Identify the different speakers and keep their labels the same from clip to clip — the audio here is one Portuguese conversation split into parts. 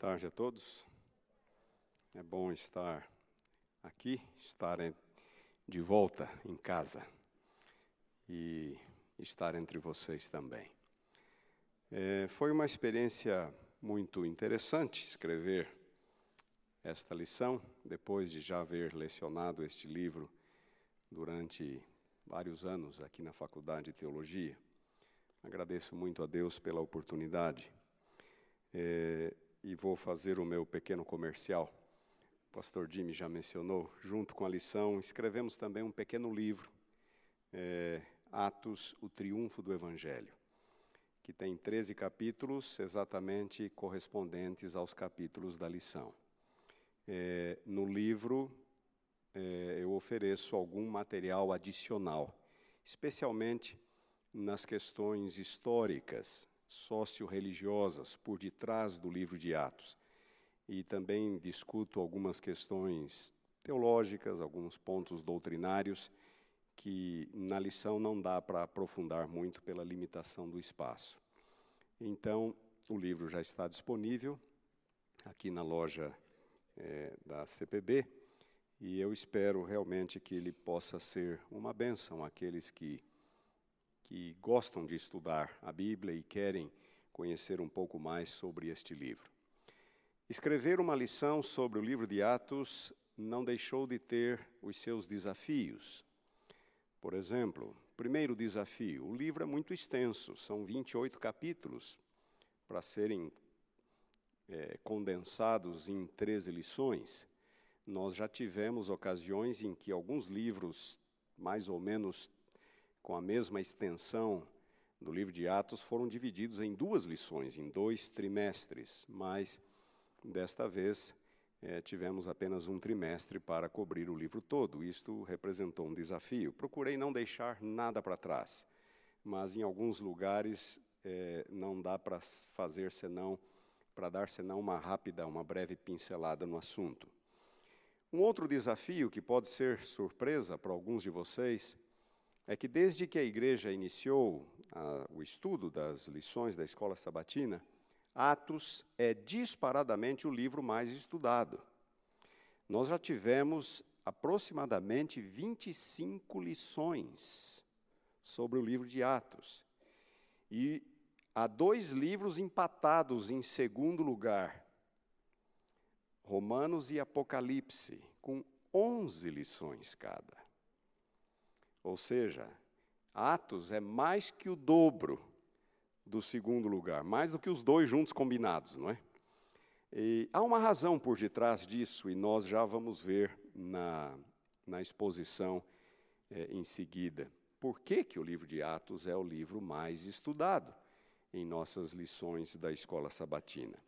Speaker 1: tarde a todos. É bom estar aqui, estar de volta em casa e estar entre vocês também. É, foi uma experiência muito interessante escrever esta lição, depois de já haver lecionado este livro durante vários anos aqui na Faculdade de Teologia. Agradeço muito a Deus pela oportunidade. É, e vou fazer o meu pequeno comercial. O pastor Jimmy já mencionou, junto com a lição, escrevemos também um pequeno livro, é, Atos, o Triunfo do Evangelho, que tem 13 capítulos exatamente correspondentes aos capítulos da lição. É, no livro, é, eu ofereço algum material adicional, especialmente nas questões históricas socio-religiosas por detrás do livro de Atos. E também discuto algumas questões teológicas, alguns pontos doutrinários que na lição não dá para aprofundar muito pela limitação do espaço. Então, o livro já está disponível aqui na loja é, da CPB e eu espero realmente que ele possa ser uma bênção àqueles que que gostam de estudar a Bíblia e querem conhecer um pouco mais sobre este livro. Escrever uma lição sobre o livro de Atos não deixou de ter os seus desafios. Por exemplo, primeiro desafio: o livro é muito extenso, são 28 capítulos para serem é, condensados em 13 lições. Nós já tivemos ocasiões em que alguns livros, mais ou menos com a mesma extensão do livro de Atos, foram divididos em duas lições, em dois trimestres, mas desta vez é, tivemos apenas um trimestre para cobrir o livro todo. Isto representou um desafio. Procurei não deixar nada para trás, mas em alguns lugares é, não dá para fazer senão, para dar senão uma rápida, uma breve pincelada no assunto. Um outro desafio que pode ser surpresa para alguns de vocês é que desde que a igreja iniciou a, o estudo das lições da escola sabatina, Atos é disparadamente o livro mais estudado. Nós já tivemos aproximadamente 25 lições sobre o livro de Atos. E há dois livros empatados em segundo lugar: Romanos e Apocalipse, com 11 lições cada. Ou seja, Atos é mais que o dobro do segundo lugar, mais do que os dois juntos combinados, não é? E há uma razão por detrás disso, e nós já vamos ver na, na exposição é, em seguida. Por que, que o livro de Atos é o livro mais estudado em nossas lições da escola sabatina?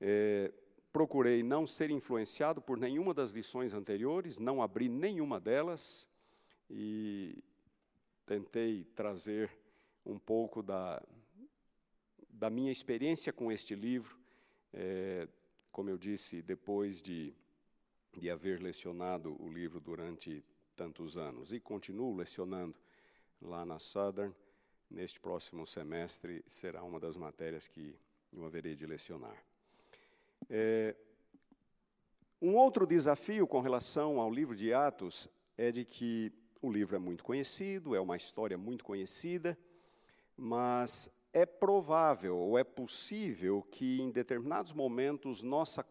Speaker 1: É, procurei não ser influenciado por nenhuma das lições anteriores, não abri nenhuma delas, e tentei trazer um pouco da, da minha experiência com este livro, é, como eu disse, depois de, de haver lecionado o livro durante tantos anos, e continuo lecionando lá na Southern. Neste próximo semestre será uma das matérias que eu haverei de lecionar. É, um outro desafio com relação ao livro de Atos é de que o livro é muito conhecido, é uma história muito conhecida, mas é provável ou é possível que em determinados momentos nossa,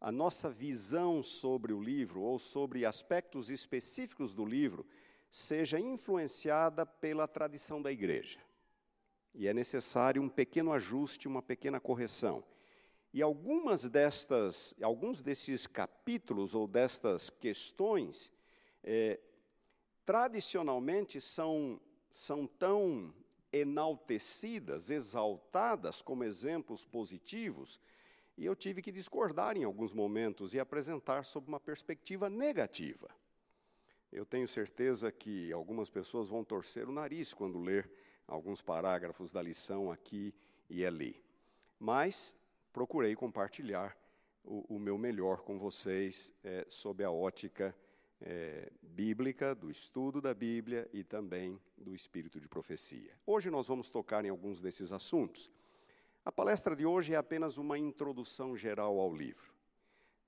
Speaker 1: a nossa visão sobre o livro ou sobre aspectos específicos do livro seja influenciada pela tradição da igreja. E é necessário um pequeno ajuste, uma pequena correção. E algumas destas, alguns desses capítulos ou destas questões é, tradicionalmente são, são tão enaltecidas, exaltadas como exemplos positivos, e eu tive que discordar em alguns momentos e apresentar sob uma perspectiva negativa. Eu tenho certeza que algumas pessoas vão torcer o nariz quando ler alguns parágrafos da lição aqui e ali. Mas procurei compartilhar o, o meu melhor com vocês é, sob a ótica é, bíblica, do estudo da Bíblia e também do espírito de profecia. Hoje nós vamos tocar em alguns desses assuntos. A palestra de hoje é apenas uma introdução geral ao livro.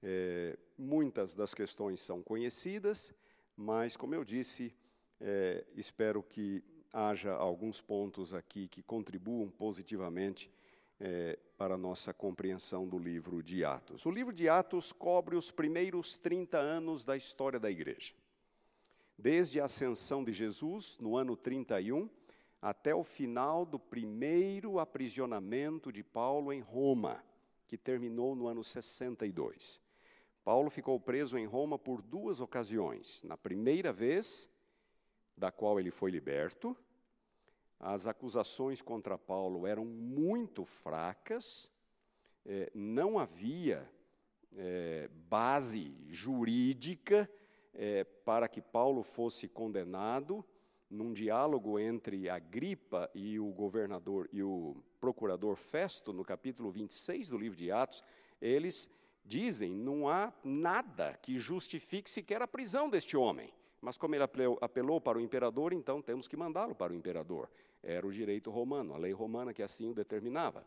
Speaker 1: É, muitas das questões são conhecidas, mas, como eu disse, é, espero que haja alguns pontos aqui que contribuam positivamente é, para a nossa compreensão do livro de Atos. O livro de Atos cobre os primeiros 30 anos da história da igreja. Desde a ascensão de Jesus, no ano 31, até o final do primeiro aprisionamento de Paulo em Roma, que terminou no ano 62. Paulo ficou preso em Roma por duas ocasiões. Na primeira vez, da qual ele foi liberto, as acusações contra Paulo eram muito fracas, é, não havia é, base jurídica é, para que Paulo fosse condenado num diálogo entre Agripa e o governador e o procurador Festo, no capítulo 26 do livro de Atos, eles dizem: não há nada que justifique sequer a prisão deste homem. Mas como ele apelou para o imperador, então temos que mandá-lo para o imperador. Era o direito romano, a lei romana que assim o determinava.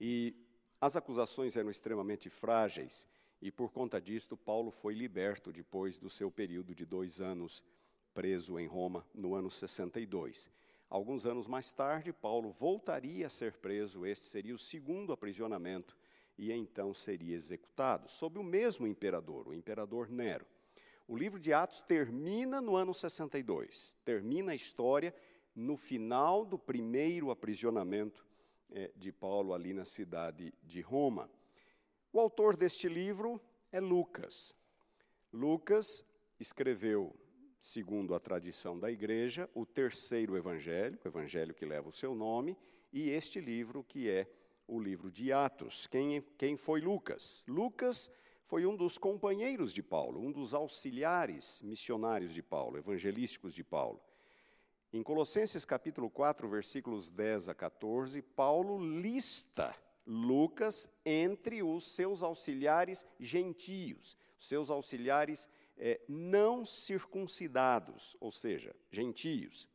Speaker 1: E as acusações eram extremamente frágeis, e por conta disto, Paulo foi liberto depois do seu período de dois anos preso em Roma no ano 62. Alguns anos mais tarde, Paulo voltaria a ser preso, este seria o segundo aprisionamento, e então seria executado, sob o mesmo imperador, o imperador Nero. O livro de Atos termina no ano 62, termina a história no final do primeiro aprisionamento é, de Paulo ali na cidade de Roma. O autor deste livro é Lucas. Lucas escreveu segundo a tradição da igreja, o terceiro evangelho, o evangelho que leva o seu nome, e este livro que é o livro de Atos. Quem, quem foi Lucas? Lucas foi um dos companheiros de Paulo, um dos auxiliares missionários de Paulo, evangelísticos de Paulo. Em Colossenses capítulo 4, versículos 10 a 14, Paulo lista Lucas entre os seus auxiliares gentios, seus auxiliares é, não circuncidados, ou seja, gentios.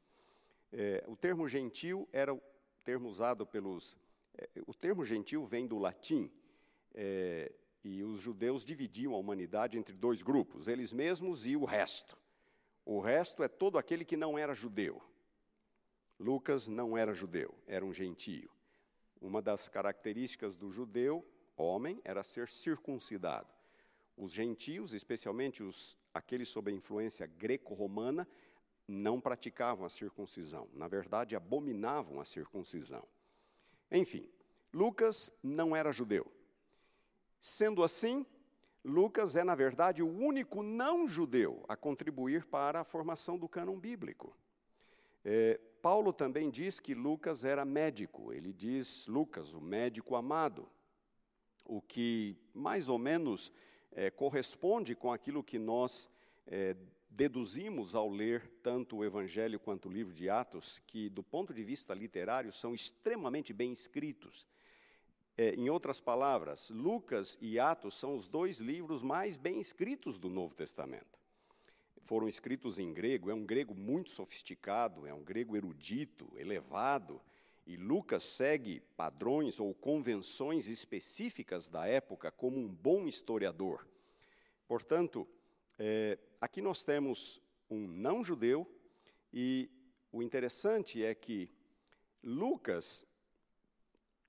Speaker 1: É, o termo gentil era o termo usado pelos. É, o termo gentil vem do latim, e os judeus dividiam a humanidade entre dois grupos, eles mesmos e o resto. O resto é todo aquele que não era judeu. Lucas não era judeu, era um gentio. Uma das características do judeu, homem, era ser circuncidado. Os gentios, especialmente os, aqueles sob a influência greco-romana, não praticavam a circuncisão. Na verdade, abominavam a circuncisão. Enfim, Lucas não era judeu. Sendo assim, Lucas é, na verdade, o único não-judeu a contribuir para a formação do cânon bíblico. É, Paulo também diz que Lucas era médico. Ele diz, Lucas, o médico amado, o que mais ou menos é, corresponde com aquilo que nós é, deduzimos ao ler tanto o Evangelho quanto o livro de Atos, que, do ponto de vista literário, são extremamente bem escritos. É, em outras palavras, Lucas e Atos são os dois livros mais bem escritos do Novo Testamento. Foram escritos em grego, é um grego muito sofisticado, é um grego erudito, elevado, e Lucas segue padrões ou convenções específicas da época como um bom historiador. Portanto, é, aqui nós temos um não-judeu, e o interessante é que Lucas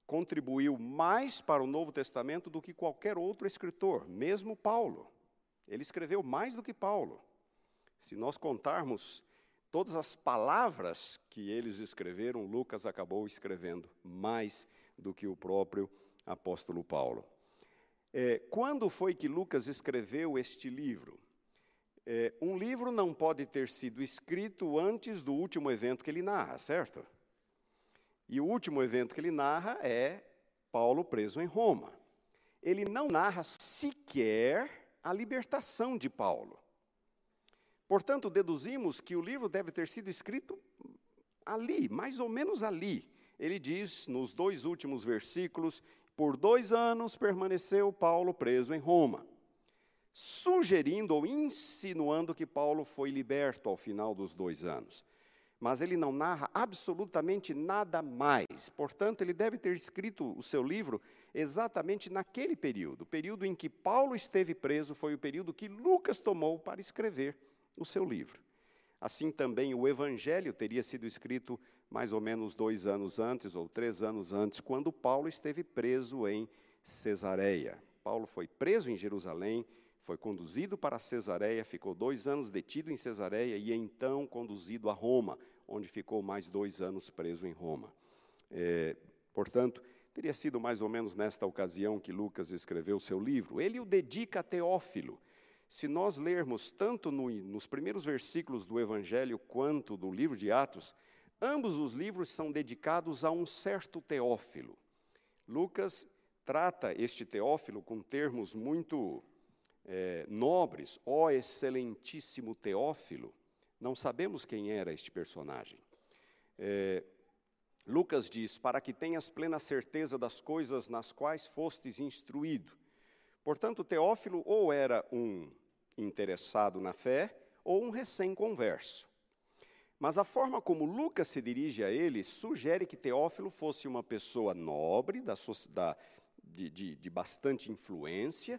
Speaker 1: contribuiu mais para o Novo Testamento do que qualquer outro escritor, mesmo Paulo. Ele escreveu mais do que Paulo. Se nós contarmos todas as palavras que eles escreveram, Lucas acabou escrevendo mais do que o próprio apóstolo Paulo. É, quando foi que Lucas escreveu este livro? É, um livro não pode ter sido escrito antes do último evento que ele narra, certo? E o último evento que ele narra é Paulo preso em Roma. Ele não narra sequer a libertação de Paulo. Portanto, deduzimos que o livro deve ter sido escrito ali, mais ou menos ali. Ele diz nos dois últimos versículos: Por dois anos permaneceu Paulo preso em Roma, sugerindo ou insinuando que Paulo foi liberto ao final dos dois anos. Mas ele não narra absolutamente nada mais. Portanto, ele deve ter escrito o seu livro exatamente naquele período. O período em que Paulo esteve preso foi o período que Lucas tomou para escrever o seu livro. Assim também o Evangelho teria sido escrito mais ou menos dois anos antes, ou três anos antes, quando Paulo esteve preso em Cesareia. Paulo foi preso em Jerusalém, foi conduzido para Cesareia, ficou dois anos detido em Cesareia e então conduzido a Roma, onde ficou mais dois anos preso em Roma. É, portanto, teria sido mais ou menos nesta ocasião que Lucas escreveu seu livro. Ele o dedica a Teófilo. Se nós lermos tanto no, nos primeiros versículos do Evangelho quanto do livro de Atos, ambos os livros são dedicados a um certo Teófilo. Lucas trata este Teófilo com termos muito é, nobres, ó excelentíssimo Teófilo, não sabemos quem era este personagem. É, Lucas diz: Para que tenhas plena certeza das coisas nas quais fostes instruído. Portanto, Teófilo ou era um interessado na fé ou um recém-converso. Mas a forma como Lucas se dirige a ele sugere que Teófilo fosse uma pessoa nobre, da, da, de, de, de bastante influência,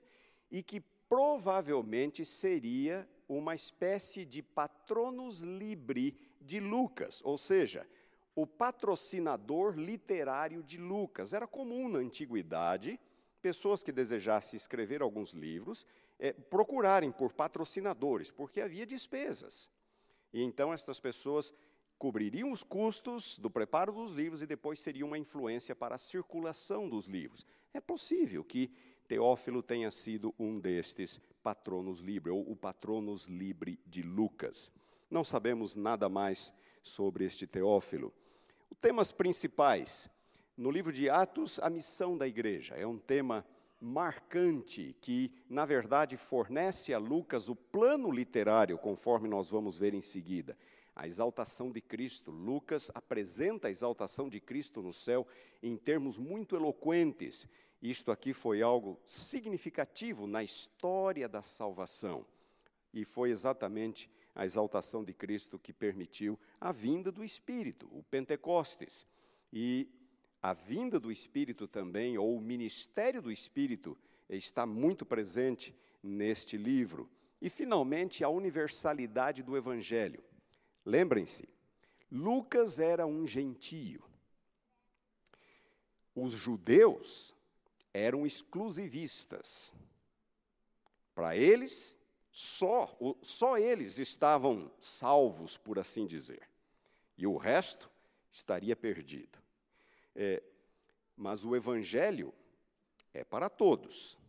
Speaker 1: e que provavelmente seria uma espécie de patronus libri de Lucas, ou seja, o patrocinador literário de Lucas. Era comum na antiguidade pessoas que desejassem escrever alguns livros é, procurarem por patrocinadores, porque havia despesas. E então estas pessoas cobririam os custos do preparo dos livros e depois seria uma influência para a circulação dos livros. É possível que Teófilo tenha sido um destes patronos livre, ou o patronos livre de Lucas. Não sabemos nada mais sobre este Teófilo. Os temas principais. No livro de Atos, a missão da igreja. É um tema marcante que, na verdade, fornece a Lucas o plano literário, conforme nós vamos ver em seguida. A exaltação de Cristo. Lucas apresenta a exaltação de Cristo no céu em termos muito eloquentes isto aqui foi algo significativo na história da salvação. E foi exatamente a exaltação de Cristo que permitiu a vinda do Espírito, o Pentecostes. E a vinda do Espírito também, ou o ministério do Espírito, está muito presente neste livro. E, finalmente, a universalidade do Evangelho. Lembrem-se, Lucas era um gentio. Os judeus eram exclusivistas. Para eles, só, só eles estavam salvos, por assim dizer, e o resto estaria perdido. É, mas o Evangelho é para todos,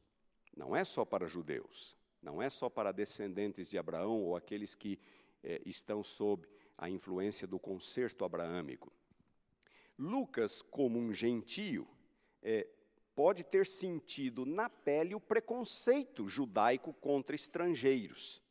Speaker 1: não é só para judeus, não é só para descendentes de Abraão ou aqueles que é, estão sob a influência do concerto abraâmico. Lucas, como um gentio, é, pode ter sentido na pele o preconceito judaico contra estrangeiros.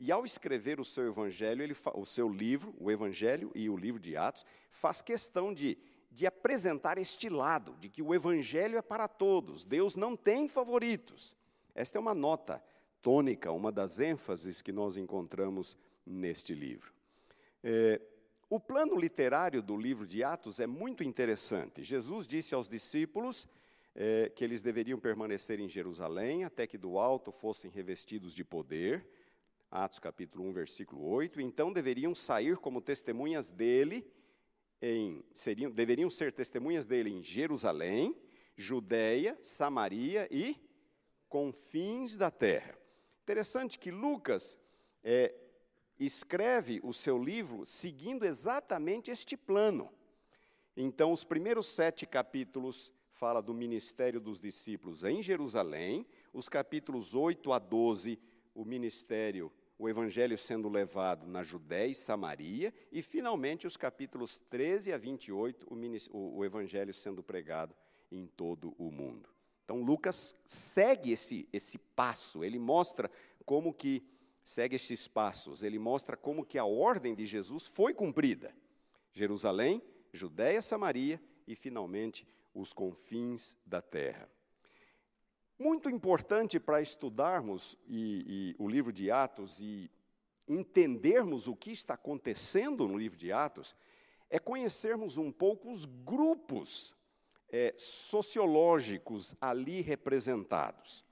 Speaker 1: E ao escrever o seu evangelho, ele, o seu livro, o Evangelho e o livro de Atos, faz questão de, de apresentar este lado, de que o evangelho é para todos, Deus não tem favoritos. Esta é uma nota tônica, uma das ênfases que nós encontramos neste livro. É, o plano literário do livro de Atos é muito interessante. Jesus disse aos discípulos é, que eles deveriam permanecer em Jerusalém até que do alto fossem revestidos de poder. Atos capítulo 1, versículo 8. Então deveriam sair como testemunhas dele, em, seriam, deveriam ser testemunhas dele em Jerusalém, Judéia, Samaria e confins da terra. Interessante que Lucas é, escreve o seu livro seguindo exatamente este plano. Então, os primeiros sete capítulos fala do ministério dos discípulos em Jerusalém, os capítulos 8 a 12, o ministério, o evangelho sendo levado na Judéia e Samaria, e finalmente os capítulos 13 a 28, o, o evangelho sendo pregado em todo o mundo. Então Lucas segue esse, esse passo, ele mostra como que segue esses passos, ele mostra como que a ordem de Jesus foi cumprida. Jerusalém, Judéia, Samaria e finalmente os confins da terra. Muito importante para estudarmos e, e o livro de Atos e entendermos o que está acontecendo no livro de Atos é conhecermos um pouco os grupos é, sociológicos ali representados.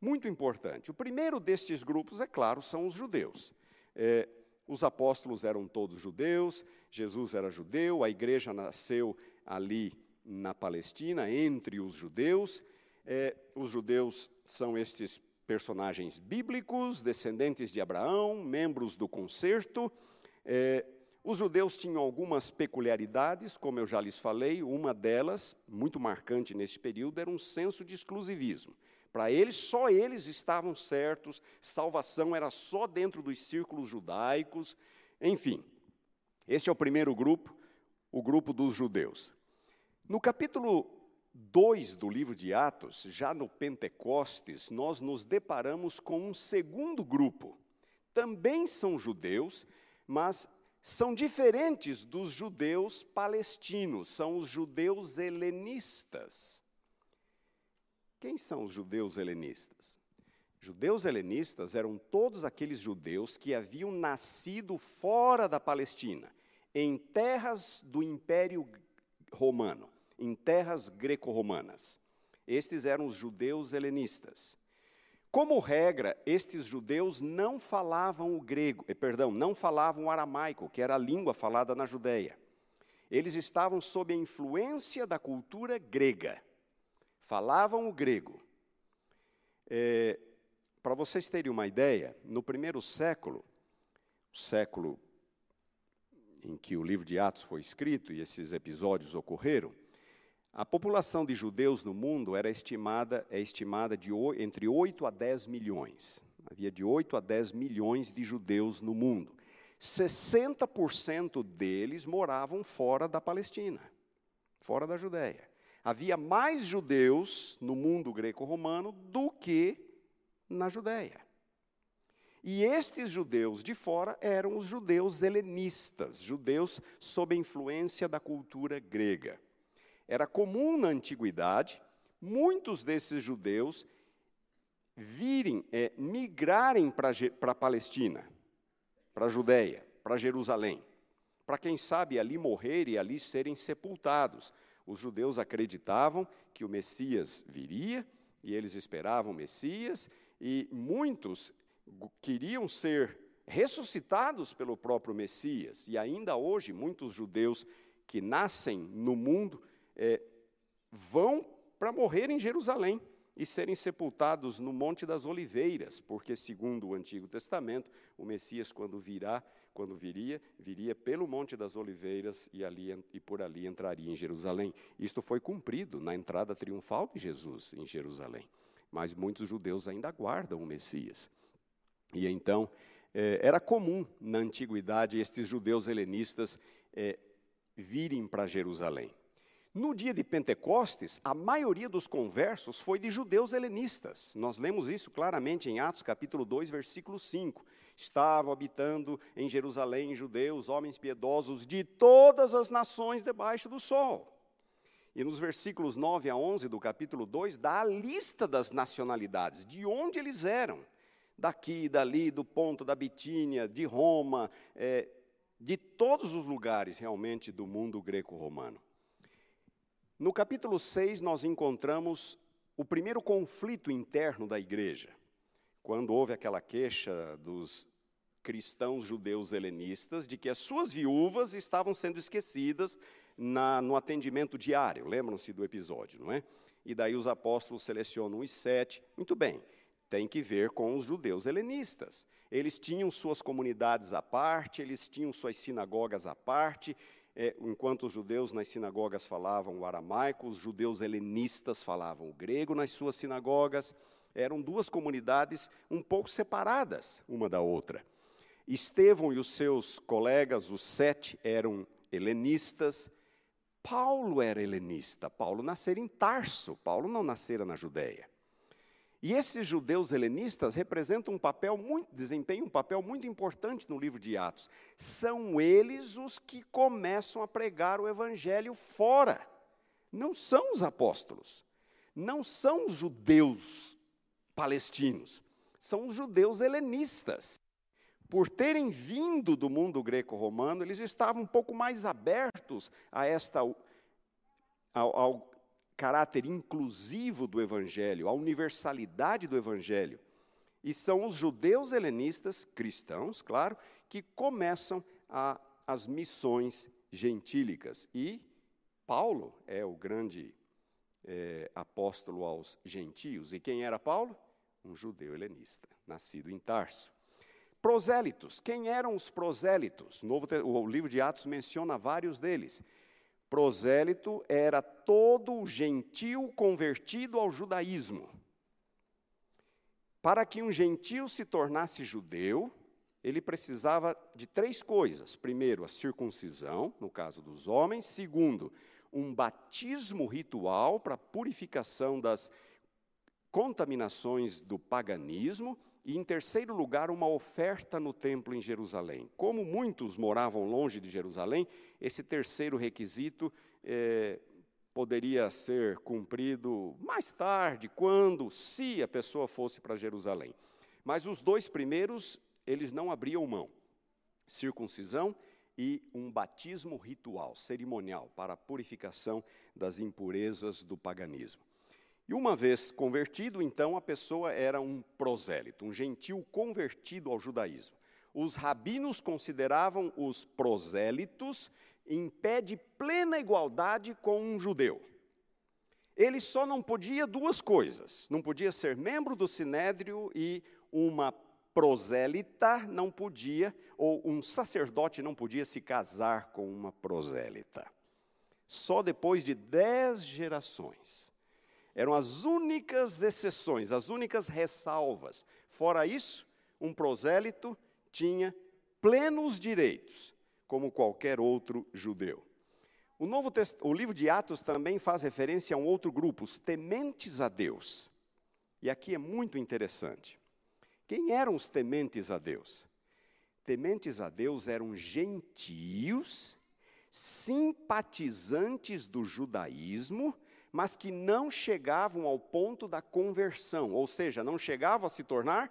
Speaker 1: Muito importante. O primeiro destes grupos, é claro, são os judeus. É, os apóstolos eram todos judeus, Jesus era judeu, a igreja nasceu ali na Palestina, entre os judeus. É, os judeus são estes personagens bíblicos, descendentes de Abraão, membros do concerto. É, os judeus tinham algumas peculiaridades, como eu já lhes falei, uma delas, muito marcante nesse período, era um senso de exclusivismo. Para eles, só eles estavam certos, salvação era só dentro dos círculos judaicos, enfim. Este é o primeiro grupo, o grupo dos judeus. No capítulo 2 do livro de Atos, já no Pentecostes, nós nos deparamos com um segundo grupo. Também são judeus, mas são diferentes dos judeus palestinos, são os judeus helenistas. Quem são os judeus helenistas? Judeus helenistas eram todos aqueles judeus que haviam nascido fora da Palestina, em terras do Império Romano, em terras greco-romanas. Estes eram os judeus helenistas. Como regra, estes judeus não falavam o grego, eh, perdão, não falavam o aramaico, que era a língua falada na Judéia. Eles estavam sob a influência da cultura grega falavam o grego. É, Para vocês terem uma ideia, no primeiro século, século em que o livro de Atos foi escrito e esses episódios ocorreram, a população de judeus no mundo era estimada, é estimada de entre 8 a 10 milhões. Havia de 8 a 10 milhões de judeus no mundo. 60% deles moravam fora da Palestina, fora da Judéia havia mais judeus no mundo greco-romano do que na Judéia. E estes judeus de fora eram os judeus helenistas, judeus sob influência da cultura grega. Era comum na antiguidade muitos desses judeus virem, é, migrarem para a Palestina, para a Judéia, para Jerusalém, para quem sabe ali morrer e ali serem sepultados, os judeus acreditavam que o Messias viria, e eles esperavam o Messias, e muitos queriam ser ressuscitados pelo próprio Messias. E ainda hoje, muitos judeus que nascem no mundo é, vão para morrer em Jerusalém e serem sepultados no Monte das Oliveiras, porque, segundo o Antigo Testamento, o Messias, quando virá, quando viria, viria pelo Monte das Oliveiras e, ali, e por ali entraria em Jerusalém. Isto foi cumprido na entrada triunfal de Jesus em Jerusalém. Mas muitos judeus ainda aguardam o Messias. E então, eh, era comum na antiguidade estes judeus helenistas eh, virem para Jerusalém. No dia de Pentecostes, a maioria dos conversos foi de judeus helenistas. Nós lemos isso claramente em Atos capítulo 2, versículo 5. Estavam habitando em Jerusalém judeus, homens piedosos de todas as nações debaixo do sol. E nos versículos 9 a 11 do capítulo 2, dá a lista das nacionalidades, de onde eles eram. Daqui, dali, do ponto da Bitínia, de Roma, é, de todos os lugares realmente do mundo greco-romano. No capítulo 6, nós encontramos o primeiro conflito interno da igreja, quando houve aquela queixa dos cristãos judeus helenistas de que as suas viúvas estavam sendo esquecidas na, no atendimento diário. Lembram-se do episódio, não é? E daí os apóstolos selecionam os sete. Muito bem, tem que ver com os judeus helenistas. Eles tinham suas comunidades à parte, eles tinham suas sinagogas à parte, é, enquanto os judeus nas sinagogas falavam o aramaico, os judeus helenistas falavam o grego nas suas sinagogas. Eram duas comunidades um pouco separadas uma da outra. Estevão e os seus colegas, os sete, eram helenistas. Paulo era helenista. Paulo nascera em Tarso. Paulo não nascera na Judéia. E esses judeus helenistas representam um papel muito, desempenham um papel muito importante no livro de Atos. São eles os que começam a pregar o evangelho fora. Não são os apóstolos. Não são os judeus palestinos. São os judeus helenistas. por terem vindo do mundo greco-romano, eles estavam um pouco mais abertos a esta ao, ao caráter inclusivo do evangelho, à universalidade do evangelho. E são os judeus helenistas, cristãos, claro, que começam a, as missões gentílicas. E Paulo é o grande é, apóstolo aos gentios. E quem era Paulo? Um judeu helenista, nascido em Tarso. Prosélitos. Quem eram os prosélitos? O, Novo, o livro de Atos menciona vários deles. Prosélito era todo gentil convertido ao judaísmo. Para que um gentil se tornasse judeu, ele precisava de três coisas. Primeiro, a circuncisão, no caso dos homens. Segundo, um batismo ritual para purificação das contaminações do paganismo. E, em terceiro lugar, uma oferta no templo em Jerusalém. Como muitos moravam longe de Jerusalém, esse terceiro requisito é, poderia ser cumprido mais tarde, quando, se a pessoa fosse para Jerusalém. Mas os dois primeiros, eles não abriam mão: circuncisão e um batismo ritual, cerimonial, para a purificação das impurezas do paganismo. E uma vez convertido, então, a pessoa era um prosélito, um gentil convertido ao judaísmo. Os rabinos consideravam os prosélitos em pé de plena igualdade com um judeu. Ele só não podia duas coisas: não podia ser membro do sinédrio e uma prosélita não podia, ou um sacerdote não podia se casar com uma prosélita. Só depois de dez gerações. Eram as únicas exceções, as únicas ressalvas. Fora isso, um prosélito tinha plenos direitos, como qualquer outro judeu. O, Novo o livro de Atos também faz referência a um outro grupo, os tementes a Deus. E aqui é muito interessante. Quem eram os tementes a Deus? Tementes a Deus eram gentios, simpatizantes do judaísmo, mas que não chegavam ao ponto da conversão, ou seja, não chegavam a se tornar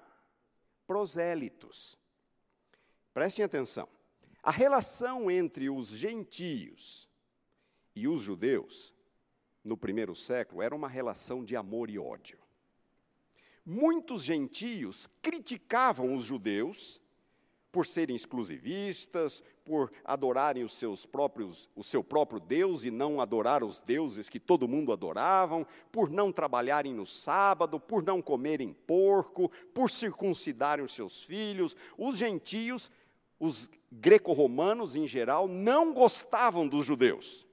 Speaker 1: prosélitos. Prestem atenção. A relação entre os gentios e os judeus, no primeiro século, era uma relação de amor e ódio. Muitos gentios criticavam os judeus por serem exclusivistas, por adorarem os seus próprios, o seu próprio Deus e não adorar os deuses que todo mundo adoravam, por não trabalharem no sábado, por não comerem porco, por circuncidarem os seus filhos. Os gentios, os greco-romanos em geral, não gostavam dos judeus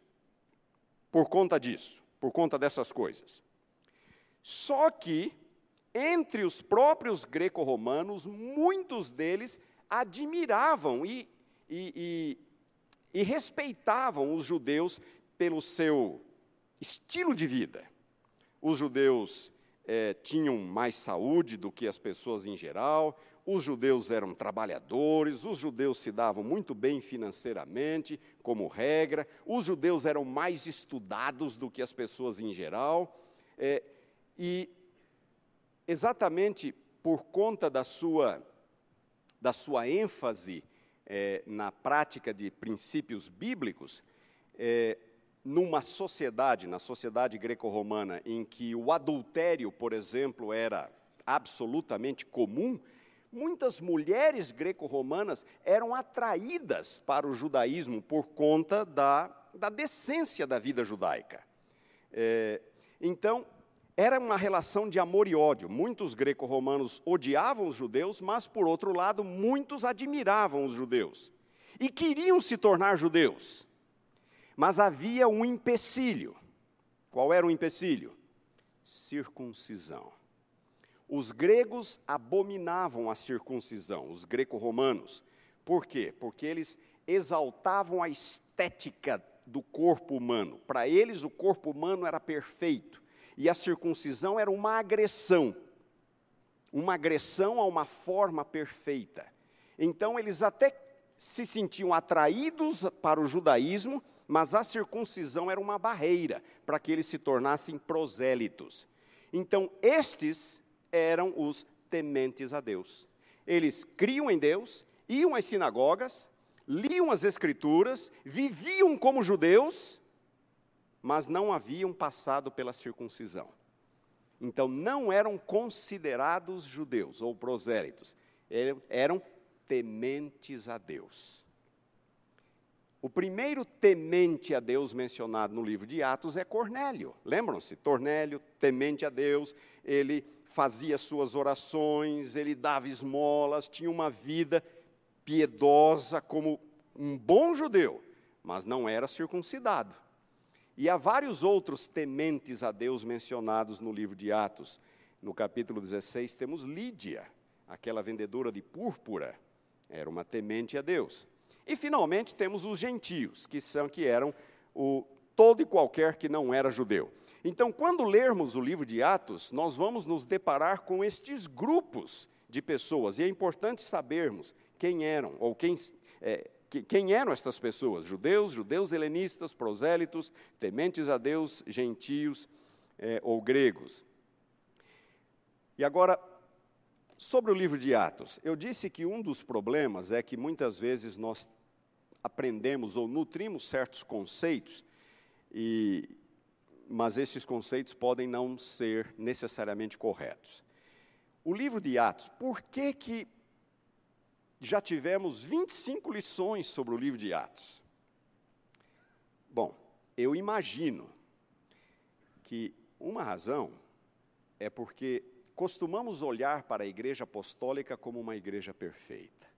Speaker 1: por conta disso, por conta dessas coisas. Só que entre os próprios greco-romanos, muitos deles admiravam e, e, e, e, respeitavam os judeus pelo seu estilo de vida. Os judeus é, tinham mais saúde do que as pessoas em geral, os judeus eram trabalhadores, os judeus se davam muito bem financeiramente, como regra, os judeus eram mais estudados do que as pessoas em geral, é, e exatamente por conta da sua, da sua ênfase é, na prática de princípios bíblicos, é, numa sociedade, na sociedade greco-romana, em que o adultério, por exemplo, era absolutamente comum, muitas mulheres greco-romanas eram atraídas para o judaísmo por conta da, da decência da vida judaica. É, então, era uma relação de amor e ódio. Muitos greco-romanos odiavam os judeus, mas, por outro lado, muitos admiravam os judeus e queriam se tornar judeus. Mas havia um empecilho. Qual era o empecilho? Circuncisão. Os gregos abominavam a circuncisão, os greco-romanos. Por quê? Porque eles exaltavam a estética do corpo humano. Para eles, o corpo humano era perfeito e a circuncisão era uma agressão, uma agressão a uma forma perfeita. Então eles até se sentiam atraídos para o judaísmo, mas a circuncisão era uma barreira para que eles se tornassem prosélitos. Então estes eram os tementes a Deus. Eles criam em Deus iam às sinagogas, liam as Escrituras, viviam como judeus, mas não haviam passado pela circuncisão. Então, não eram considerados judeus ou prosélitos, eram tementes a Deus. O primeiro temente a Deus mencionado no livro de Atos é Cornélio. Lembram-se? Cornélio, temente a Deus, ele fazia suas orações, ele dava esmolas, tinha uma vida piedosa como um bom judeu, mas não era circuncidado. E há vários outros tementes a Deus mencionados no livro de Atos. No capítulo 16 temos Lídia, aquela vendedora de púrpura, era uma temente a Deus. E finalmente temos os gentios, que são que eram o todo e qualquer que não era judeu. Então, quando lermos o livro de Atos, nós vamos nos deparar com estes grupos de pessoas, e é importante sabermos quem eram, ou quem, é, quem eram estas pessoas: judeus, judeus helenistas, prosélitos, tementes a Deus, gentios é, ou gregos. E agora, sobre o livro de Atos, eu disse que um dos problemas é que muitas vezes nós aprendemos ou nutrimos certos conceitos, e, mas esses conceitos podem não ser necessariamente corretos. O livro de Atos, por que, que já tivemos 25 lições sobre o livro de Atos? Bom, eu imagino que uma razão é porque costumamos olhar para a igreja apostólica como uma igreja perfeita,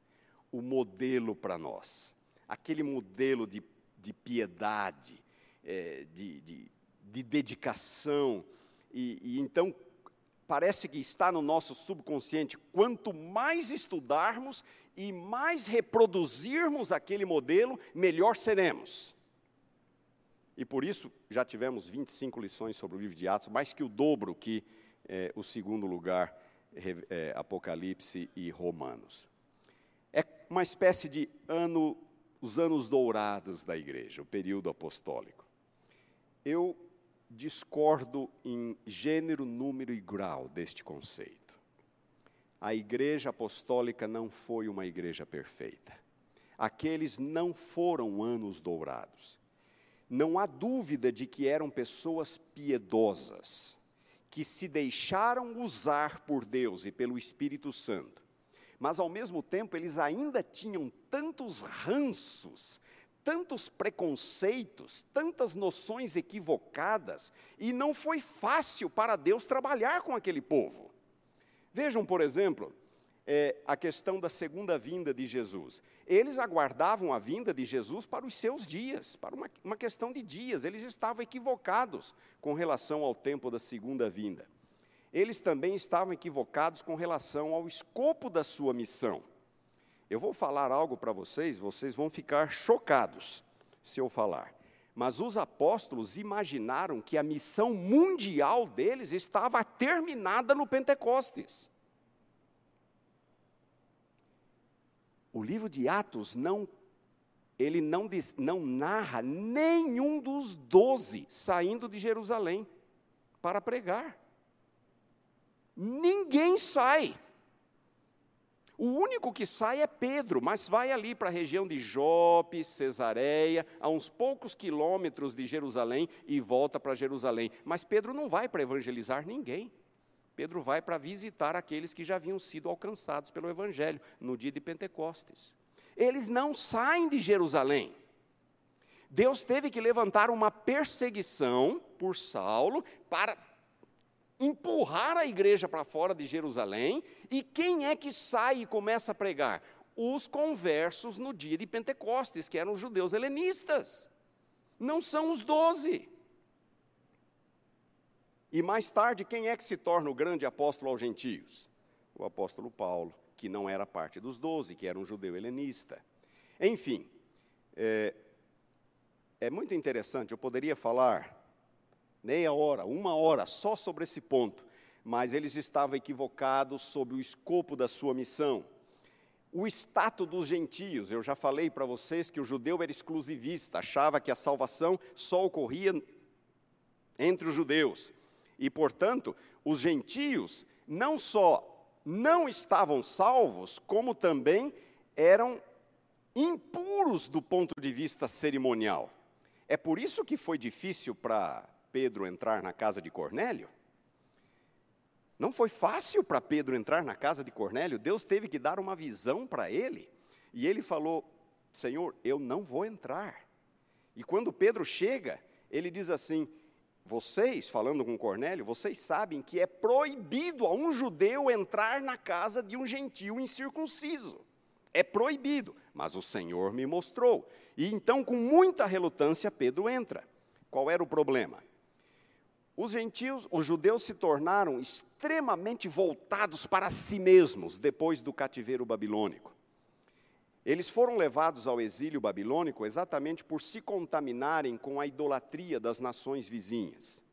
Speaker 1: o modelo para nós aquele modelo de, de piedade, é, de, de, de, dedicação. E, e então, parece que está no nosso subconsciente: quanto mais estudarmos e mais reproduzirmos aquele modelo, melhor seremos. E por isso já tivemos 25 lições sobre o livro de Atos, mais que o dobro que é, o segundo lugar, é, Apocalipse e Romanos. É uma espécie de ano os anos dourados da igreja, o período apostólico. Eu discordo em gênero, número e grau deste conceito. A igreja apostólica não foi uma igreja perfeita. Aqueles não foram anos dourados. Não há dúvida de que eram pessoas piedosas, que se deixaram usar por Deus e pelo Espírito Santo mas ao mesmo tempo eles ainda tinham tantos ranços, tantos preconceitos, tantas noções equivocadas, e não foi fácil para Deus trabalhar com aquele povo. Vejam, por exemplo, é, a questão da segunda vinda de Jesus. Eles aguardavam a vinda de Jesus para os seus dias, para uma, uma questão de dias, eles estavam equivocados com relação ao tempo da segunda vinda eles também estavam equivocados com relação ao escopo da sua missão. Eu vou falar algo para vocês, vocês vão ficar chocados se eu falar. Mas os apóstolos imaginaram que a missão mundial deles estava terminada no Pentecostes. O livro de Atos não ele não, diz, não narra nenhum dos doze saindo de Jerusalém para pregar. Ninguém sai. O único que sai é Pedro, mas vai ali para a região de Jope, Cesareia, a uns poucos quilômetros de Jerusalém e volta para Jerusalém. Mas Pedro não vai para evangelizar ninguém. Pedro vai para visitar aqueles que já haviam sido alcançados pelo Evangelho no dia de Pentecostes. Eles não saem de Jerusalém. Deus teve que levantar uma perseguição por Saulo para empurrar a igreja para fora de Jerusalém, e quem é que sai e começa a pregar? Os conversos no dia de Pentecostes, que eram os judeus helenistas. Não são os doze. E mais tarde, quem é que se torna o grande apóstolo aos gentios? O apóstolo Paulo, que não era parte dos doze, que era um judeu helenista. Enfim, é, é muito interessante, eu poderia falar meia hora, uma hora, só sobre esse ponto, mas eles estavam equivocados sobre o escopo da sua missão. O status dos gentios, eu já falei para vocês que o judeu era exclusivista, achava que a salvação só ocorria entre os judeus. E, portanto, os gentios não só não estavam salvos, como também eram impuros do ponto de vista cerimonial. É por isso que foi difícil para Pedro entrar na casa de Cornélio. Não foi fácil para Pedro entrar na casa de Cornélio, Deus teve que dar uma visão para ele. E ele falou: Senhor, eu não vou entrar. E quando Pedro chega, ele diz assim: Vocês, falando com Cornélio, vocês sabem que é proibido a um judeu entrar na casa de um gentio incircunciso. É proibido, mas o Senhor me mostrou. E então, com muita relutância, Pedro entra. Qual era o problema? Os gentios, os judeus se tornaram extremamente voltados para si mesmos depois do cativeiro babilônico. Eles foram levados ao exílio babilônico exatamente por se contaminarem com a idolatria das nações vizinhas.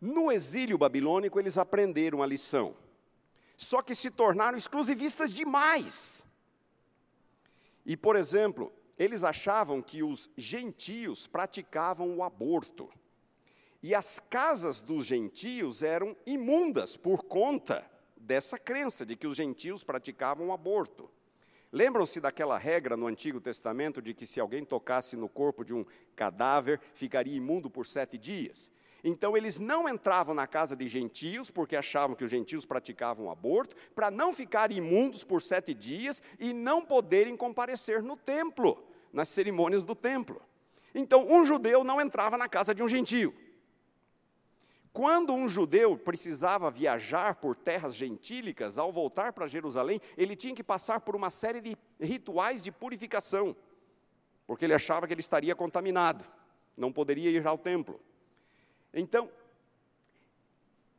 Speaker 1: No exílio babilônico, eles aprenderam a lição, só que se tornaram exclusivistas demais. E, por exemplo, eles achavam que os gentios praticavam o aborto. E as casas dos gentios eram imundas por conta dessa crença de que os gentios praticavam aborto. Lembram-se daquela regra no Antigo Testamento de que se alguém tocasse no corpo de um cadáver, ficaria imundo por sete dias? Então eles não entravam na casa de gentios, porque achavam que os gentios praticavam aborto, para não ficarem imundos por sete dias e não poderem comparecer no templo, nas cerimônias do templo. Então um judeu não entrava na casa de um gentio. Quando um judeu precisava viajar por terras gentílicas, ao voltar para Jerusalém, ele tinha que passar por uma série de rituais de purificação, porque ele achava que ele estaria contaminado, não poderia ir ao templo. Então,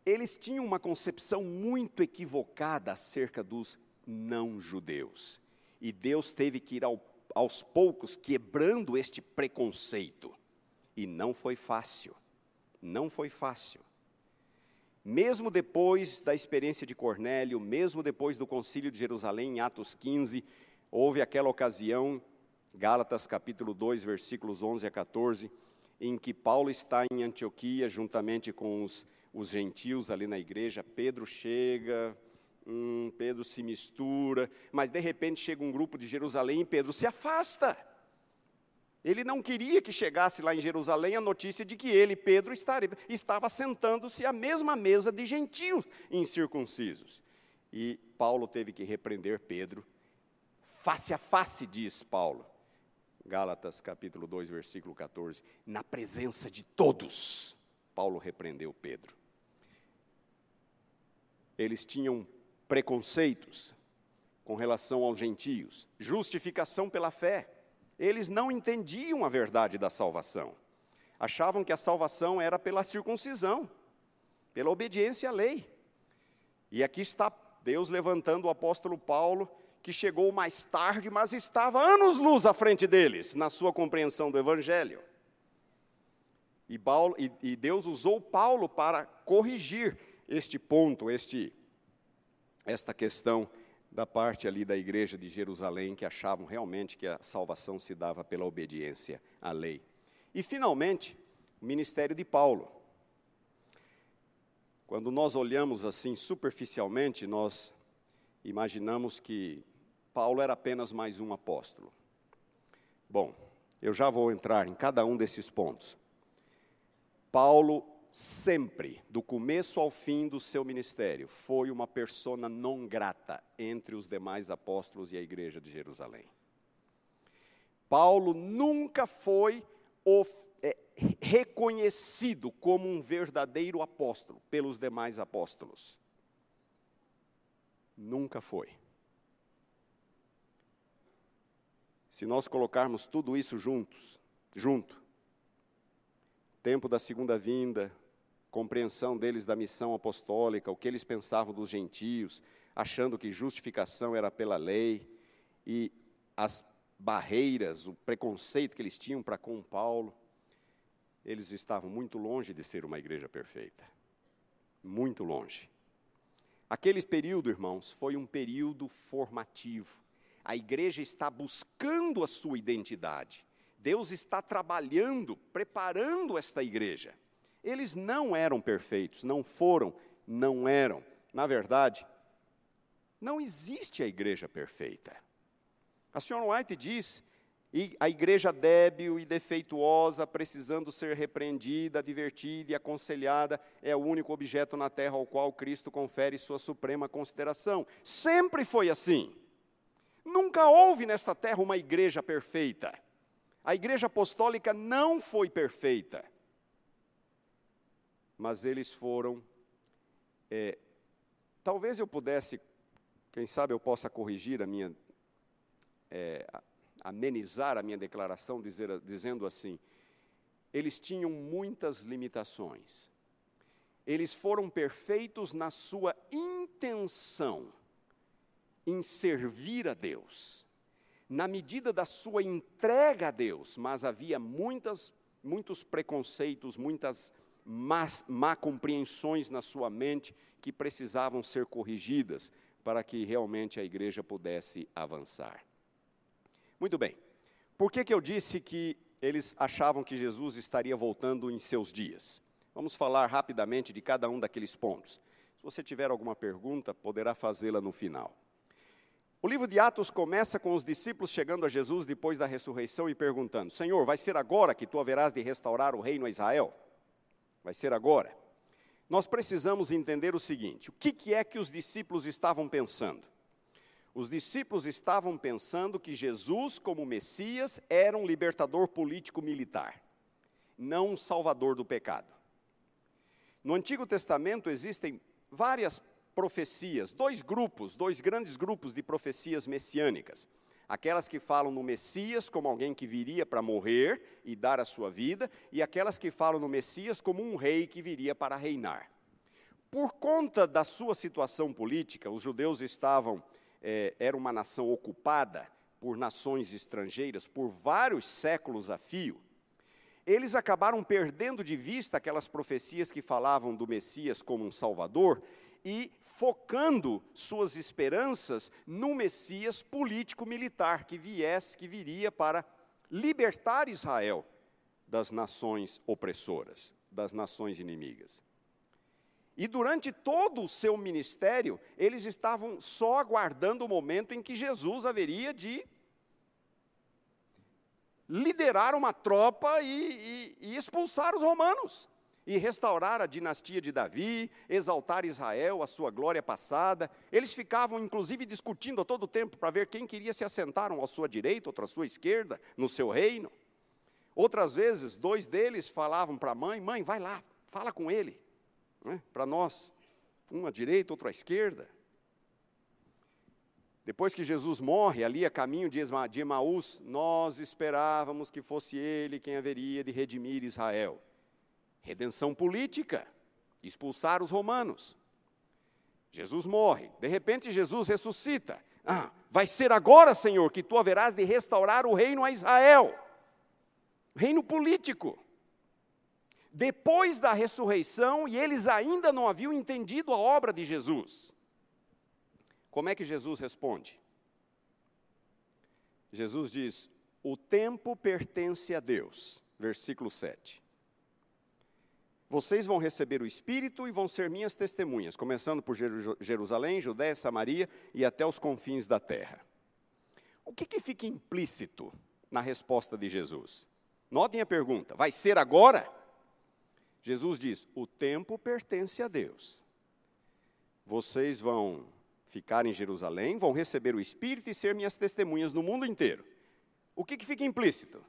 Speaker 1: eles tinham uma concepção muito equivocada acerca dos não-judeus, e Deus teve que ir ao, aos poucos quebrando este preconceito, e não foi fácil não foi fácil. Mesmo depois da experiência de Cornélio, mesmo depois do concílio de Jerusalém, em Atos 15, houve aquela ocasião, Gálatas capítulo 2, versículos 11 a 14, em que Paulo está em Antioquia, juntamente com os, os gentios ali na igreja. Pedro chega, hum, Pedro se mistura, mas de repente chega um grupo de Jerusalém e Pedro se afasta. Ele não queria que chegasse lá em Jerusalém a notícia de que ele, Pedro, estava sentando-se à mesma mesa de gentios incircuncisos. E Paulo teve que repreender Pedro, face a face, diz Paulo. Gálatas capítulo 2, versículo 14. Na presença de todos, Paulo repreendeu Pedro. Eles tinham preconceitos com relação aos gentios, justificação pela fé eles não entendiam a verdade da salvação. Achavam que a salvação era pela circuncisão, pela obediência à lei. E aqui está Deus levantando o apóstolo Paulo, que chegou mais tarde, mas estava anos-luz à frente deles, na sua compreensão do Evangelho. E, Paulo, e, e Deus usou Paulo para corrigir este ponto, este, esta questão da parte ali da igreja de Jerusalém que achavam realmente que a salvação se dava pela obediência à lei. E finalmente, o ministério de Paulo. Quando nós olhamos assim superficialmente, nós imaginamos que Paulo era apenas mais um apóstolo. Bom, eu já vou entrar em cada um desses pontos. Paulo sempre, do começo ao fim do seu ministério, foi uma persona non grata entre os demais apóstolos e a igreja de Jerusalém. Paulo nunca foi of, é, reconhecido como um verdadeiro apóstolo pelos demais apóstolos. Nunca foi. Se nós colocarmos tudo isso juntos, junto, tempo da segunda vinda, compreensão deles da missão apostólica, o que eles pensavam dos gentios, achando que justificação era pela lei, e as barreiras, o preconceito que eles tinham para com Paulo, eles estavam muito longe de ser uma igreja perfeita. Muito longe. Aquele período, irmãos, foi um período formativo. A igreja está buscando a sua identidade. Deus está trabalhando, preparando esta igreja. Eles não eram perfeitos, não foram, não eram. Na verdade, não existe a igreja perfeita. A senhora White diz e a igreja débil e defeituosa, precisando ser repreendida, advertida e aconselhada, é o único objeto na terra ao qual Cristo confere sua suprema consideração. Sempre foi assim. Nunca houve nesta terra uma igreja perfeita. A igreja apostólica não foi perfeita. Mas eles foram. É, talvez eu pudesse, quem sabe eu possa corrigir a minha. É, amenizar a minha declaração dizer, dizendo assim: eles tinham muitas limitações. Eles foram perfeitos na sua intenção em servir a Deus, na medida da sua entrega a Deus, mas havia muitas, muitos preconceitos, muitas más, má compreensões na sua mente que precisavam ser corrigidas para que realmente a igreja pudesse avançar. Muito bem. Por que, que eu disse que eles achavam que Jesus estaria voltando em seus dias? Vamos falar rapidamente de cada um daqueles pontos. Se você tiver alguma pergunta, poderá fazê-la no final. O livro de Atos começa com os discípulos chegando a Jesus depois da ressurreição e perguntando: Senhor, vai ser agora que tu haverás de restaurar o reino a Israel? Vai ser agora? Nós precisamos entender o seguinte: o que, que é que os discípulos estavam pensando? Os discípulos estavam pensando que Jesus, como Messias, era um libertador político-militar, não um salvador do pecado. No Antigo Testamento existem várias profecias, dois grupos, dois grandes grupos de profecias messiânicas. Aquelas que falam no Messias como alguém que viria para morrer e dar a sua vida, e aquelas que falam no Messias como um rei que viria para reinar. Por conta da sua situação política, os judeus estavam é, era uma nação ocupada por nações estrangeiras por vários séculos a fio, eles acabaram perdendo de vista aquelas profecias que falavam do Messias como um Salvador e focando suas esperanças no Messias político-militar que viesse, que viria para libertar Israel das nações opressoras, das nações inimigas. E durante todo o seu ministério, eles estavam só aguardando o momento em que Jesus haveria de liderar uma tropa e, e, e, expulsar os romanos, e restaurar a dinastia de Davi, exaltar Israel, a sua glória passada. Eles ficavam, inclusive, discutindo a todo tempo para ver quem queria se assentar, um à sua direita, outro à sua esquerda, no seu reino. Outras vezes, dois deles falavam para a mãe: Mãe, vai lá, fala com ele né, para nós, um à direita, outro à esquerda. Depois que Jesus morre, ali a caminho de Emaús, nós esperávamos que fosse ele quem haveria de redimir Israel. Redenção política, expulsar os romanos. Jesus morre, de repente Jesus ressuscita. Ah, vai ser agora, Senhor, que tu haverás de restaurar o reino a Israel. Reino político depois da ressurreição e eles ainda não haviam entendido a obra de Jesus. Como é que Jesus responde? Jesus diz: O tempo pertence a Deus. Versículo 7. Vocês vão receber o Espírito e vão ser minhas testemunhas, começando por Jerusalém, Judéia, Samaria e até os confins da terra. O que, que fica implícito na resposta de Jesus? Notem a pergunta: vai ser agora? Jesus diz: o tempo pertence a Deus. Vocês vão ficar em Jerusalém, vão receber o Espírito e ser minhas testemunhas no mundo inteiro. O que, que fica implícito?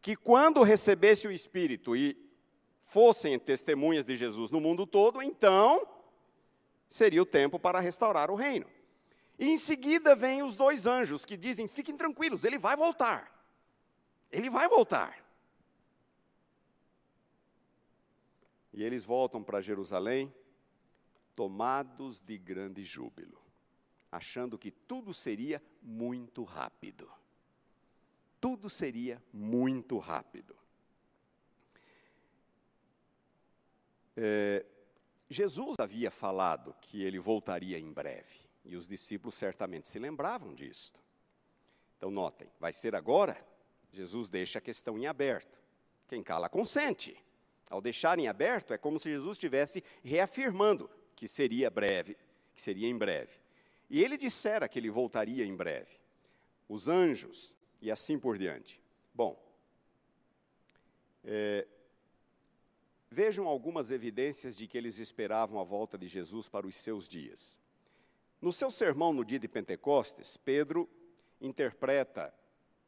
Speaker 1: Que quando recebesse o Espírito e fossem testemunhas de Jesus no mundo todo, então seria o tempo para restaurar o reino. E em seguida vêm os dois anjos que dizem: fiquem tranquilos, ele vai voltar. Ele vai voltar. E eles voltam para Jerusalém, tomados de grande júbilo, achando que tudo seria muito rápido. Tudo seria muito rápido. É, Jesus havia falado que ele voltaria em breve, e os discípulos certamente se lembravam disso. Então, notem, vai ser agora? Jesus deixa a questão em aberto. Quem cala, consente. Ao deixarem aberto, é como se Jesus estivesse reafirmando que seria breve, que seria em breve. E ele dissera que ele voltaria em breve. os anjos e assim por diante. Bom, é, vejam algumas evidências de que eles esperavam a volta de Jesus para os seus dias. No seu sermão no dia de Pentecostes, Pedro interpreta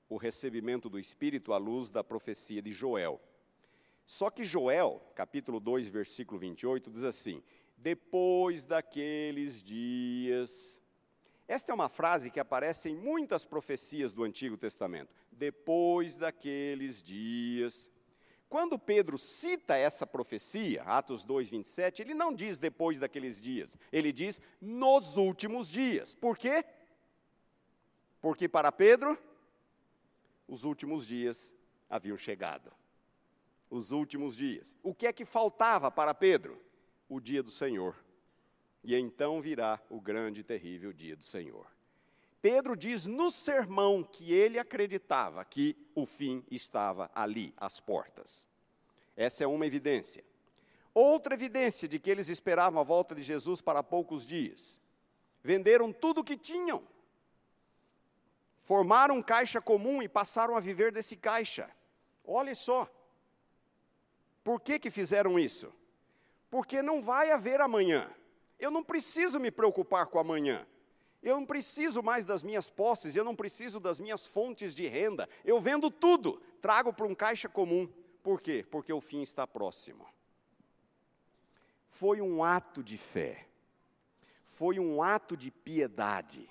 Speaker 1: o recebimento do Espírito à luz da profecia de Joel. Só que Joel, capítulo 2, versículo 28, diz assim: Depois daqueles dias. Esta é uma frase que aparece em muitas profecias do Antigo Testamento. Depois daqueles dias. Quando Pedro cita essa profecia, Atos 2, 27, ele não diz depois daqueles dias, ele diz nos últimos dias. Por quê? Porque para Pedro, os últimos dias haviam chegado. Os últimos dias. O que é que faltava para Pedro? O dia do Senhor. E então virá o grande e terrível dia do Senhor. Pedro diz no sermão que ele acreditava que o fim estava ali, às portas. Essa é uma evidência. Outra evidência de que eles esperavam a volta de Jesus para poucos dias. Venderam tudo o que tinham formaram um caixa comum e passaram a viver desse caixa. Olhe só. Por que, que fizeram isso? Porque não vai haver amanhã. Eu não preciso me preocupar com amanhã. Eu não preciso mais das minhas posses, eu não preciso das minhas fontes de renda. Eu vendo tudo, trago para um caixa comum. Por quê? Porque o fim está próximo. Foi um ato de fé, foi um ato de piedade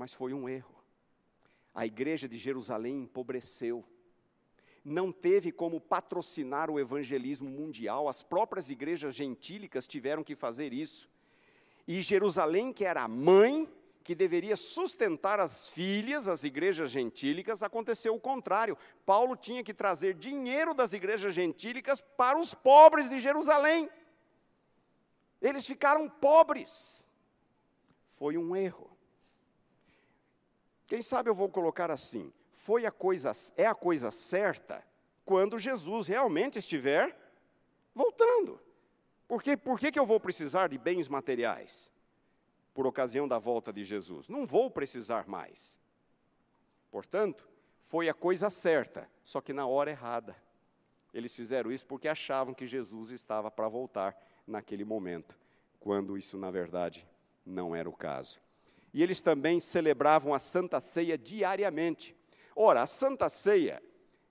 Speaker 1: mas foi um erro. A igreja de Jerusalém empobreceu. Não teve como patrocinar o evangelismo mundial, as próprias igrejas gentílicas tiveram que fazer isso. E Jerusalém, que era a mãe, que deveria sustentar as filhas, as igrejas gentílicas, aconteceu o contrário. Paulo tinha que trazer dinheiro das igrejas gentílicas para os pobres de Jerusalém. Eles ficaram pobres. Foi um erro. Quem sabe eu vou colocar assim: foi a coisa, é a coisa certa quando Jesus realmente estiver voltando. Por que, que eu vou precisar de bens materiais? Por ocasião da volta de Jesus. Não vou precisar mais. Portanto, foi a coisa certa, só que na hora errada. Eles fizeram isso porque achavam que Jesus estava para voltar naquele momento, quando isso, na verdade, não era o caso e eles também celebravam a Santa Ceia diariamente. Ora, a Santa Ceia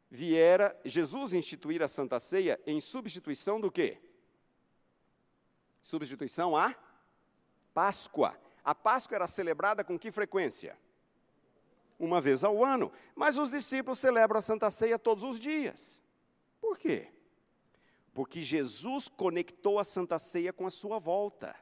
Speaker 1: viera, Jesus instituir a Santa Ceia em substituição do quê? Substituição à Páscoa. A Páscoa era celebrada com que frequência? Uma vez ao ano. Mas os discípulos celebram a Santa Ceia todos os dias. Por quê? Porque Jesus conectou a Santa Ceia com a sua volta.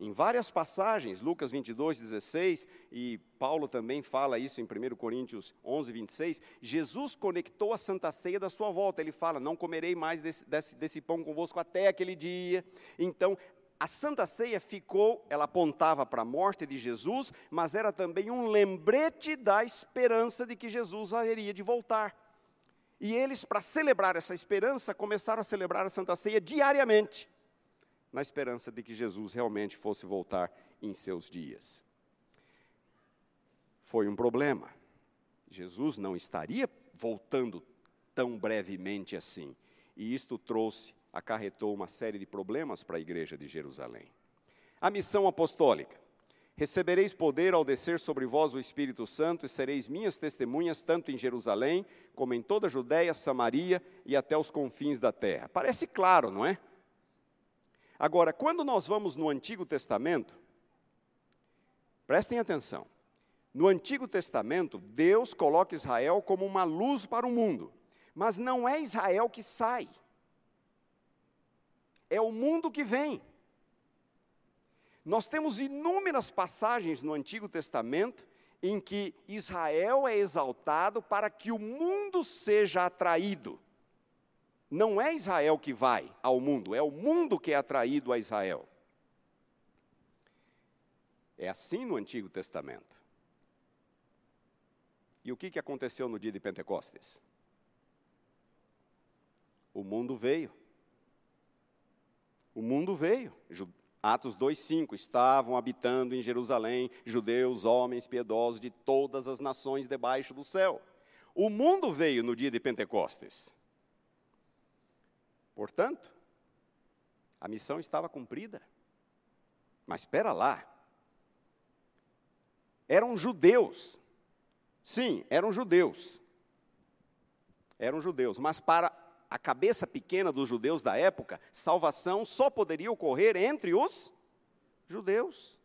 Speaker 1: Em várias passagens, Lucas 22, 16, e Paulo também fala isso em 1 Coríntios 11, 26, Jesus conectou a Santa Ceia da sua volta. Ele fala: Não comerei mais desse, desse, desse pão convosco até aquele dia. Então, a Santa Ceia ficou, ela apontava para a morte de Jesus, mas era também um lembrete da esperança de que Jesus haveria de voltar. E eles, para celebrar essa esperança, começaram a celebrar a Santa Ceia diariamente na esperança de que Jesus realmente fosse voltar em seus dias. Foi um problema. Jesus não estaria voltando tão brevemente assim. E isto trouxe, acarretou uma série de problemas para a igreja de Jerusalém. A missão apostólica. Recebereis poder ao descer sobre vós o Espírito Santo e sereis minhas testemunhas tanto em Jerusalém como em toda a Judéia, Samaria e até os confins da terra. Parece claro, não é? Agora, quando nós vamos no Antigo Testamento, prestem atenção. No Antigo Testamento, Deus coloca Israel como uma luz para o mundo, mas não é Israel que sai, é o mundo que vem. Nós temos inúmeras passagens no Antigo Testamento em que Israel é exaltado para que o mundo seja atraído não é Israel que vai ao mundo, é o mundo que é atraído a Israel. É assim no Antigo Testamento. E o que, que aconteceu no dia de Pentecostes? O mundo veio. O mundo veio. Atos 2:5 estavam habitando em Jerusalém judeus, homens piedosos de todas as nações debaixo do céu. O mundo veio no dia de Pentecostes. Portanto, a missão estava cumprida. Mas espera lá. Eram judeus. Sim, eram judeus. Eram judeus, mas para a cabeça pequena dos judeus da época, salvação só poderia ocorrer entre os judeus.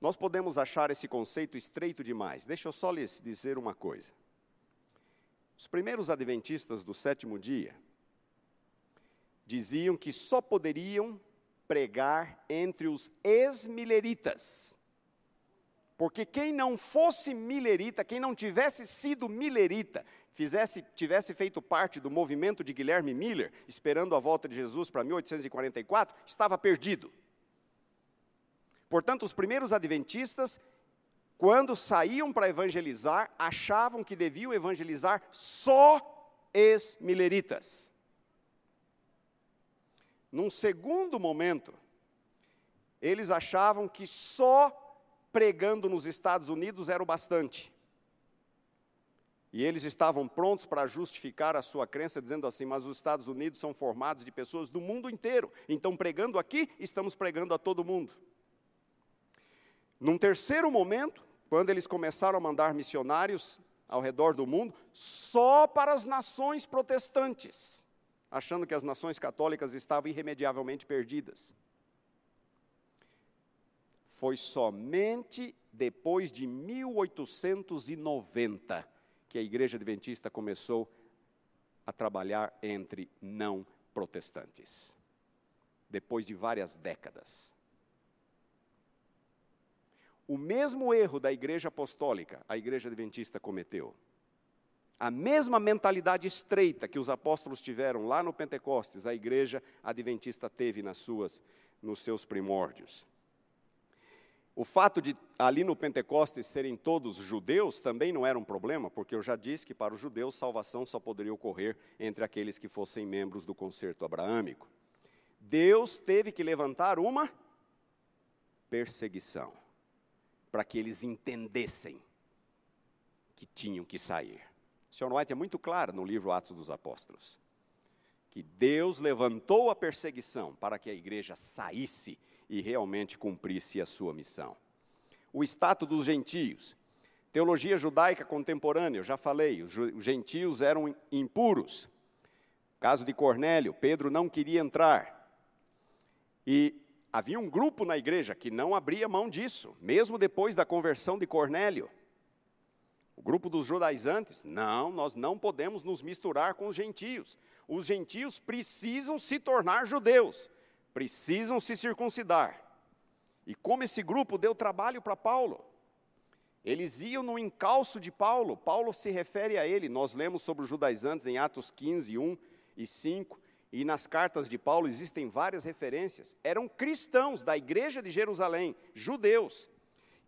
Speaker 1: Nós podemos achar esse conceito estreito demais. Deixa eu só lhes dizer uma coisa. Os primeiros adventistas do sétimo dia diziam que só poderiam pregar entre os ex-mileritas. Porque quem não fosse milerita, quem não tivesse sido milerita, fizesse, tivesse feito parte do movimento de Guilherme Miller, esperando a volta de Jesus para 1844, estava perdido. Portanto, os primeiros adventistas, quando saíam para evangelizar, achavam que deviam evangelizar só ex-mileritas. Num segundo momento, eles achavam que só pregando nos Estados Unidos era o bastante. E eles estavam prontos para justificar a sua crença, dizendo assim: Mas os Estados Unidos são formados de pessoas do mundo inteiro, então pregando aqui, estamos pregando a todo mundo. Num terceiro momento, quando eles começaram a mandar missionários ao redor do mundo, só para as nações protestantes, achando que as nações católicas estavam irremediavelmente perdidas. Foi somente depois de 1890 que a Igreja Adventista começou a trabalhar entre não protestantes. Depois de várias décadas. O mesmo erro da Igreja Apostólica, a Igreja Adventista cometeu. A mesma mentalidade estreita que os apóstolos tiveram lá no Pentecostes, a Igreja Adventista teve nas suas, nos seus primórdios. O fato de ali no Pentecostes serem todos judeus também não era um problema, porque eu já disse que para os judeus salvação só poderia ocorrer entre aqueles que fossem membros do concerto abraâmico. Deus teve que levantar uma perseguição para que eles entendessem que tinham que sair. Sr. White é muito claro no livro Atos dos Apóstolos que Deus levantou a perseguição para que a igreja saísse e realmente cumprisse a sua missão. O status dos gentios. Teologia judaica contemporânea, eu já falei, os gentios eram impuros. Caso de Cornélio, Pedro não queria entrar. E havia um grupo na igreja que não abria mão disso, mesmo depois da conversão de Cornélio. Grupo dos judaizantes, não, nós não podemos nos misturar com os gentios. Os gentios precisam se tornar judeus precisam se circuncidar. E como esse grupo deu trabalho para Paulo, eles iam no encalço de Paulo, Paulo se refere a ele, nós lemos sobre os judaizantes em Atos 15, 1 e 5, e nas cartas de Paulo existem várias referências. Eram cristãos da igreja de Jerusalém, judeus,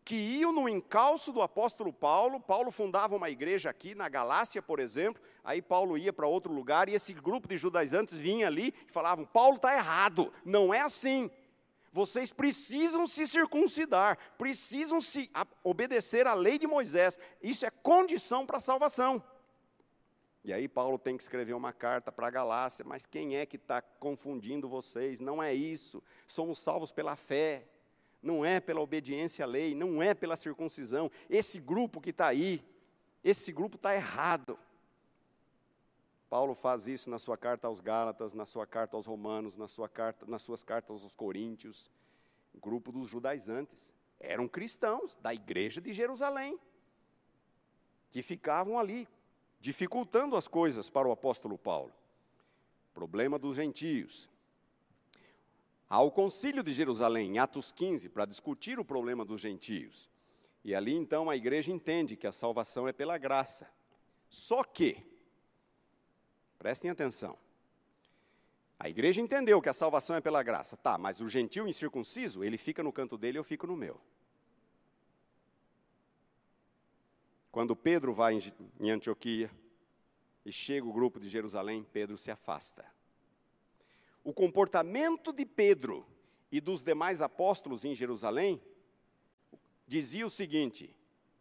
Speaker 1: que iam no encalço do apóstolo Paulo. Paulo fundava uma igreja aqui na Galácia, por exemplo. Aí Paulo ia para outro lugar e esse grupo de judaizantes vinha ali e falavam: Paulo está errado, não é assim. Vocês precisam se circuncidar, precisam se obedecer à lei de Moisés. Isso é condição para a salvação. E aí Paulo tem que escrever uma carta para a Galácia, mas quem é que está confundindo vocês? Não é isso. Somos salvos pela fé não é pela obediência à lei, não é pela circuncisão. Esse grupo que está aí, esse grupo está errado. Paulo faz isso na sua carta aos Gálatas, na sua carta aos Romanos, na sua carta, nas suas cartas aos Coríntios. grupo dos judaizantes. Eram cristãos da igreja de Jerusalém, que ficavam ali, dificultando as coisas para o apóstolo Paulo. Problema dos gentios, ao concílio de Jerusalém, em Atos 15, para discutir o problema dos gentios. E ali então a igreja entende que a salvação é pela graça. Só que, prestem atenção, a igreja entendeu que a salvação é pela graça, tá, mas o gentil incircunciso, ele fica no canto dele, eu fico no meu. Quando Pedro vai em Antioquia e chega o grupo de Jerusalém, Pedro se afasta o comportamento de Pedro e dos demais apóstolos em Jerusalém, dizia o seguinte: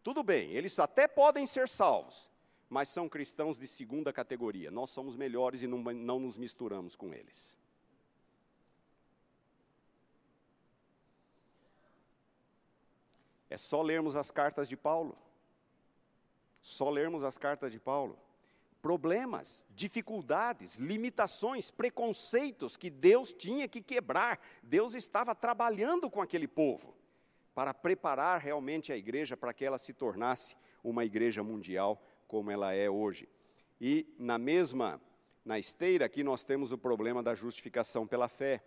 Speaker 1: tudo bem, eles até podem ser salvos, mas são cristãos de segunda categoria. Nós somos melhores e não, não nos misturamos com eles. É só lermos as cartas de Paulo. Só lermos as cartas de Paulo. Problemas, dificuldades, limitações, preconceitos que Deus tinha que quebrar. Deus estava trabalhando com aquele povo para preparar realmente a igreja para que ela se tornasse uma igreja mundial como ela é hoje. E na mesma, na esteira aqui nós temos o problema da justificação pela fé.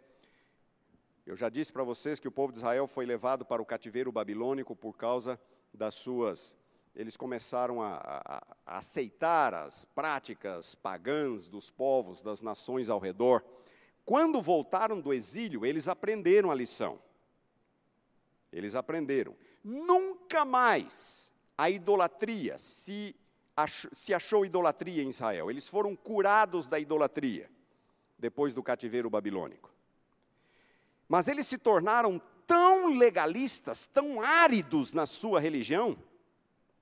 Speaker 1: Eu já disse para vocês que o povo de Israel foi levado para o cativeiro babilônico por causa das suas. Eles começaram a, a, a aceitar as práticas pagãs dos povos, das nações ao redor. Quando voltaram do exílio, eles aprenderam a lição. Eles aprenderam. Nunca mais a idolatria se se achou idolatria em Israel. Eles foram curados da idolatria depois do cativeiro babilônico. Mas eles se tornaram tão legalistas, tão áridos na sua religião,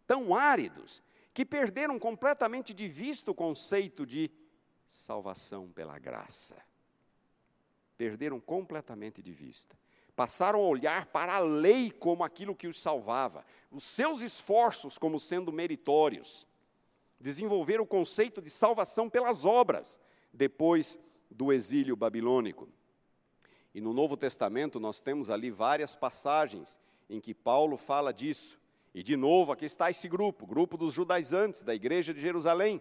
Speaker 1: tão áridos, que perderam completamente de vista o conceito de salvação pela graça. Perderam completamente de vista. Passaram a olhar para a lei como aquilo que os salvava, os seus esforços como sendo meritórios. Desenvolveram o conceito de salvação pelas obras, depois do exílio babilônico. E no Novo Testamento nós temos ali várias passagens em que Paulo fala disso. E de novo, aqui está esse grupo, grupo dos judaizantes da igreja de Jerusalém,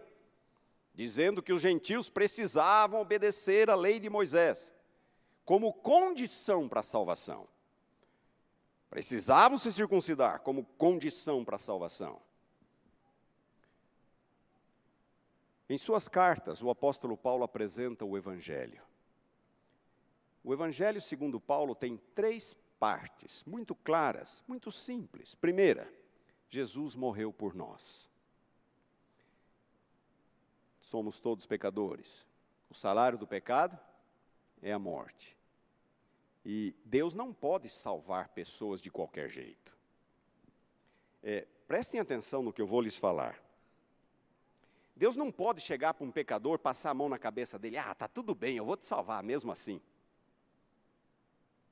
Speaker 1: dizendo que os gentios precisavam obedecer à lei de Moisés como condição para a salvação. Precisavam se circuncidar como condição para a salvação. Em suas cartas, o apóstolo Paulo apresenta o Evangelho. O Evangelho, segundo Paulo, tem três partes muito claras, muito simples. Primeira, Jesus morreu por nós. Somos todos pecadores. O salário do pecado é a morte. E Deus não pode salvar pessoas de qualquer jeito. É, prestem atenção no que eu vou lhes falar. Deus não pode chegar para um pecador, passar a mão na cabeça dele, ah, tá tudo bem, eu vou te salvar mesmo assim.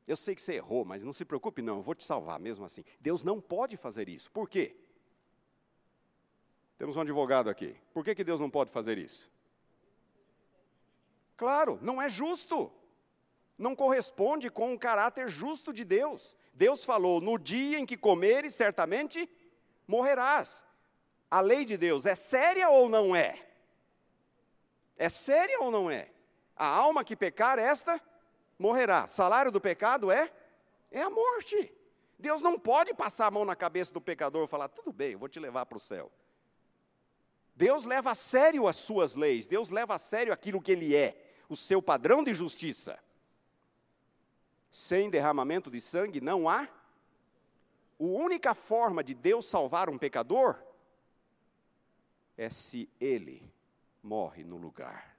Speaker 1: Eu sei que você errou, mas não se preocupe, não, eu vou te salvar mesmo assim. Deus não pode fazer isso. Por quê? Temos um advogado aqui. Por que, que Deus não pode fazer isso? Claro, não é justo. Não corresponde com o caráter justo de Deus. Deus falou: no dia em que comeres, certamente morrerás. A lei de Deus é séria ou não é? É séria ou não é? A alma que pecar, esta morrerá. Salário do pecado é? É a morte. Deus não pode passar a mão na cabeça do pecador e falar: tudo bem, eu vou te levar para o céu. Deus leva a sério as suas leis, Deus leva a sério aquilo que Ele é, o seu padrão de justiça. Sem derramamento de sangue não há. A única forma de Deus salvar um pecador é se ele morre no lugar.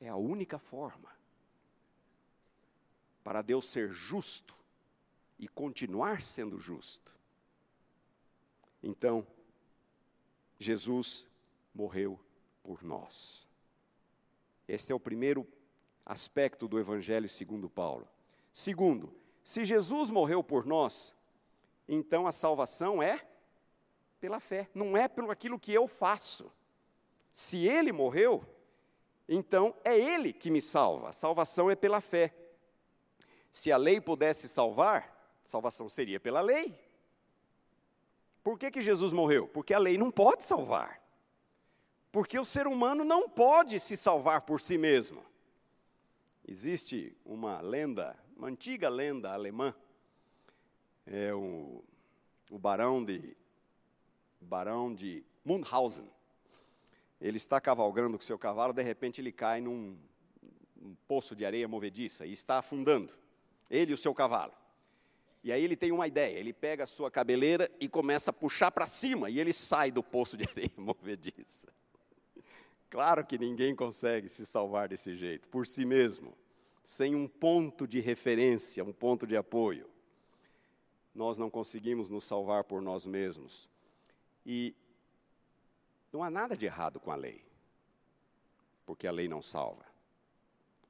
Speaker 1: É a única forma para Deus ser justo e continuar sendo justo. Então, Jesus morreu por nós. Este é o primeiro aspecto do Evangelho segundo Paulo. Segundo, se Jesus morreu por nós, então a salvação é pela fé, não é pelo aquilo que eu faço. Se ele morreu, então é Ele que me salva. A salvação é pela fé. Se a lei pudesse salvar, salvação seria pela lei. Por que, que Jesus morreu? Porque a lei não pode salvar. Porque o ser humano não pode se salvar por si mesmo. Existe uma lenda, uma antiga lenda alemã, é o, o barão de barão de Mundhausen ele está cavalgando com seu cavalo, de repente ele cai num, num poço de areia movediça e está afundando, ele e o seu cavalo. E aí ele tem uma ideia, ele pega a sua cabeleira e começa a puxar para cima, e ele sai do poço de areia movediça. Claro que ninguém consegue se salvar desse jeito, por si mesmo. sem um ponto de referência, um ponto de apoio. Nós não conseguimos nos salvar por nós mesmos. E não há nada de errado com a lei, porque a lei não salva.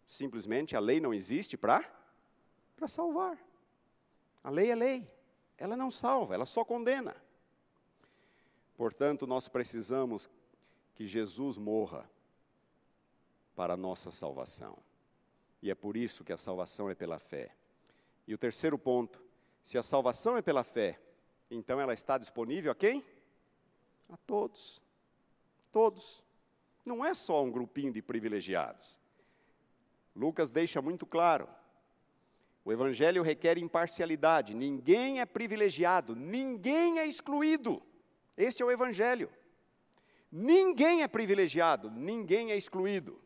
Speaker 1: Simplesmente a lei não existe para salvar. A lei é lei, ela não salva, ela só condena. Portanto, nós precisamos que Jesus morra para a nossa salvação. E é por isso que a salvação é pela fé. E o terceiro ponto, se a salvação é pela fé, então ela está disponível a quem? A todos. Todos. Não é só um grupinho de privilegiados. Lucas deixa muito claro. O Evangelho requer imparcialidade. Ninguém é privilegiado, ninguém é excluído. Este é o Evangelho. Ninguém é privilegiado, ninguém é excluído.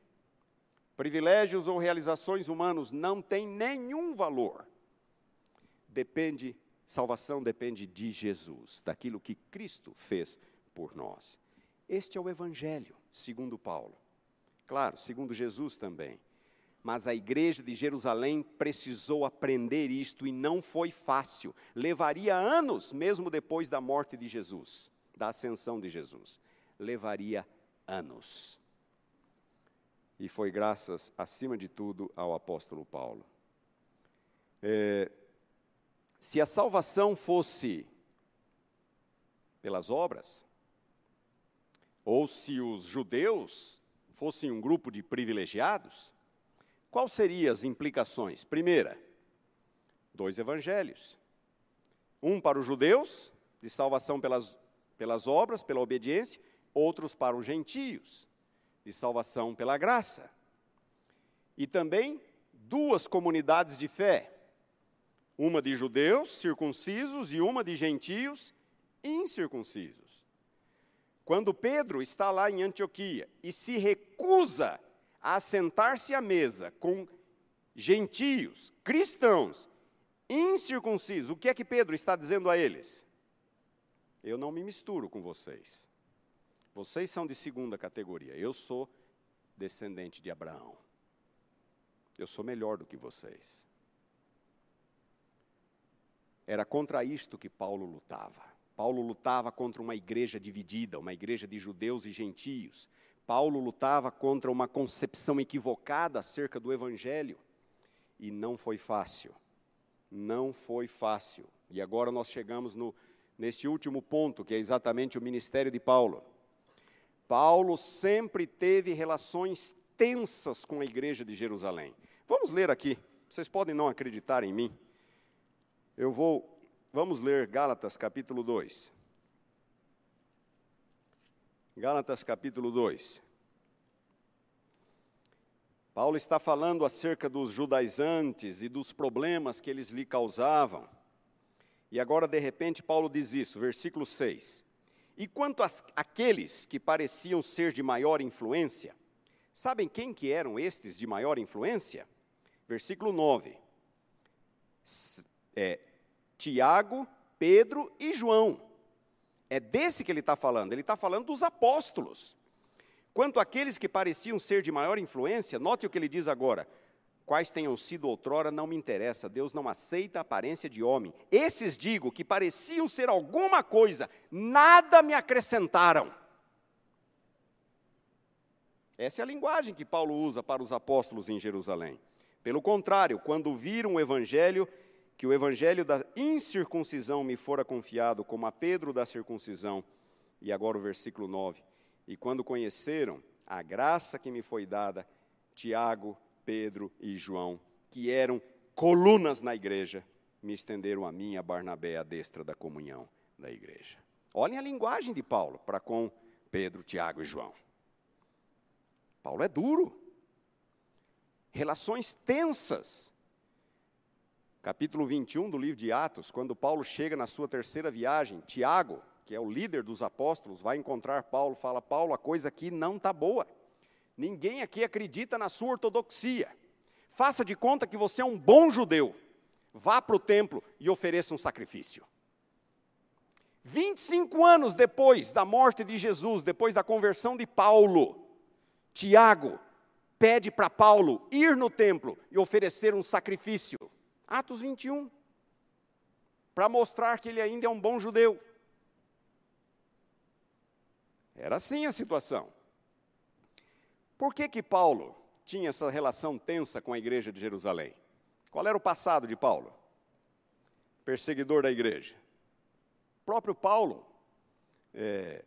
Speaker 1: Privilégios ou realizações humanos não têm nenhum valor. Depende, salvação depende de Jesus, daquilo que Cristo fez por nós. Este é o Evangelho, segundo Paulo. Claro, segundo Jesus também. Mas a igreja de Jerusalém precisou aprender isto e não foi fácil. Levaria anos, mesmo depois da morte de Jesus, da ascensão de Jesus. Levaria anos. E foi graças, acima de tudo, ao apóstolo Paulo. É, se a salvação fosse pelas obras, ou se os judeus fossem um grupo de privilegiados, quais seriam as implicações? Primeira, dois evangelhos. Um para os judeus, de salvação pelas, pelas obras, pela obediência, outros para os gentios, de salvação pela graça. E também duas comunidades de fé, uma de judeus circuncisos e uma de gentios incircuncisos. Quando Pedro está lá em Antioquia e se recusa a sentar-se à mesa com gentios, cristãos, incircuncisos, o que é que Pedro está dizendo a eles? Eu não me misturo com vocês. Vocês são de segunda categoria, eu sou descendente de Abraão. Eu sou melhor do que vocês. Era contra isto que Paulo lutava. Paulo lutava contra uma igreja dividida, uma igreja de judeus e gentios. Paulo lutava contra uma concepção equivocada acerca do evangelho. E não foi fácil. Não foi fácil. E agora nós chegamos no, neste último ponto, que é exatamente o ministério de Paulo. Paulo sempre teve relações tensas com a igreja de Jerusalém. Vamos ler aqui. Vocês podem não acreditar em mim. Eu vou Vamos ler Gálatas capítulo 2. Gálatas capítulo 2. Paulo está falando acerca dos judaizantes e dos problemas que eles lhe causavam. E agora, de repente, Paulo diz isso, versículo 6. E quanto àqueles que pareciam ser de maior influência, sabem quem que eram estes de maior influência? Versículo 9. É, Tiago, Pedro e João. É desse que ele está falando, ele está falando dos apóstolos. Quanto àqueles que pareciam ser de maior influência, note o que ele diz agora: quais tenham sido outrora, não me interessa, Deus não aceita a aparência de homem. Esses digo que pareciam ser alguma coisa, nada me acrescentaram. Essa é a linguagem que Paulo usa para os apóstolos em Jerusalém. Pelo contrário, quando viram o evangelho, que o evangelho da incircuncisão me fora confiado, como a Pedro da circuncisão. E agora o versículo 9. E quando conheceram a graça que me foi dada, Tiago, Pedro e João, que eram colunas na igreja, me estenderam a mim, a Barnabé, a destra da comunhão da igreja. Olhem a linguagem de Paulo para com Pedro, Tiago e João. Paulo é duro. Relações tensas capítulo 21 do livro de Atos, quando Paulo chega na sua terceira viagem, Tiago, que é o líder dos apóstolos, vai encontrar Paulo, fala: Paulo, a coisa aqui não está boa. Ninguém aqui acredita na sua ortodoxia. Faça de conta que você é um bom judeu. Vá para o templo e ofereça um sacrifício. 25 anos depois da morte de Jesus, depois da conversão de Paulo, Tiago, pede para Paulo ir no templo e oferecer um sacrifício. Atos 21. Para mostrar que ele ainda é um bom judeu. Era assim a situação. Por que que Paulo tinha essa relação tensa com a igreja de Jerusalém? Qual era o passado de Paulo? Perseguidor da igreja. O próprio Paulo é,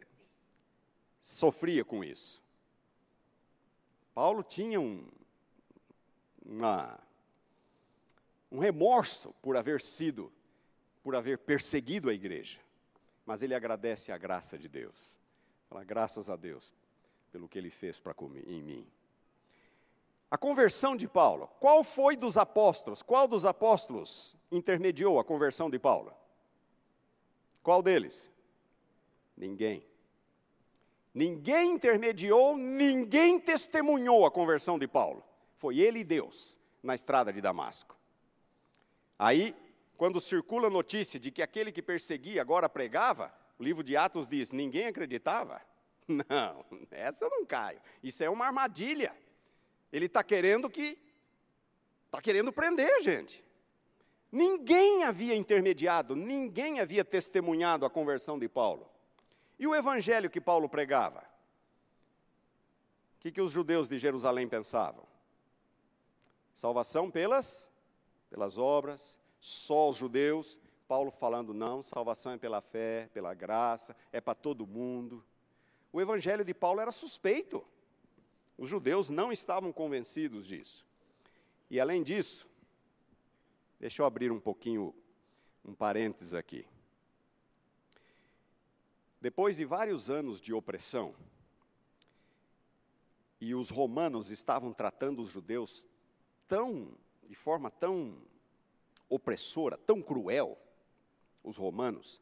Speaker 1: sofria com isso. Paulo tinha um, uma, um remorso por haver sido, por haver perseguido a igreja. Mas ele agradece a graça de Deus. Fala, graças a Deus pelo que ele fez para em mim. A conversão de Paulo. Qual foi dos apóstolos? Qual dos apóstolos intermediou a conversão de Paulo? Qual deles? Ninguém. Ninguém intermediou, ninguém testemunhou a conversão de Paulo. Foi ele e Deus na estrada de Damasco. Aí, quando circula a notícia de que aquele que perseguia agora pregava, o livro de Atos diz: ninguém acreditava. Não, essa eu não caio. Isso é uma armadilha. Ele está querendo que. Está querendo prender, gente. Ninguém havia intermediado, ninguém havia testemunhado a conversão de Paulo. E o evangelho que Paulo pregava? O que, que os judeus de Jerusalém pensavam? Salvação pelas, pelas obras, só os judeus. Paulo falando, não, salvação é pela fé, pela graça, é para todo mundo. O evangelho de Paulo era suspeito. Os judeus não estavam convencidos disso. E além disso, deixa eu abrir um pouquinho, um parênteses aqui. Depois de vários anos de opressão, e os romanos estavam tratando os judeus tão, de forma tão opressora, tão cruel, os romanos,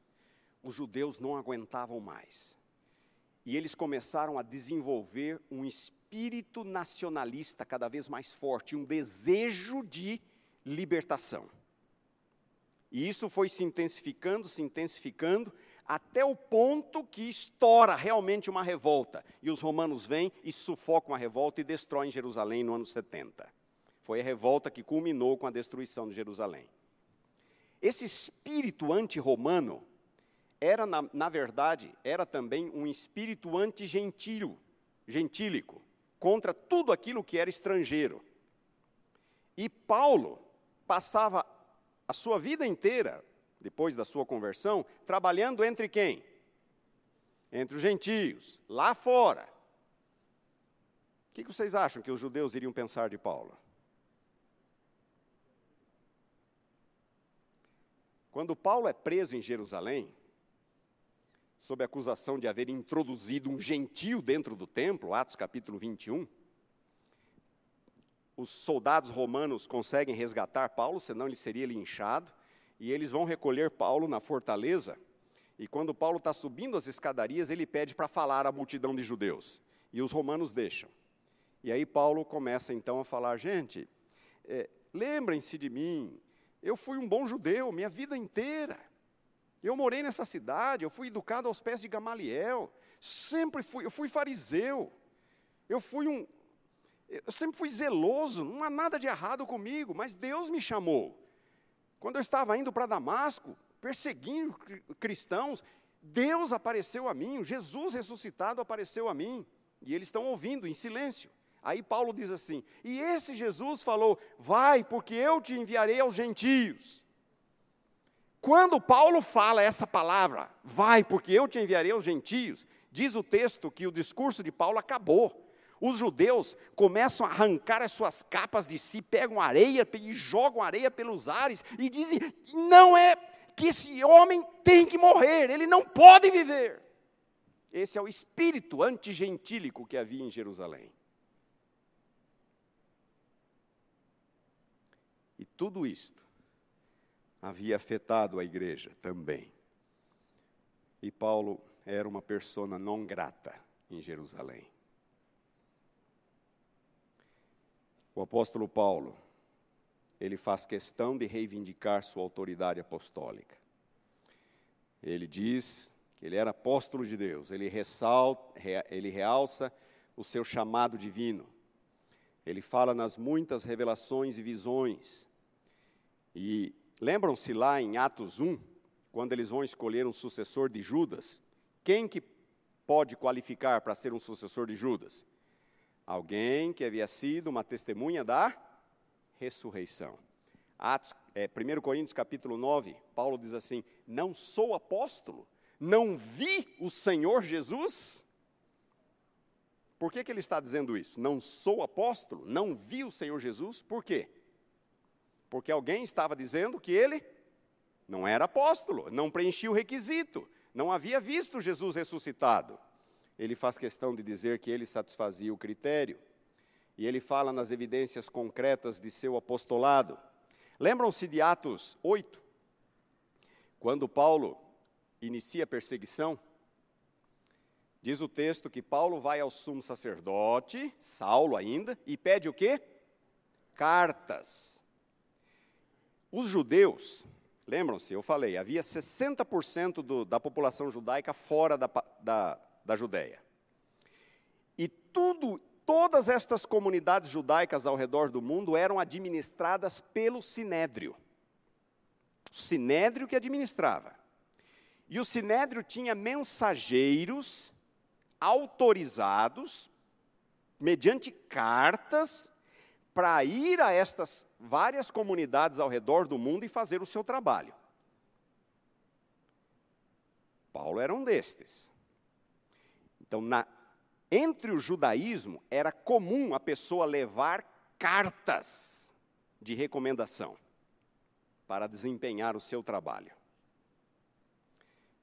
Speaker 1: os judeus não aguentavam mais. E eles começaram a desenvolver um espírito nacionalista cada vez mais forte, um desejo de libertação. E isso foi se intensificando, se intensificando, até o ponto que estoura realmente uma revolta. E os romanos vêm e sufocam a revolta e destroem Jerusalém no ano 70. Foi a revolta que culminou com a destruição de Jerusalém. Esse espírito anti-romano era, na, na, verdade, era também um espírito anti-gentílico, gentílico, contra tudo aquilo que era estrangeiro. E Paulo passava a sua vida inteira depois da sua conversão, trabalhando entre quem? Entre os gentios, lá fora. O que vocês acham que os judeus iriam pensar de Paulo? Quando Paulo é preso em Jerusalém, sob acusação de haver introduzido um gentio dentro do templo, Atos capítulo 21, os soldados romanos conseguem resgatar Paulo, senão ele seria linchado e eles vão recolher Paulo na fortaleza. E quando Paulo está subindo as escadarias, ele pede para falar à multidão de judeus. E os romanos deixam. E aí Paulo começa então a falar: gente, é, lembrem-se de mim, eu fui um bom judeu minha vida inteira. Eu morei nessa cidade, eu fui educado aos pés de Gamaliel, sempre fui, eu fui fariseu, eu fui um, eu sempre fui zeloso, não há nada de errado comigo, mas Deus me chamou. Quando eu estava indo para Damasco, perseguindo cristãos, Deus apareceu a mim, Jesus ressuscitado apareceu a mim, e eles estão ouvindo em silêncio. Aí Paulo diz assim: E esse Jesus falou: Vai, porque eu te enviarei aos gentios. Quando Paulo fala essa palavra, vai, porque eu te enviarei aos gentios, diz o texto que o discurso de Paulo acabou. Os judeus começam a arrancar as suas capas de si, pegam areia e jogam areia pelos ares e dizem: não é que esse homem tem que morrer, ele não pode viver. Esse é o espírito antigentílico que havia em Jerusalém. E tudo isto havia afetado a igreja também. E Paulo era uma persona não grata em Jerusalém. O apóstolo Paulo, ele faz questão de reivindicar sua autoridade apostólica. Ele diz que ele era apóstolo de Deus, ele, ressalta, ele realça o seu chamado divino. Ele fala nas muitas revelações e visões. E lembram-se lá em Atos 1, quando eles vão escolher um sucessor de Judas, quem que pode qualificar para ser um sucessor de Judas? Alguém que havia sido uma testemunha da ressurreição. Atos, é, 1 Coríntios capítulo 9, Paulo diz assim: Não sou apóstolo, não vi o Senhor Jesus. Por que, que ele está dizendo isso? Não sou apóstolo, não vi o Senhor Jesus, por quê? Porque alguém estava dizendo que ele não era apóstolo, não preenchia o requisito, não havia visto Jesus ressuscitado. Ele faz questão de dizer que ele satisfazia o critério. E ele fala nas evidências concretas de seu apostolado. Lembram-se de Atos 8? Quando Paulo inicia a perseguição, diz o texto que Paulo vai ao sumo sacerdote, Saulo ainda, e pede o quê? Cartas. Os judeus, lembram-se, eu falei, havia 60% do, da população judaica fora da, da, da Judéia. E tudo, todas estas comunidades judaicas ao redor do mundo eram administradas pelo Sinédrio. Sinédrio que administrava. E o Sinédrio tinha mensageiros autorizados, mediante cartas, para ir a estas várias comunidades ao redor do mundo e fazer o seu trabalho. Paulo era um destes. Então, na, entre o judaísmo, era comum a pessoa levar cartas de recomendação para desempenhar o seu trabalho.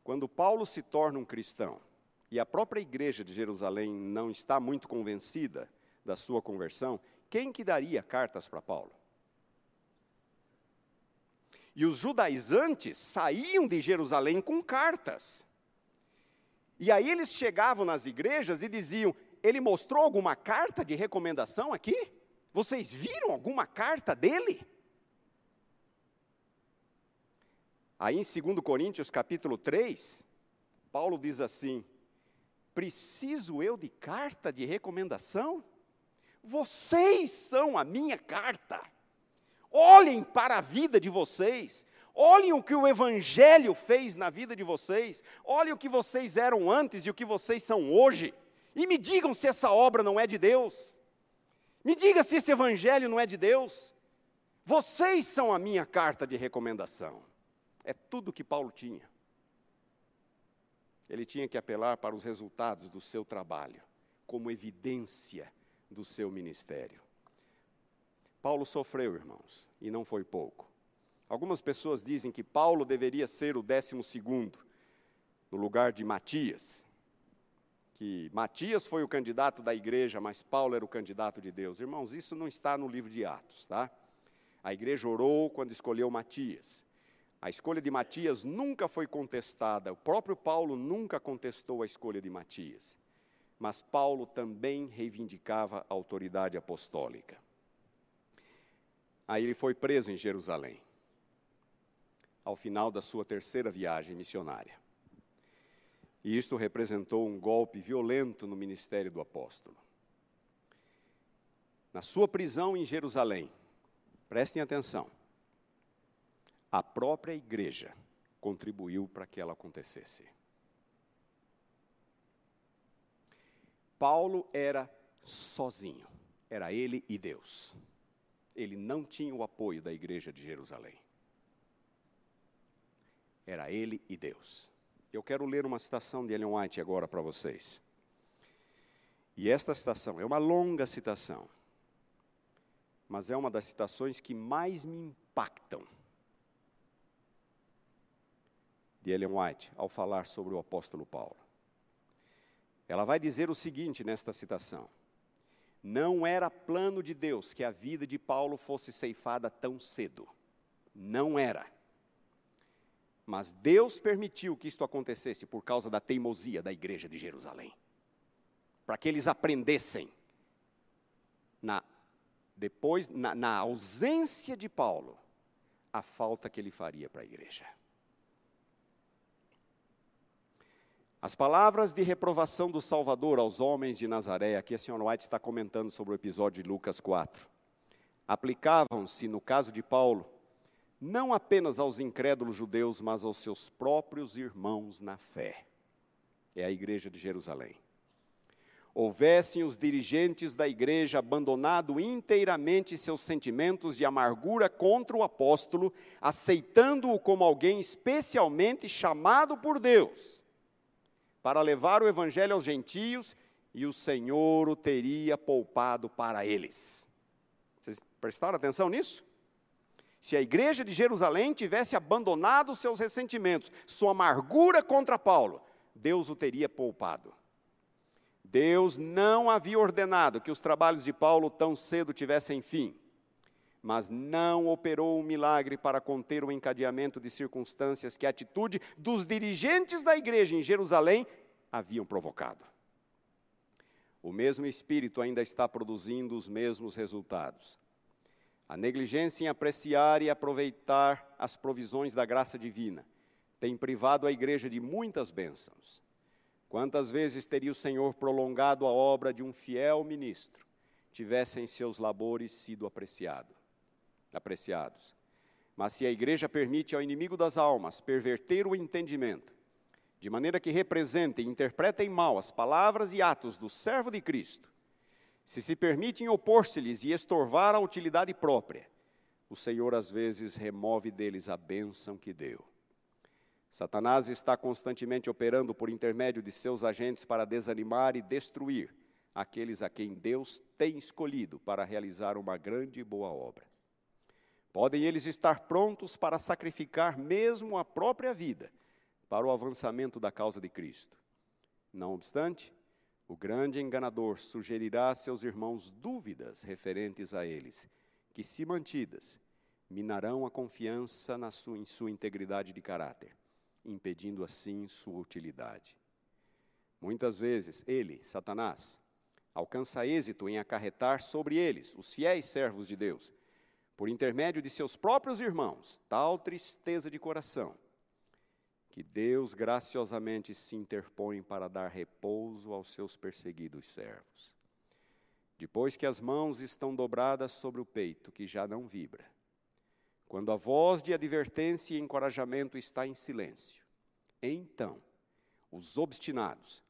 Speaker 1: Quando Paulo se torna um cristão e a própria igreja de Jerusalém não está muito convencida da sua conversão, quem que daria cartas para Paulo? E os judaizantes saíam de Jerusalém com cartas. E aí eles chegavam nas igrejas e diziam: Ele mostrou alguma carta de recomendação aqui? Vocês viram alguma carta dele? Aí em 2 Coríntios capítulo 3, Paulo diz assim: Preciso eu de carta de recomendação? Vocês são a minha carta. Olhem para a vida de vocês, olhem o que o Evangelho fez na vida de vocês, olhem o que vocês eram antes e o que vocês são hoje, e me digam se essa obra não é de Deus. Me diga se esse Evangelho não é de Deus. Vocês são a minha carta de recomendação. É tudo que Paulo tinha. Ele tinha que apelar para os resultados do seu trabalho, como evidência do seu ministério. Paulo sofreu, irmãos, e não foi pouco. Algumas pessoas dizem que Paulo deveria ser o décimo segundo, no lugar de Matias. Que Matias foi o candidato da igreja, mas Paulo era o candidato de Deus. Irmãos, isso não está no livro de Atos, tá? A igreja orou quando escolheu Matias. A escolha de Matias nunca foi contestada, o próprio Paulo nunca contestou a escolha de Matias. Mas Paulo também reivindicava a autoridade apostólica. Aí ele foi preso em Jerusalém, ao final da sua terceira viagem missionária. E isto representou um golpe violento no ministério do apóstolo. Na sua prisão em Jerusalém, prestem atenção, a própria igreja contribuiu para que ela acontecesse. Paulo era sozinho, era ele e Deus. Ele não tinha o apoio da igreja de Jerusalém. Era ele e Deus. Eu quero ler uma citação de Ellen White agora para vocês. E esta citação é uma longa citação, mas é uma das citações que mais me impactam de Ellen White ao falar sobre o apóstolo Paulo. Ela vai dizer o seguinte nesta citação: Não era plano de Deus que a vida de Paulo fosse ceifada tão cedo. Não era. Mas Deus permitiu que isto acontecesse por causa da teimosia da igreja de Jerusalém. Para que eles aprendessem na depois na, na ausência de Paulo a falta que ele faria para a igreja. As palavras de reprovação do Salvador aos homens de Nazaré, aqui a senhora White está comentando sobre o episódio de Lucas 4, aplicavam-se, no caso de Paulo, não apenas aos incrédulos judeus, mas aos seus próprios irmãos na fé. É a igreja de Jerusalém. Houvessem os dirigentes da igreja abandonado inteiramente seus sentimentos de amargura contra o apóstolo, aceitando-o como alguém especialmente chamado por Deus para levar o evangelho aos gentios, e o Senhor o teria poupado para eles. Vocês prestaram atenção nisso? Se a igreja de Jerusalém tivesse abandonado seus ressentimentos, sua amargura contra Paulo, Deus o teria poupado. Deus não havia ordenado que os trabalhos de Paulo tão cedo tivessem fim, mas não operou um milagre para conter o encadeamento de circunstâncias que a atitude dos dirigentes da igreja em Jerusalém haviam provocado. O mesmo Espírito ainda está produzindo os mesmos resultados. A negligência em apreciar e aproveitar as provisões da graça divina tem privado a igreja de muitas bênçãos. Quantas vezes teria o Senhor prolongado a obra de um fiel ministro, tivessem seus labores sido apreciado, apreciados? Mas se a igreja permite ao inimigo das almas perverter o entendimento, de maneira que representem e interpretem mal as palavras e atos do servo de Cristo, se se permitem opor-se-lhes e estorvar a utilidade própria, o Senhor às vezes remove deles a bênção que deu. Satanás está constantemente operando por intermédio de seus agentes para desanimar e destruir aqueles a quem Deus tem escolhido para realizar uma grande e boa obra. Podem eles estar prontos para sacrificar mesmo a própria vida para o avançamento da causa de Cristo. Não obstante, o grande enganador sugerirá a seus irmãos dúvidas referentes a eles, que, se mantidas, minarão a confiança na sua, em sua integridade de caráter, impedindo assim sua utilidade. Muitas vezes ele, Satanás, alcança êxito em acarretar sobre eles, os fiéis servos de Deus, por intermédio de seus próprios irmãos, tal tristeza de coração, que Deus graciosamente se interpõe para dar repouso aos seus perseguidos servos. Depois que as mãos estão dobradas sobre o peito, que já não vibra, quando a voz de advertência e encorajamento está em silêncio, então os obstinados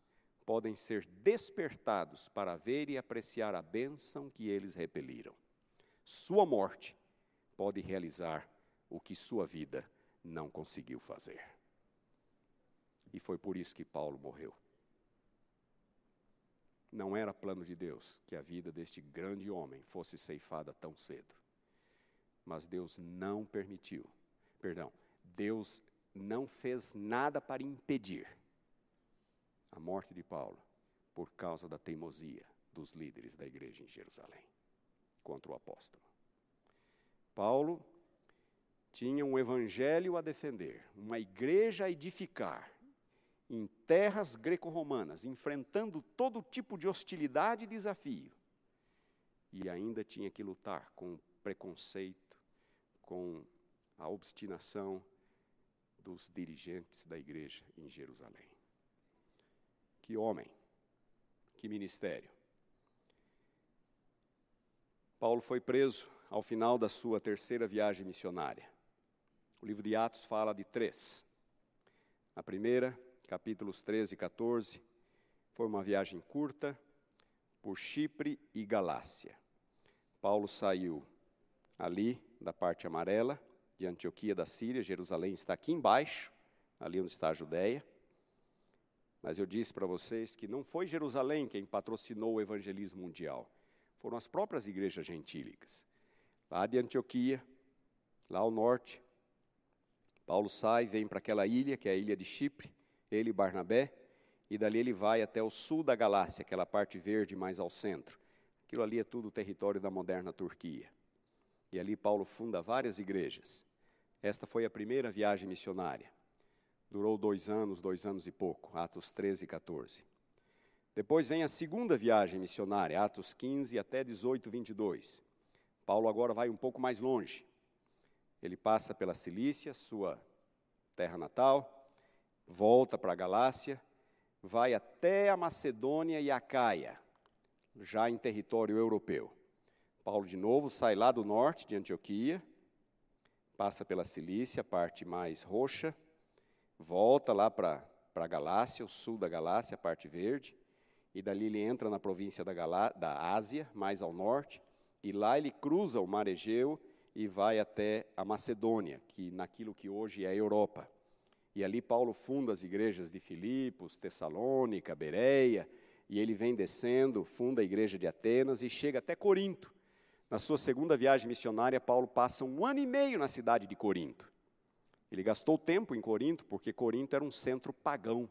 Speaker 1: podem ser despertados para ver e apreciar a bênção que eles repeliram. Sua morte pode realizar o que sua vida não conseguiu fazer. E foi por isso que Paulo morreu. Não era plano de Deus que a vida deste grande homem fosse ceifada tão cedo. Mas Deus não permitiu. Perdão, Deus não fez nada para impedir a morte de Paulo por causa da teimosia dos líderes da igreja em Jerusalém contra o apóstolo. Paulo tinha um evangelho a defender, uma igreja a edificar, em terras greco-romanas, enfrentando todo tipo de hostilidade e desafio. E ainda tinha que lutar com o preconceito, com a obstinação dos dirigentes da igreja em Jerusalém. Que homem, que ministério. Paulo foi preso ao final da sua terceira viagem missionária. O livro de Atos fala de três. A primeira, capítulos 13 e 14. Foi uma viagem curta por Chipre e Galácia. Paulo saiu ali da parte amarela, de Antioquia da Síria, Jerusalém está aqui embaixo, ali onde está a Judéia. Mas eu disse para vocês que não foi Jerusalém quem patrocinou o evangelismo mundial, foram as próprias igrejas gentílicas. Lá de Antioquia, lá ao norte, Paulo sai, vem para aquela ilha, que é a ilha de Chipre, ele e Barnabé, e dali ele vai até o sul da Galácia, aquela parte verde mais ao centro. Aquilo ali é tudo território da moderna Turquia. E ali Paulo funda várias igrejas. Esta foi a primeira viagem missionária. Durou dois anos, dois anos e pouco, Atos 13 e 14. Depois vem a segunda viagem missionária, Atos 15 até 18, 22. Paulo agora vai um pouco mais longe. Ele passa pela Cilícia, sua terra natal, volta para a Galácia, vai até a Macedônia e a Caia, já em território europeu. Paulo, de novo, sai lá do norte, de Antioquia, passa pela Cilícia, parte mais roxa, volta lá para a Galácia, o sul da Galácia, a parte verde, e dali ele entra na província da, Galá, da Ásia, mais ao norte, e lá ele cruza o mar Egeu e vai até a Macedônia, que naquilo que hoje é a Europa. E ali Paulo funda as igrejas de Filipos, Tessalônica, Bereia, e ele vem descendo, funda a igreja de Atenas e chega até Corinto. Na sua segunda viagem missionária, Paulo passa um ano e meio na cidade de Corinto. Ele gastou tempo em Corinto, porque Corinto era um centro pagão.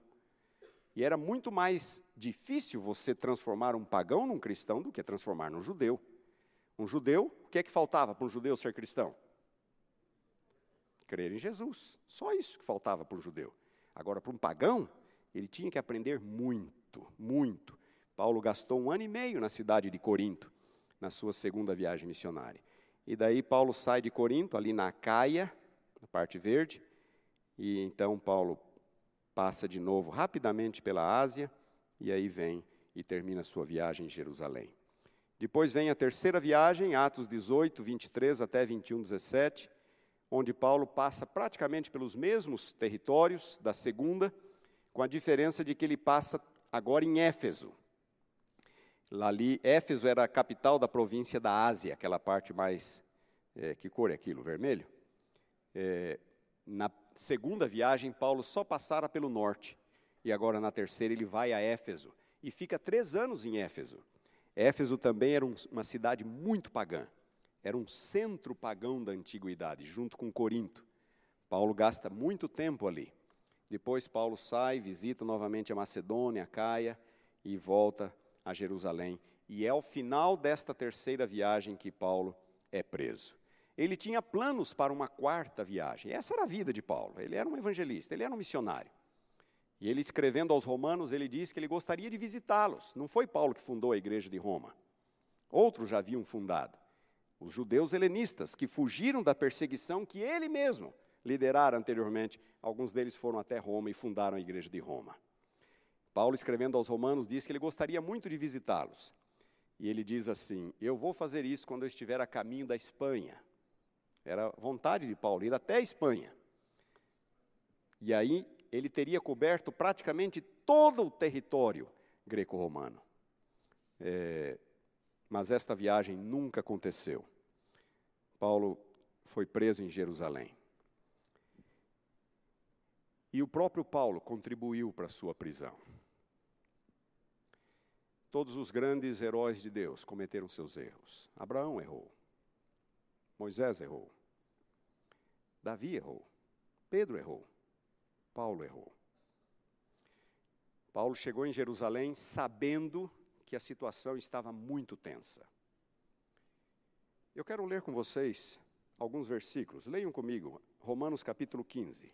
Speaker 1: E era muito mais difícil você transformar um pagão num cristão do que transformar num judeu. Um judeu, o que é que faltava para um judeu ser cristão? Crer em Jesus. Só isso que faltava para um judeu. Agora, para um pagão, ele tinha que aprender muito, muito. Paulo gastou um ano e meio na cidade de Corinto na sua segunda viagem missionária. E daí Paulo sai de Corinto, ali na Caia, na parte verde, e então Paulo passa de novo rapidamente pela Ásia, e aí vem e termina sua viagem em Jerusalém. Depois vem a terceira viagem, Atos 18, 23 até 21, 17, onde Paulo passa praticamente pelos mesmos territórios da segunda, com a diferença de que ele passa agora em Éfeso. Ali, Éfeso era a capital da província da Ásia, aquela parte mais. É, que cor é aquilo? Vermelho? É, na segunda viagem, Paulo só passara pelo norte. E agora, na terceira, ele vai a Éfeso. E fica três anos em Éfeso. Éfeso também era um, uma cidade muito pagã. Era um centro pagão da antiguidade, junto com Corinto. Paulo gasta muito tempo ali. Depois, Paulo sai, visita novamente a Macedônia, a Caia e volta a Jerusalém. E é ao final desta terceira viagem que Paulo é preso. Ele tinha planos para uma quarta viagem. Essa era a vida de Paulo. Ele era um evangelista, ele era um missionário. E ele escrevendo aos romanos, ele diz que ele gostaria de visitá-los. Não foi Paulo que fundou a igreja de Roma. Outros já haviam fundado. Os judeus helenistas que fugiram da perseguição que ele mesmo liderara anteriormente, alguns deles foram até Roma e fundaram a igreja de Roma. Paulo, escrevendo aos Romanos, diz que ele gostaria muito de visitá-los. E ele diz assim: Eu vou fazer isso quando eu estiver a caminho da Espanha. Era vontade de Paulo ir até a Espanha. E aí ele teria coberto praticamente todo o território greco-romano. É, mas esta viagem nunca aconteceu. Paulo foi preso em Jerusalém. E o próprio Paulo contribuiu para a sua prisão. Todos os grandes heróis de Deus cometeram seus erros. Abraão errou. Moisés errou. Davi errou. Pedro errou. Paulo errou. Paulo chegou em Jerusalém sabendo que a situação estava muito tensa. Eu quero ler com vocês alguns versículos. Leiam comigo, Romanos capítulo 15.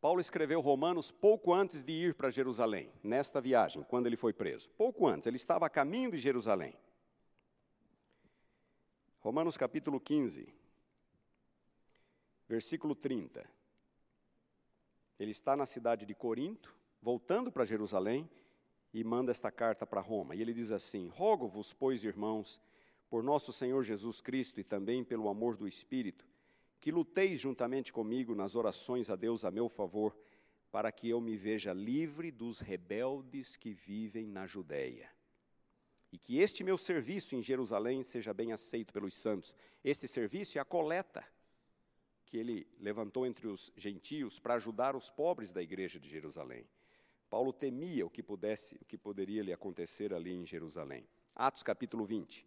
Speaker 1: Paulo escreveu Romanos pouco antes de ir para Jerusalém, nesta viagem, quando ele foi preso. Pouco antes, ele estava a caminho de Jerusalém. Romanos capítulo 15, versículo 30. Ele está na cidade de Corinto, voltando para Jerusalém, e manda esta carta para Roma. E ele diz assim: Rogo-vos, pois, irmãos, por nosso Senhor Jesus Cristo e também pelo amor do Espírito, que luteis juntamente comigo nas orações a Deus a meu favor, para que eu me veja livre dos rebeldes que vivem na Judéia. E que este meu serviço em Jerusalém seja bem aceito pelos santos. Este serviço é a coleta que ele levantou entre os gentios para ajudar os pobres da igreja de Jerusalém. Paulo temia o que pudesse, o que poderia lhe acontecer ali em Jerusalém. Atos capítulo 20.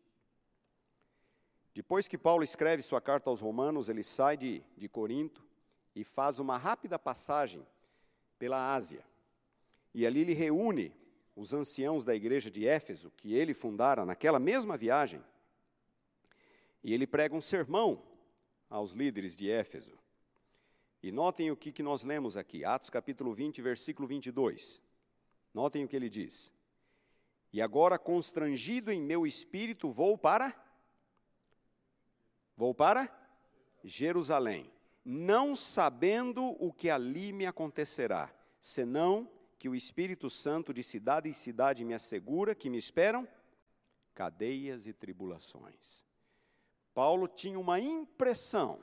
Speaker 1: Depois que Paulo escreve sua carta aos Romanos, ele sai de, de Corinto e faz uma rápida passagem pela Ásia. E ali ele reúne os anciãos da igreja de Éfeso, que ele fundara naquela mesma viagem. E ele prega um sermão aos líderes de Éfeso. E notem o que, que nós lemos aqui, Atos capítulo 20, versículo 22. Notem o que ele diz. E agora, constrangido em meu espírito, vou para Vou para Jerusalém não sabendo o que ali me acontecerá, senão que o Espírito Santo de cidade em cidade me assegura que me esperam cadeias e tribulações. Paulo tinha uma impressão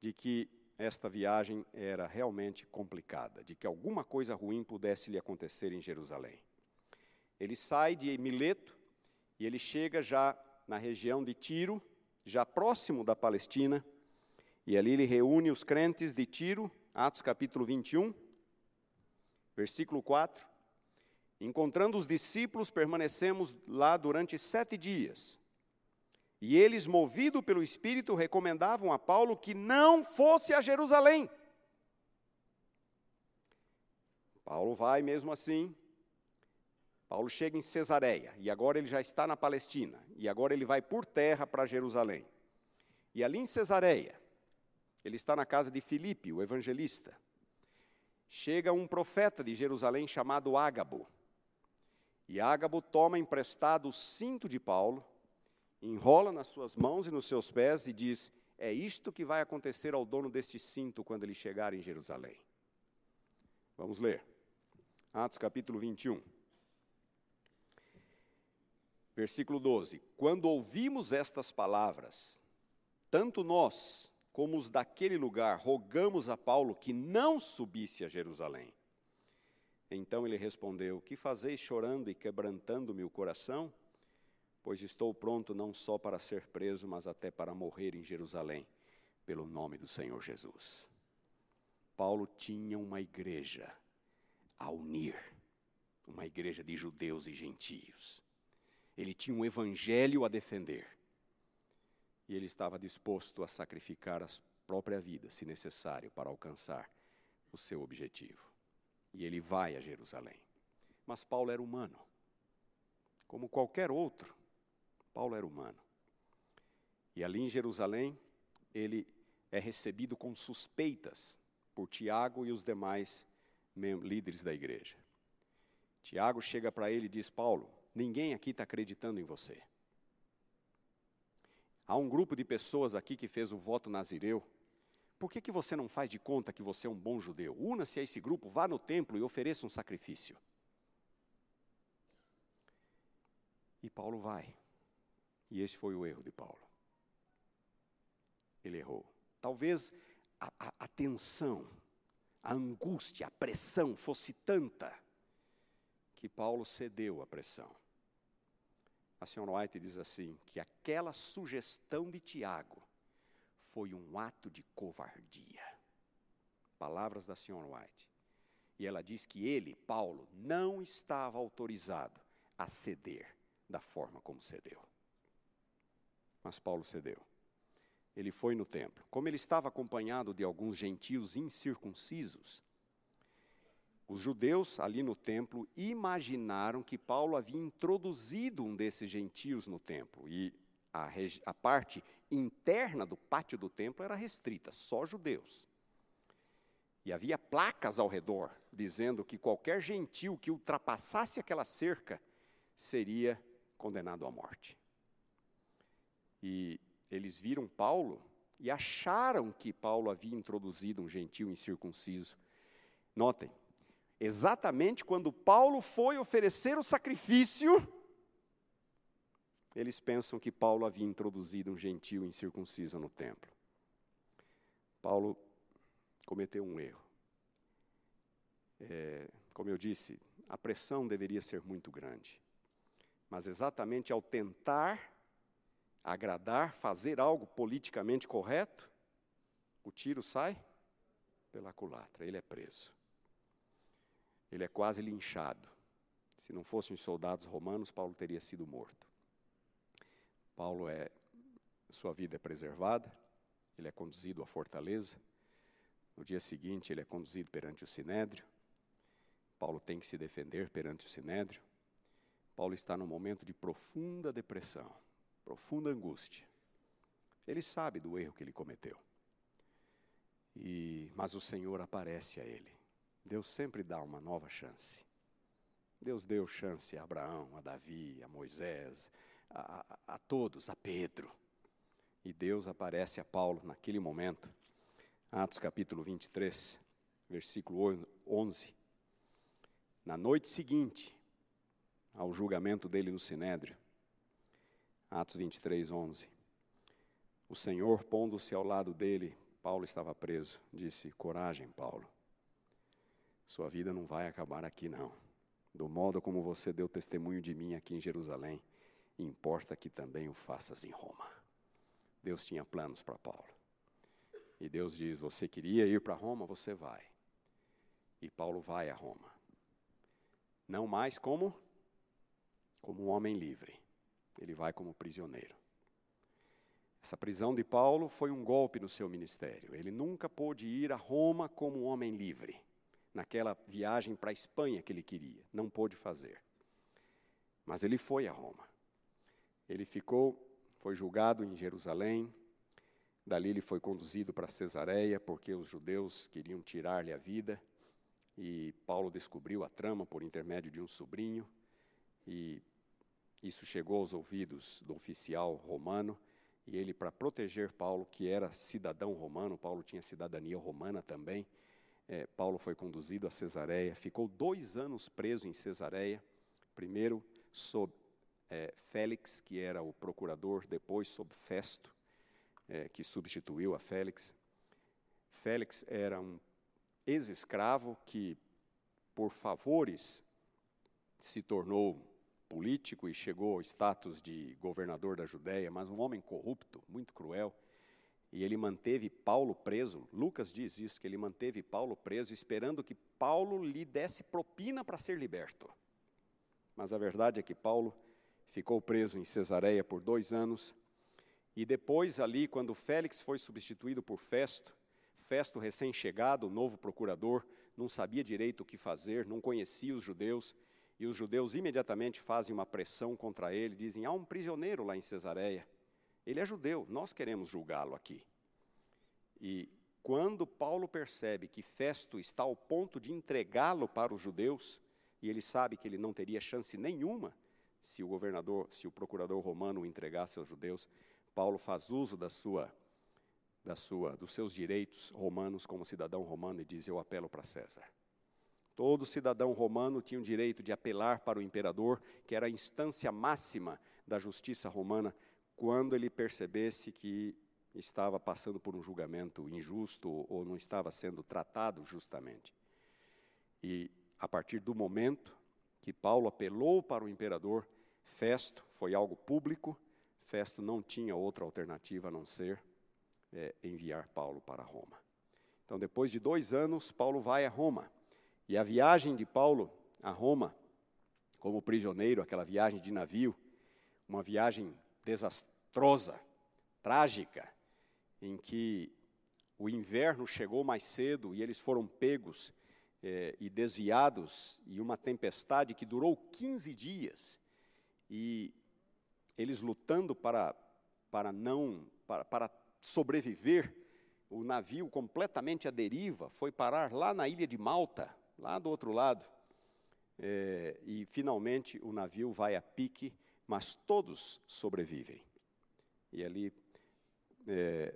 Speaker 1: de que esta viagem era realmente complicada, de que alguma coisa ruim pudesse lhe acontecer em Jerusalém. Ele sai de Mileto e ele chega já na região de Tiro, já próximo da Palestina, e ali ele reúne os crentes de Tiro, Atos capítulo 21, versículo 4. Encontrando os discípulos, permanecemos lá durante sete dias. E eles, movidos pelo Espírito, recomendavam a Paulo que não fosse a Jerusalém. Paulo vai mesmo assim. Paulo chega em Cesareia, e agora ele já está na Palestina, e agora ele vai por terra para Jerusalém. E ali em Cesareia, ele está na casa de Filipe, o evangelista. Chega um profeta de Jerusalém chamado Ágabo. E Ágabo toma emprestado o cinto de Paulo, enrola nas suas mãos e nos seus pés e diz: É isto que vai acontecer ao dono deste cinto quando ele chegar em Jerusalém. Vamos ler. Atos capítulo 21. Versículo 12: Quando ouvimos estas palavras, tanto nós como os daquele lugar, rogamos a Paulo que não subisse a Jerusalém. Então ele respondeu: Que fazeis chorando e quebrantando-me o coração? Pois estou pronto não só para ser preso, mas até para morrer em Jerusalém, pelo nome do Senhor Jesus. Paulo tinha uma igreja a unir, uma igreja de judeus e gentios. Ele tinha um evangelho a defender e ele estava disposto a sacrificar a própria vida, se necessário, para alcançar o seu objetivo. E ele vai a Jerusalém. Mas Paulo era humano. Como qualquer outro, Paulo era humano. E ali em Jerusalém, ele é recebido com suspeitas por Tiago e os demais líderes da igreja. Tiago chega para ele e diz: Paulo, ninguém aqui está acreditando em você. Há um grupo de pessoas aqui que fez o voto nazireu. Por que, que você não faz de conta que você é um bom judeu? Una-se a esse grupo, vá no templo e ofereça um sacrifício. E Paulo vai. E esse foi o erro de Paulo. Ele errou. Talvez a, a, a tensão, a angústia, a pressão fosse tanta que Paulo cedeu à pressão a senhora White diz assim: que aquela sugestão de Tiago foi um ato de covardia. Palavras da senhora White. E ela diz que ele, Paulo, não estava autorizado a ceder da forma como cedeu. Mas Paulo cedeu. Ele foi no templo. Como ele estava acompanhado de alguns gentios incircuncisos, os judeus ali no templo imaginaram que Paulo havia introduzido um desses gentios no templo e a, a parte interna do pátio do templo era restrita, só judeus. E havia placas ao redor dizendo que qualquer gentil que ultrapassasse aquela cerca seria condenado à morte. E eles viram Paulo e acharam que Paulo havia introduzido um gentil incircunciso. Notem, Exatamente quando Paulo foi oferecer o sacrifício, eles pensam que Paulo havia introduzido um gentio incircunciso no templo. Paulo cometeu um erro. É, como eu disse, a pressão deveria ser muito grande. Mas exatamente ao tentar agradar, fazer algo politicamente correto, o tiro sai pela culatra, ele é preso ele é quase linchado. Se não fossem os soldados romanos, Paulo teria sido morto. Paulo é, sua vida é preservada, ele é conduzido à fortaleza. No dia seguinte, ele é conduzido perante o sinédrio. Paulo tem que se defender perante o sinédrio. Paulo está num momento de profunda depressão, profunda angústia. Ele sabe do erro que ele cometeu. E, mas o Senhor aparece a ele Deus sempre dá uma nova chance. Deus deu chance a Abraão, a Davi, a Moisés, a, a, a todos, a Pedro. E Deus aparece a Paulo naquele momento Atos capítulo 23, versículo 11. Na noite seguinte ao julgamento dele no Sinédrio, Atos 23, 11. O Senhor, pondo-se ao lado dele, Paulo estava preso, disse: Coragem, Paulo. Sua vida não vai acabar aqui, não. Do modo como você deu testemunho de mim aqui em Jerusalém, importa que também o faças em Roma. Deus tinha planos para Paulo. E Deus diz: Você queria ir para Roma? Você vai. E Paulo vai a Roma. Não mais como como um homem livre. Ele vai como prisioneiro. Essa prisão de Paulo foi um golpe no seu ministério. Ele nunca pôde ir a Roma como um homem livre, naquela viagem para a Espanha que ele queria. Não pôde fazer. Mas ele foi a Roma. Ele ficou, foi julgado em Jerusalém. Dali ele foi conduzido para Cesareia, porque os judeus queriam tirar-lhe a vida. E Paulo descobriu a trama por intermédio de um sobrinho. E isso chegou aos ouvidos do oficial romano, e ele, para proteger Paulo, que era cidadão romano, Paulo tinha cidadania romana também, é, Paulo foi conduzido a Cesareia, ficou dois anos preso em Cesareia, primeiro sob é, Félix, que era o procurador, depois sob Festo, é, que substituiu a Félix. Félix era um ex-escravo que, por favores, se tornou político e chegou ao status de governador da Judéia, mas um homem corrupto, muito cruel. E ele manteve Paulo preso. Lucas diz isso, que ele manteve Paulo preso, esperando que Paulo lhe desse propina para ser liberto. Mas a verdade é que Paulo ficou preso em Cesareia por dois anos. E depois, ali, quando Félix foi substituído por Festo, Festo, recém-chegado, novo procurador, não sabia direito o que fazer, não conhecia os judeus, e os judeus imediatamente fazem uma pressão contra ele, dizem: há um prisioneiro lá em Cesareia. Ele é judeu, nós queremos julgá-lo aqui. E quando Paulo percebe que Festo está ao ponto de entregá-lo para os judeus, e ele sabe que ele não teria chance nenhuma se o governador, se o procurador romano o entregasse aos judeus, Paulo faz uso da sua da sua dos seus direitos romanos como cidadão romano e diz: "Eu apelo para César". Todo cidadão romano tinha o direito de apelar para o imperador, que era a instância máxima da justiça romana, quando ele percebesse que estava passando por um julgamento injusto ou não estava sendo tratado justamente. E a partir do momento que Paulo apelou para o imperador, Festo foi algo público, Festo não tinha outra alternativa a não ser é, enviar Paulo para Roma. Então, depois de dois anos, Paulo vai a Roma. E a viagem de Paulo a Roma, como prisioneiro, aquela viagem de navio, uma viagem desastrosa, trágica, em que o inverno chegou mais cedo e eles foram pegos eh, e desviados, e uma tempestade que durou 15 dias, e eles lutando para, para não, para, para sobreviver, o navio completamente à deriva foi parar lá na ilha de Malta, lá do outro lado. É, e finalmente o navio vai a pique, mas todos sobrevivem. E ali é,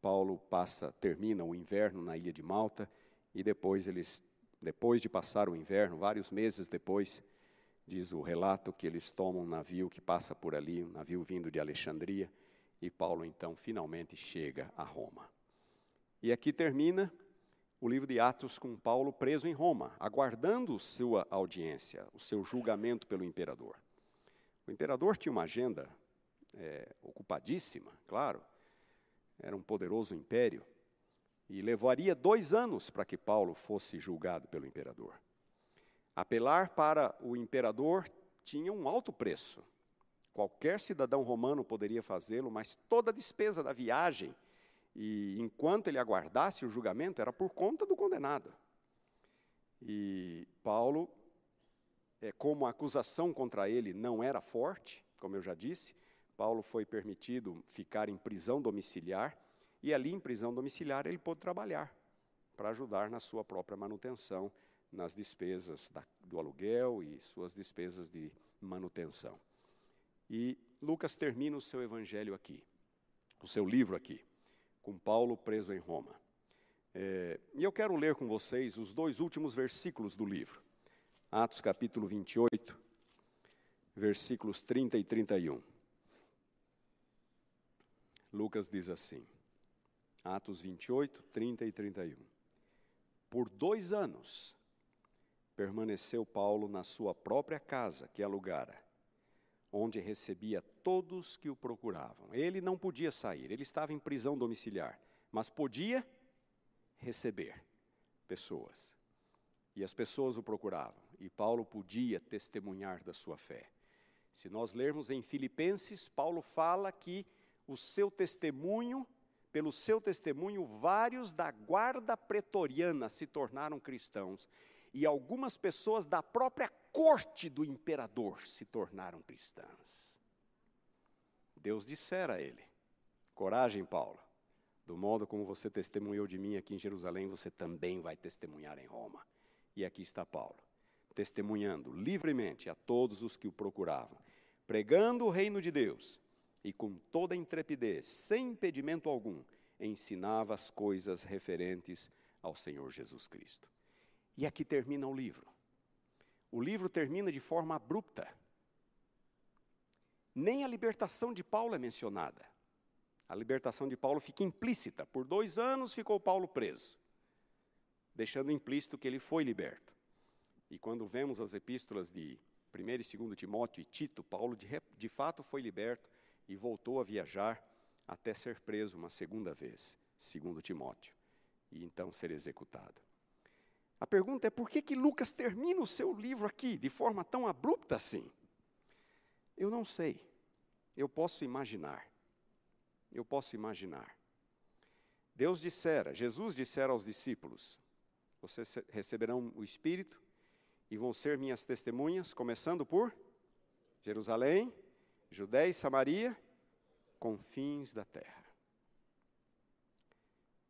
Speaker 1: Paulo passa, termina o inverno na ilha de Malta e depois eles, depois de passar o inverno, vários meses depois, diz o relato que eles tomam um navio que passa por ali, um navio vindo de Alexandria, e Paulo então finalmente chega a Roma. E aqui termina o livro de Atos com Paulo preso em Roma, aguardando sua audiência, o seu julgamento pelo imperador. O imperador tinha uma agenda é, ocupadíssima, claro, era um poderoso império, e levaria dois anos para que Paulo fosse julgado pelo imperador. Apelar para o imperador tinha um alto preço. Qualquer cidadão romano poderia fazê-lo, mas toda a despesa da viagem e enquanto ele aguardasse o julgamento, era por conta do condenado. E Paulo, é, como a acusação contra ele não era forte, como eu já disse, Paulo foi permitido ficar em prisão domiciliar, e ali em prisão domiciliar ele pôde trabalhar para ajudar na sua própria manutenção, nas despesas da, do aluguel e suas despesas de manutenção. E Lucas termina o seu evangelho aqui, o seu livro aqui com Paulo preso em Roma. É, e eu quero ler com vocês os dois últimos versículos do livro. Atos capítulo 28, versículos 30 e 31. Lucas diz assim, Atos 28, 30 e 31. Por dois anos permaneceu Paulo na sua própria casa que alugara, onde recebia todos que o procuravam. Ele não podia sair, ele estava em prisão domiciliar, mas podia receber pessoas. E as pessoas o procuravam, e Paulo podia testemunhar da sua fé. Se nós lermos em Filipenses, Paulo fala que o seu testemunho, pelo seu testemunho, vários da guarda pretoriana se tornaram cristãos, e algumas pessoas da própria corte do imperador se tornaram cristãs. Deus dissera a ele: Coragem, Paulo. Do modo como você testemunhou de mim aqui em Jerusalém, você também vai testemunhar em Roma. E aqui está Paulo, testemunhando livremente a todos os que o procuravam, pregando o reino de Deus e com toda intrepidez, sem impedimento algum, ensinava as coisas referentes ao Senhor Jesus Cristo. E aqui termina o livro. O livro termina de forma abrupta. Nem a libertação de Paulo é mencionada. A libertação de Paulo fica implícita. Por dois anos ficou Paulo preso, deixando implícito que ele foi liberto. E quando vemos as epístolas de 1 e 2 Timóteo e Tito, Paulo de, de fato foi liberto e voltou a viajar até ser preso uma segunda vez, segundo Timóteo, e então ser executado. A pergunta é por que, que Lucas termina o seu livro aqui de forma tão abrupta assim? Eu não sei. Eu posso imaginar eu posso imaginar. Deus dissera, Jesus dissera aos discípulos: Vocês receberão o Espírito e vão ser minhas testemunhas, começando por Jerusalém, Judéia e Samaria, confins da terra.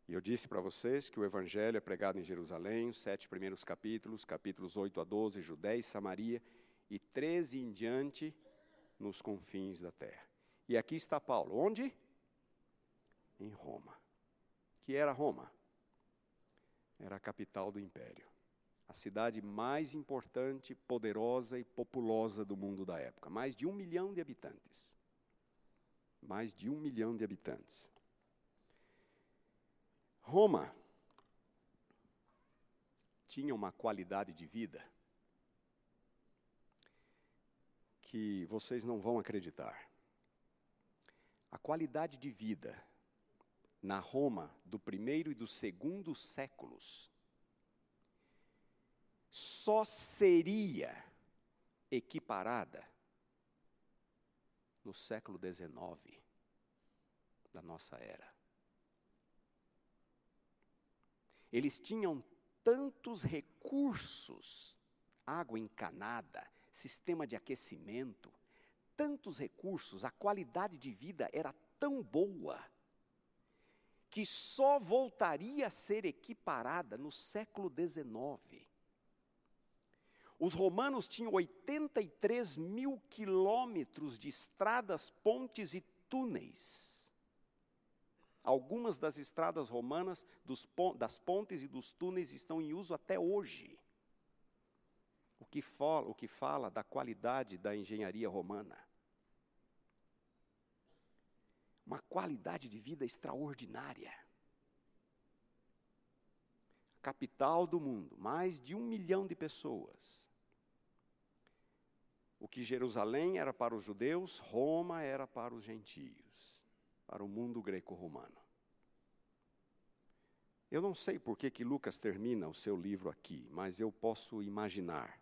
Speaker 1: E eu disse para vocês que o Evangelho é pregado em Jerusalém, os sete primeiros capítulos, capítulos 8 a 12, Judéia e Samaria, e 13 em diante, nos confins da terra. E aqui está Paulo. Onde? em Roma. Que era Roma? Era a capital do império. A cidade mais importante, poderosa e populosa do mundo da época. Mais de um milhão de habitantes. Mais de um milhão de habitantes. Roma tinha uma qualidade de vida que vocês não vão acreditar. A qualidade de vida na Roma do primeiro e do segundo séculos só seria equiparada no século XIX da nossa era. Eles tinham tantos recursos, água encanada, sistema de aquecimento, tantos recursos, a qualidade de vida era tão boa que só voltaria a ser equiparada no século XIX. Os romanos tinham 83 mil quilômetros de estradas, pontes e túneis. Algumas das estradas romanas, das pontes e dos túneis estão em uso até hoje. O que, o que fala da qualidade da engenharia romana uma qualidade de vida extraordinária. Capital do mundo, mais de um milhão de pessoas. O que Jerusalém era para os judeus, Roma era para os gentios, para o mundo greco-romano. Eu não sei por que, que Lucas termina o seu livro aqui, mas eu posso imaginar.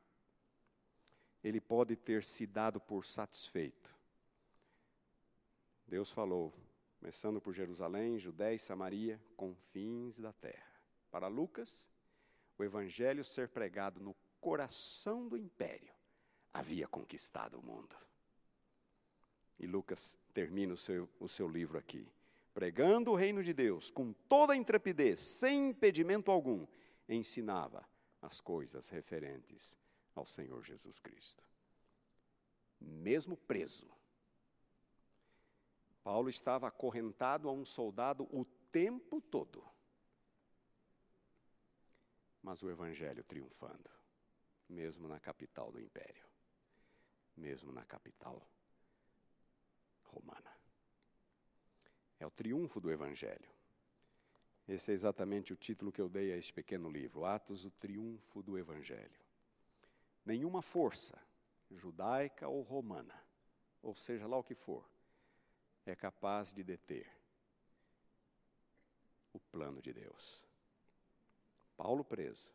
Speaker 1: Ele pode ter se dado por satisfeito Deus falou, começando por Jerusalém, Judéia e Samaria, confins da terra. Para Lucas, o evangelho ser pregado no coração do império havia conquistado o mundo. E Lucas termina o seu, o seu livro aqui, pregando o reino de Deus com toda intrepidez, sem impedimento algum, ensinava as coisas referentes ao Senhor Jesus Cristo. Mesmo preso, Paulo estava acorrentado a um soldado o tempo todo. mas o Evangelho triunfando, mesmo na capital do império, mesmo na capital romana. É o triunfo do Evangelho. Esse é exatamente o título que eu dei a este pequeno livro, Atos, o Triunfo do Evangelho. Nenhuma força, judaica ou romana, ou seja lá o que for, é capaz de deter o plano de Deus. Paulo preso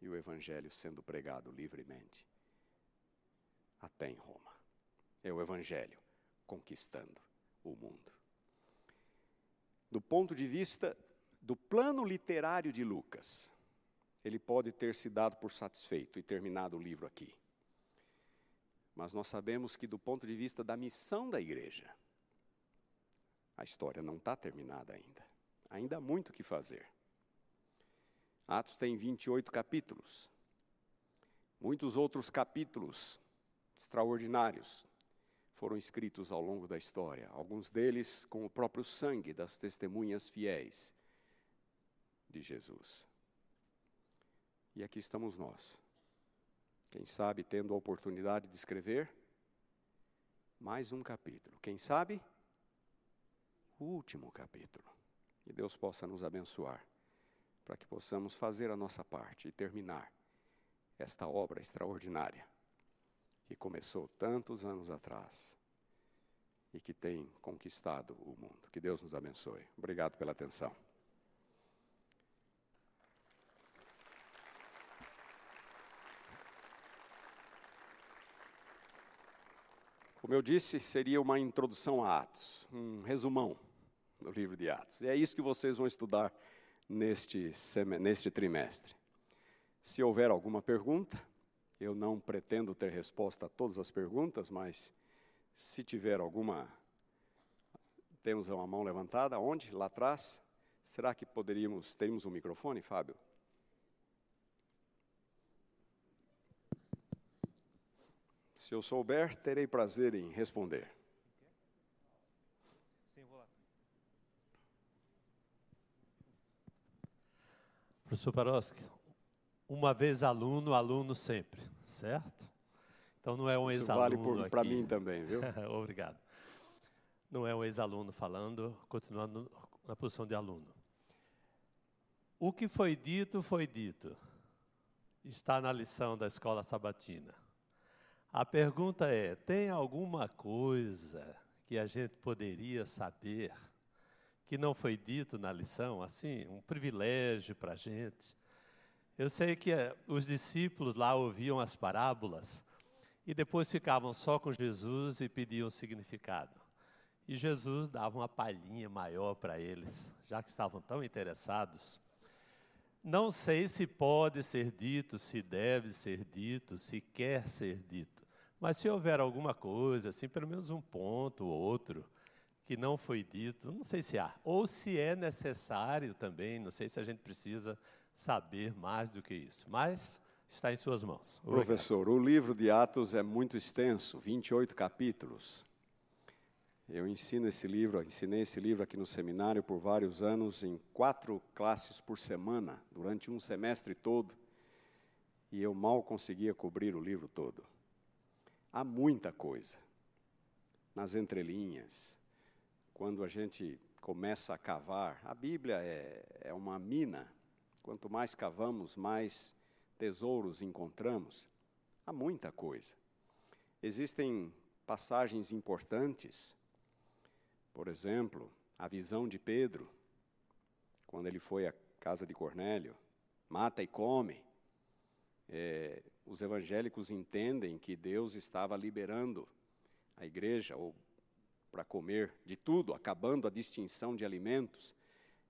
Speaker 1: e o Evangelho sendo pregado livremente até em Roma. É o Evangelho conquistando o mundo. Do ponto de vista do plano literário de Lucas, ele pode ter se dado por satisfeito e terminado o livro aqui. Mas nós sabemos que, do ponto de vista da missão da igreja, a história não está terminada ainda. Ainda há muito o que fazer. Atos tem 28 capítulos. Muitos outros capítulos extraordinários foram escritos ao longo da história, alguns deles com o próprio sangue das testemunhas fiéis de Jesus. E aqui estamos nós. Quem sabe tendo a oportunidade de escrever mais um capítulo. Quem sabe? O último capítulo. Que Deus possa nos abençoar para que possamos fazer a nossa parte e terminar esta obra extraordinária que começou tantos anos atrás e que tem conquistado o mundo. Que Deus nos abençoe. Obrigado pela atenção. Como eu disse, seria uma introdução a Atos, um resumão do livro de Atos. E é isso que vocês vão estudar neste, neste trimestre. Se houver alguma pergunta, eu não pretendo ter resposta a todas as perguntas, mas se tiver alguma, temos uma mão levantada, onde? Lá atrás. Será que poderíamos, temos um microfone, Fábio? Se eu souber, terei prazer em responder.
Speaker 2: Sim, vou lá. Professor Paroski, uma vez aluno, aluno sempre, certo? Então não é um ex-aluno
Speaker 1: Isso vale para mim também, viu?
Speaker 2: Obrigado. Não é um ex-aluno falando, continuando na posição de aluno. O que foi dito, foi dito. Está na lição da escola sabatina. A pergunta é: tem alguma coisa que a gente poderia saber que não foi dito na lição? Assim, um privilégio para a gente. Eu sei que eh, os discípulos lá ouviam as parábolas e depois ficavam só com Jesus e pediam significado. E Jesus dava uma palhinha maior para eles, já que estavam tão interessados. Não sei se pode ser dito, se deve ser dito, se quer ser dito. Mas se houver alguma coisa, assim, pelo menos um ponto ou outro, que não foi dito, não sei se há. Ou se é necessário também, não sei se a gente precisa saber mais do que isso. Mas está em suas mãos.
Speaker 1: Obrigado. Professor, o livro de Atos é muito extenso, 28 capítulos. Eu ensino esse livro, ensinei esse livro aqui no seminário por vários anos, em quatro classes por semana, durante um semestre todo, e eu mal conseguia cobrir o livro todo. Há muita coisa nas entrelinhas. Quando a gente começa a cavar, a Bíblia é, é uma mina. Quanto mais cavamos, mais tesouros encontramos. Há muita coisa. Existem passagens importantes. Por exemplo, a visão de Pedro, quando ele foi à casa de Cornélio, mata e come. É, os evangélicos entendem que Deus estava liberando a igreja ou para comer de tudo, acabando a distinção de alimentos.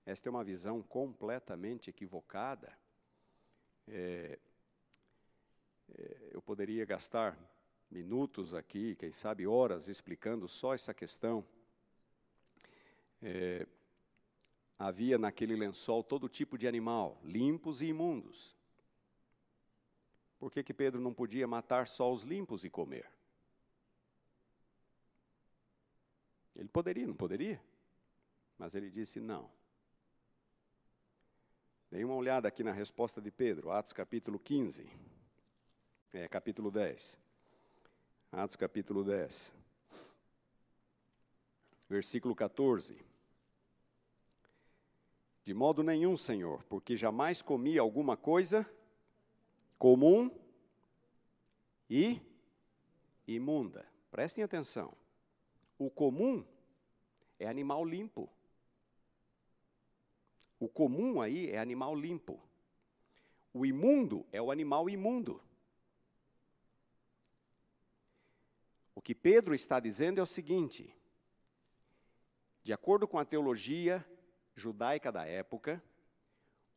Speaker 1: Esta é uma visão completamente equivocada. É, é, eu poderia gastar minutos aqui, quem sabe horas, explicando só essa questão. É, havia naquele lençol todo tipo de animal, limpos e imundos. Por que, que Pedro não podia matar só os limpos e comer? Ele poderia, não poderia? Mas ele disse: não. Dei uma olhada aqui na resposta de Pedro, Atos capítulo 15. É, capítulo 10. Atos capítulo 10. Versículo 14. De modo nenhum, Senhor, porque jamais comi alguma coisa comum e imunda. Prestem atenção. O comum é animal limpo. O comum aí é animal limpo. O imundo é o animal imundo. O que Pedro está dizendo é o seguinte: de acordo com a teologia judaica da época,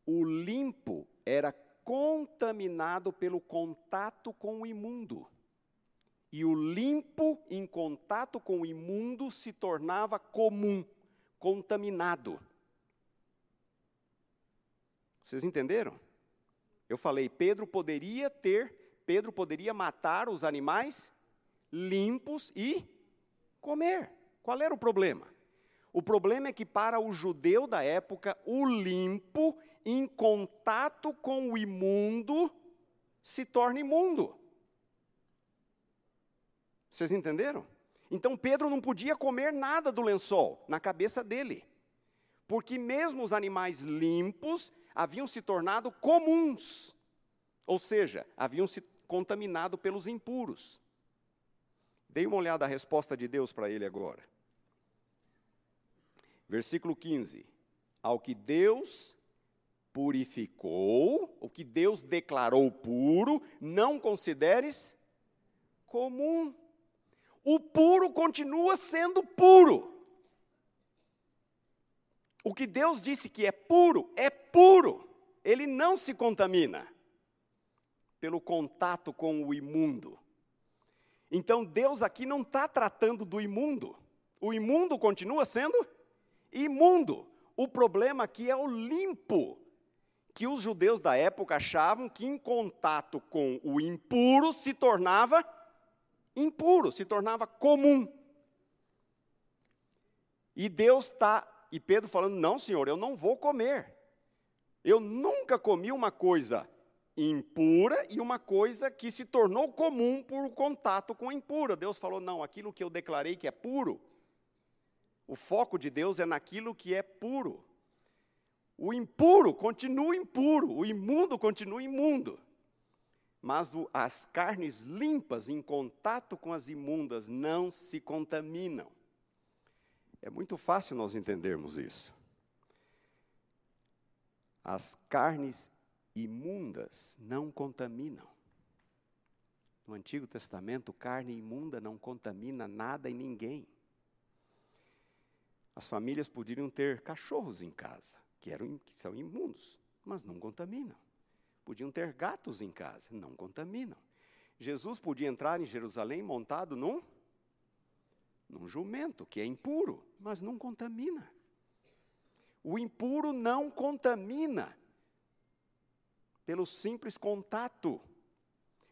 Speaker 1: o limpo era contaminado pelo contato com o imundo. E o limpo em contato com o imundo se tornava comum, contaminado. Vocês entenderam? Eu falei, Pedro poderia ter, Pedro poderia matar os animais limpos e comer. Qual era o problema? O problema é que para o judeu da época, o limpo em contato com o imundo se torna imundo. Vocês entenderam? Então Pedro não podia comer nada do lençol na cabeça dele, porque mesmo os animais limpos haviam se tornado comuns, ou seja, haviam se contaminado pelos impuros. Dei uma olhada à resposta de Deus para ele agora. Versículo 15: Ao que Deus purificou, o que Deus declarou puro, não consideres comum. O puro continua sendo puro. O que Deus disse que é puro, é puro. Ele não se contamina pelo contato com o imundo. Então Deus aqui não está tratando do imundo. O imundo continua sendo imundo. O problema aqui é o limpo, que os judeus da época achavam que em contato com o impuro se tornava impuro, se tornava comum. E Deus está e Pedro falando: Não, senhor, eu não vou comer. Eu nunca comi uma coisa impura e uma coisa que se tornou comum por contato com impura. Deus falou: Não, aquilo que eu declarei que é puro, o foco de Deus é naquilo que é puro. O impuro continua impuro, o imundo continua imundo. Mas as carnes limpas em contato com as imundas não se contaminam. É muito fácil nós entendermos isso. As carnes imundas não contaminam. No Antigo Testamento, carne imunda não contamina nada e ninguém. As famílias poderiam ter cachorros em casa, que, eram, que são imundos, mas não contaminam. Podiam ter gatos em casa, não contaminam. Jesus podia entrar em Jerusalém montado num num jumento, que é impuro, mas não contamina. O impuro não contamina pelo simples contato.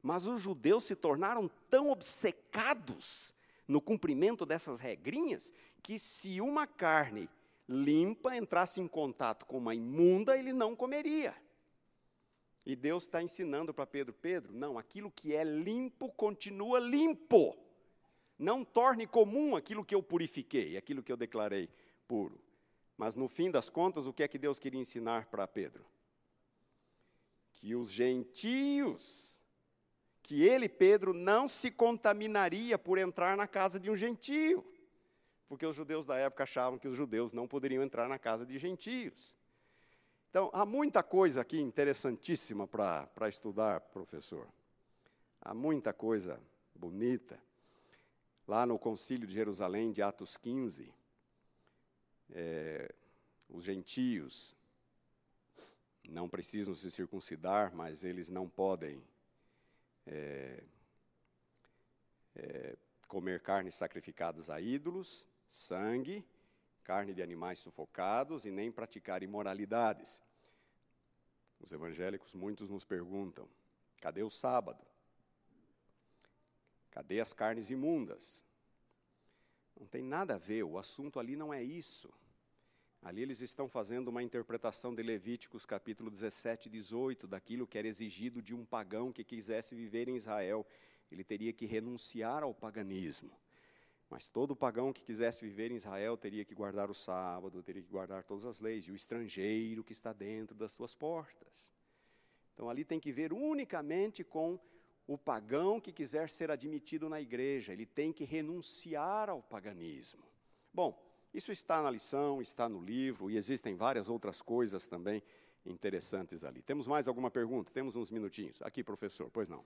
Speaker 1: Mas os judeus se tornaram tão obcecados no cumprimento dessas regrinhas que se uma carne limpa entrasse em contato com uma imunda, ele não comeria. E Deus está ensinando para Pedro: Pedro, não, aquilo que é limpo continua limpo. Não torne comum aquilo que eu purifiquei, aquilo que eu declarei puro. Mas no fim das contas, o que é que Deus queria ensinar para Pedro? Que os gentios, que ele, Pedro, não se contaminaria por entrar na casa de um gentio. Porque os judeus da época achavam que os judeus não poderiam entrar na casa de gentios. Então, há muita coisa aqui interessantíssima para estudar, professor. Há muita coisa bonita lá no Concílio de Jerusalém, de Atos 15, é, os gentios não precisam se circuncidar, mas eles não podem é, é, comer carnes sacrificadas a ídolos, sangue, carne de animais sufocados e nem praticar imoralidades. Os evangélicos, muitos nos perguntam: cadê o sábado? Cadê as carnes imundas? Não tem nada a ver, o assunto ali não é isso. Ali eles estão fazendo uma interpretação de Levíticos capítulo 17 e 18, daquilo que era exigido de um pagão que quisesse viver em Israel. Ele teria que renunciar ao paganismo. Mas todo pagão que quisesse viver em Israel teria que guardar o sábado, teria que guardar todas as leis, e o estrangeiro que está dentro das suas portas. Então ali tem que ver unicamente com o pagão que quiser ser admitido na igreja, ele tem que renunciar ao paganismo. Bom, isso está na lição, está no livro, e existem várias outras coisas também interessantes ali. Temos mais alguma pergunta? Temos uns minutinhos. Aqui, professor, pois não.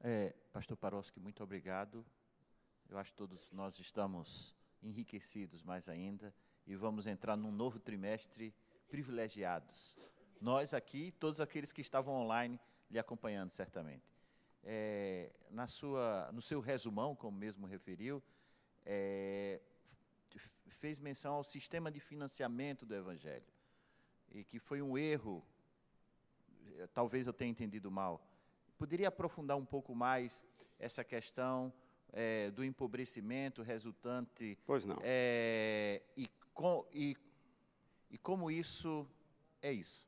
Speaker 3: É, Pastor Paroski, muito obrigado. Eu acho que todos nós estamos enriquecidos mais ainda e vamos entrar num novo trimestre privilegiados. Nós aqui, todos aqueles que estavam online lhe acompanhando, certamente. É, na sua, no seu resumão, como mesmo referiu, é, fez menção ao sistema de financiamento do Evangelho, e que foi um erro, eh, talvez eu tenha entendido mal. Poderia aprofundar um pouco mais essa questão é, do empobrecimento resultante?
Speaker 1: Pois não.
Speaker 3: É, e, com, e, e como isso é isso?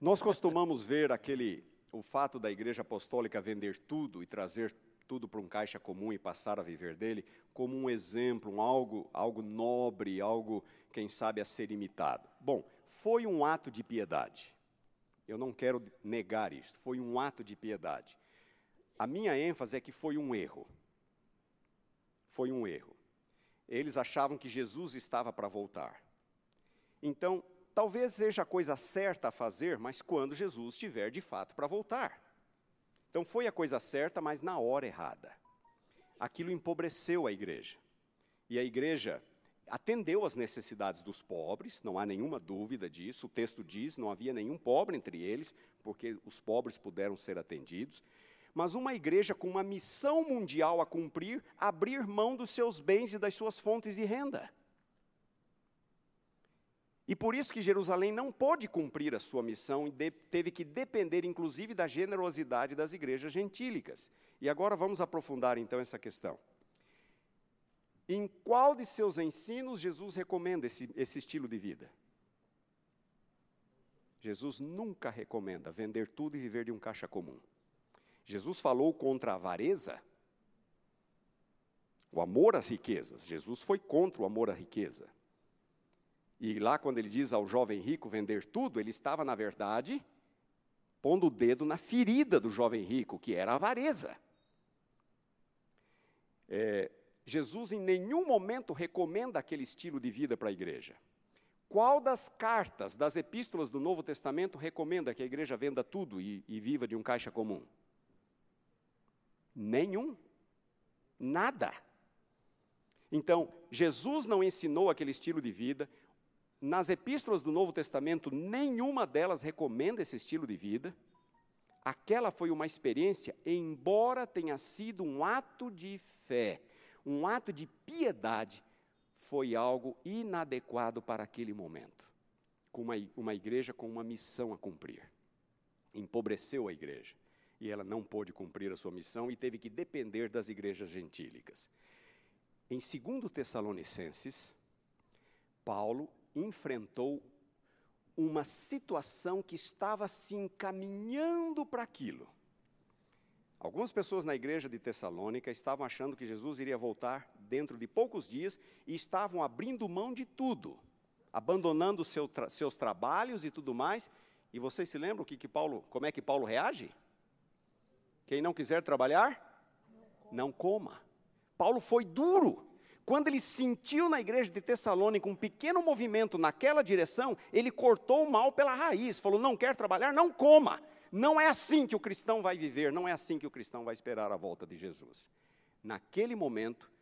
Speaker 1: Nós costumamos ver aquele, o fato da igreja apostólica vender tudo e trazer tudo para um caixa comum e passar a viver dele, como um exemplo, um algo, algo nobre, algo, quem sabe, a ser imitado. Bom, foi um ato de piedade. Eu não quero negar isto, foi um ato de piedade. A minha ênfase é que foi um erro. Foi um erro. Eles achavam que Jesus estava para voltar. Então, talvez seja a coisa certa a fazer, mas quando Jesus estiver de fato para voltar. Então foi a coisa certa, mas na hora errada. Aquilo empobreceu a igreja. E a igreja atendeu às necessidades dos pobres, não há nenhuma dúvida disso. O texto diz: não havia nenhum pobre entre eles, porque os pobres puderam ser atendidos. Mas uma igreja com uma missão mundial a cumprir, abrir mão dos seus bens e das suas fontes de renda. E por isso que Jerusalém não pôde cumprir a sua missão e teve que depender, inclusive, da generosidade das igrejas gentílicas. E agora vamos aprofundar então essa questão. Em qual de seus ensinos Jesus recomenda esse, esse estilo de vida? Jesus nunca recomenda vender tudo e viver de um caixa comum. Jesus falou contra a avareza, o amor às riquezas. Jesus foi contra o amor à riqueza. E lá, quando ele diz ao jovem rico vender tudo, ele estava, na verdade, pondo o dedo na ferida do jovem rico, que era a avareza. É, Jesus em nenhum momento recomenda aquele estilo de vida para a igreja. Qual das cartas, das epístolas do Novo Testamento recomenda que a igreja venda tudo e, e viva de um caixa comum? Nenhum. Nada. Então, Jesus não ensinou aquele estilo de vida, nas epístolas do Novo Testamento, nenhuma delas recomenda esse estilo de vida. Aquela foi uma experiência, embora tenha sido um ato de fé, um ato de piedade, foi algo inadequado para aquele momento. Com uma, uma igreja com uma missão a cumprir. Empobreceu a igreja. E ela não pôde cumprir a sua missão e teve que depender das igrejas gentílicas. Em 2 Tessalonicenses, Paulo enfrentou uma situação que estava se encaminhando para aquilo. Algumas pessoas na igreja de Tessalônica estavam achando que Jesus iria voltar dentro de poucos dias e estavam abrindo mão de tudo, abandonando seu tra seus trabalhos e tudo mais. E vocês se lembram que, que Paulo, como é que Paulo reage? Quem não quiser trabalhar, não coma. Paulo foi duro. Quando ele sentiu na igreja de Tessalônica um pequeno movimento naquela direção, ele cortou o mal pela raiz, falou: não quer trabalhar, não coma. Não é assim que o cristão vai viver, não é assim que o cristão vai esperar a volta de Jesus. Naquele momento,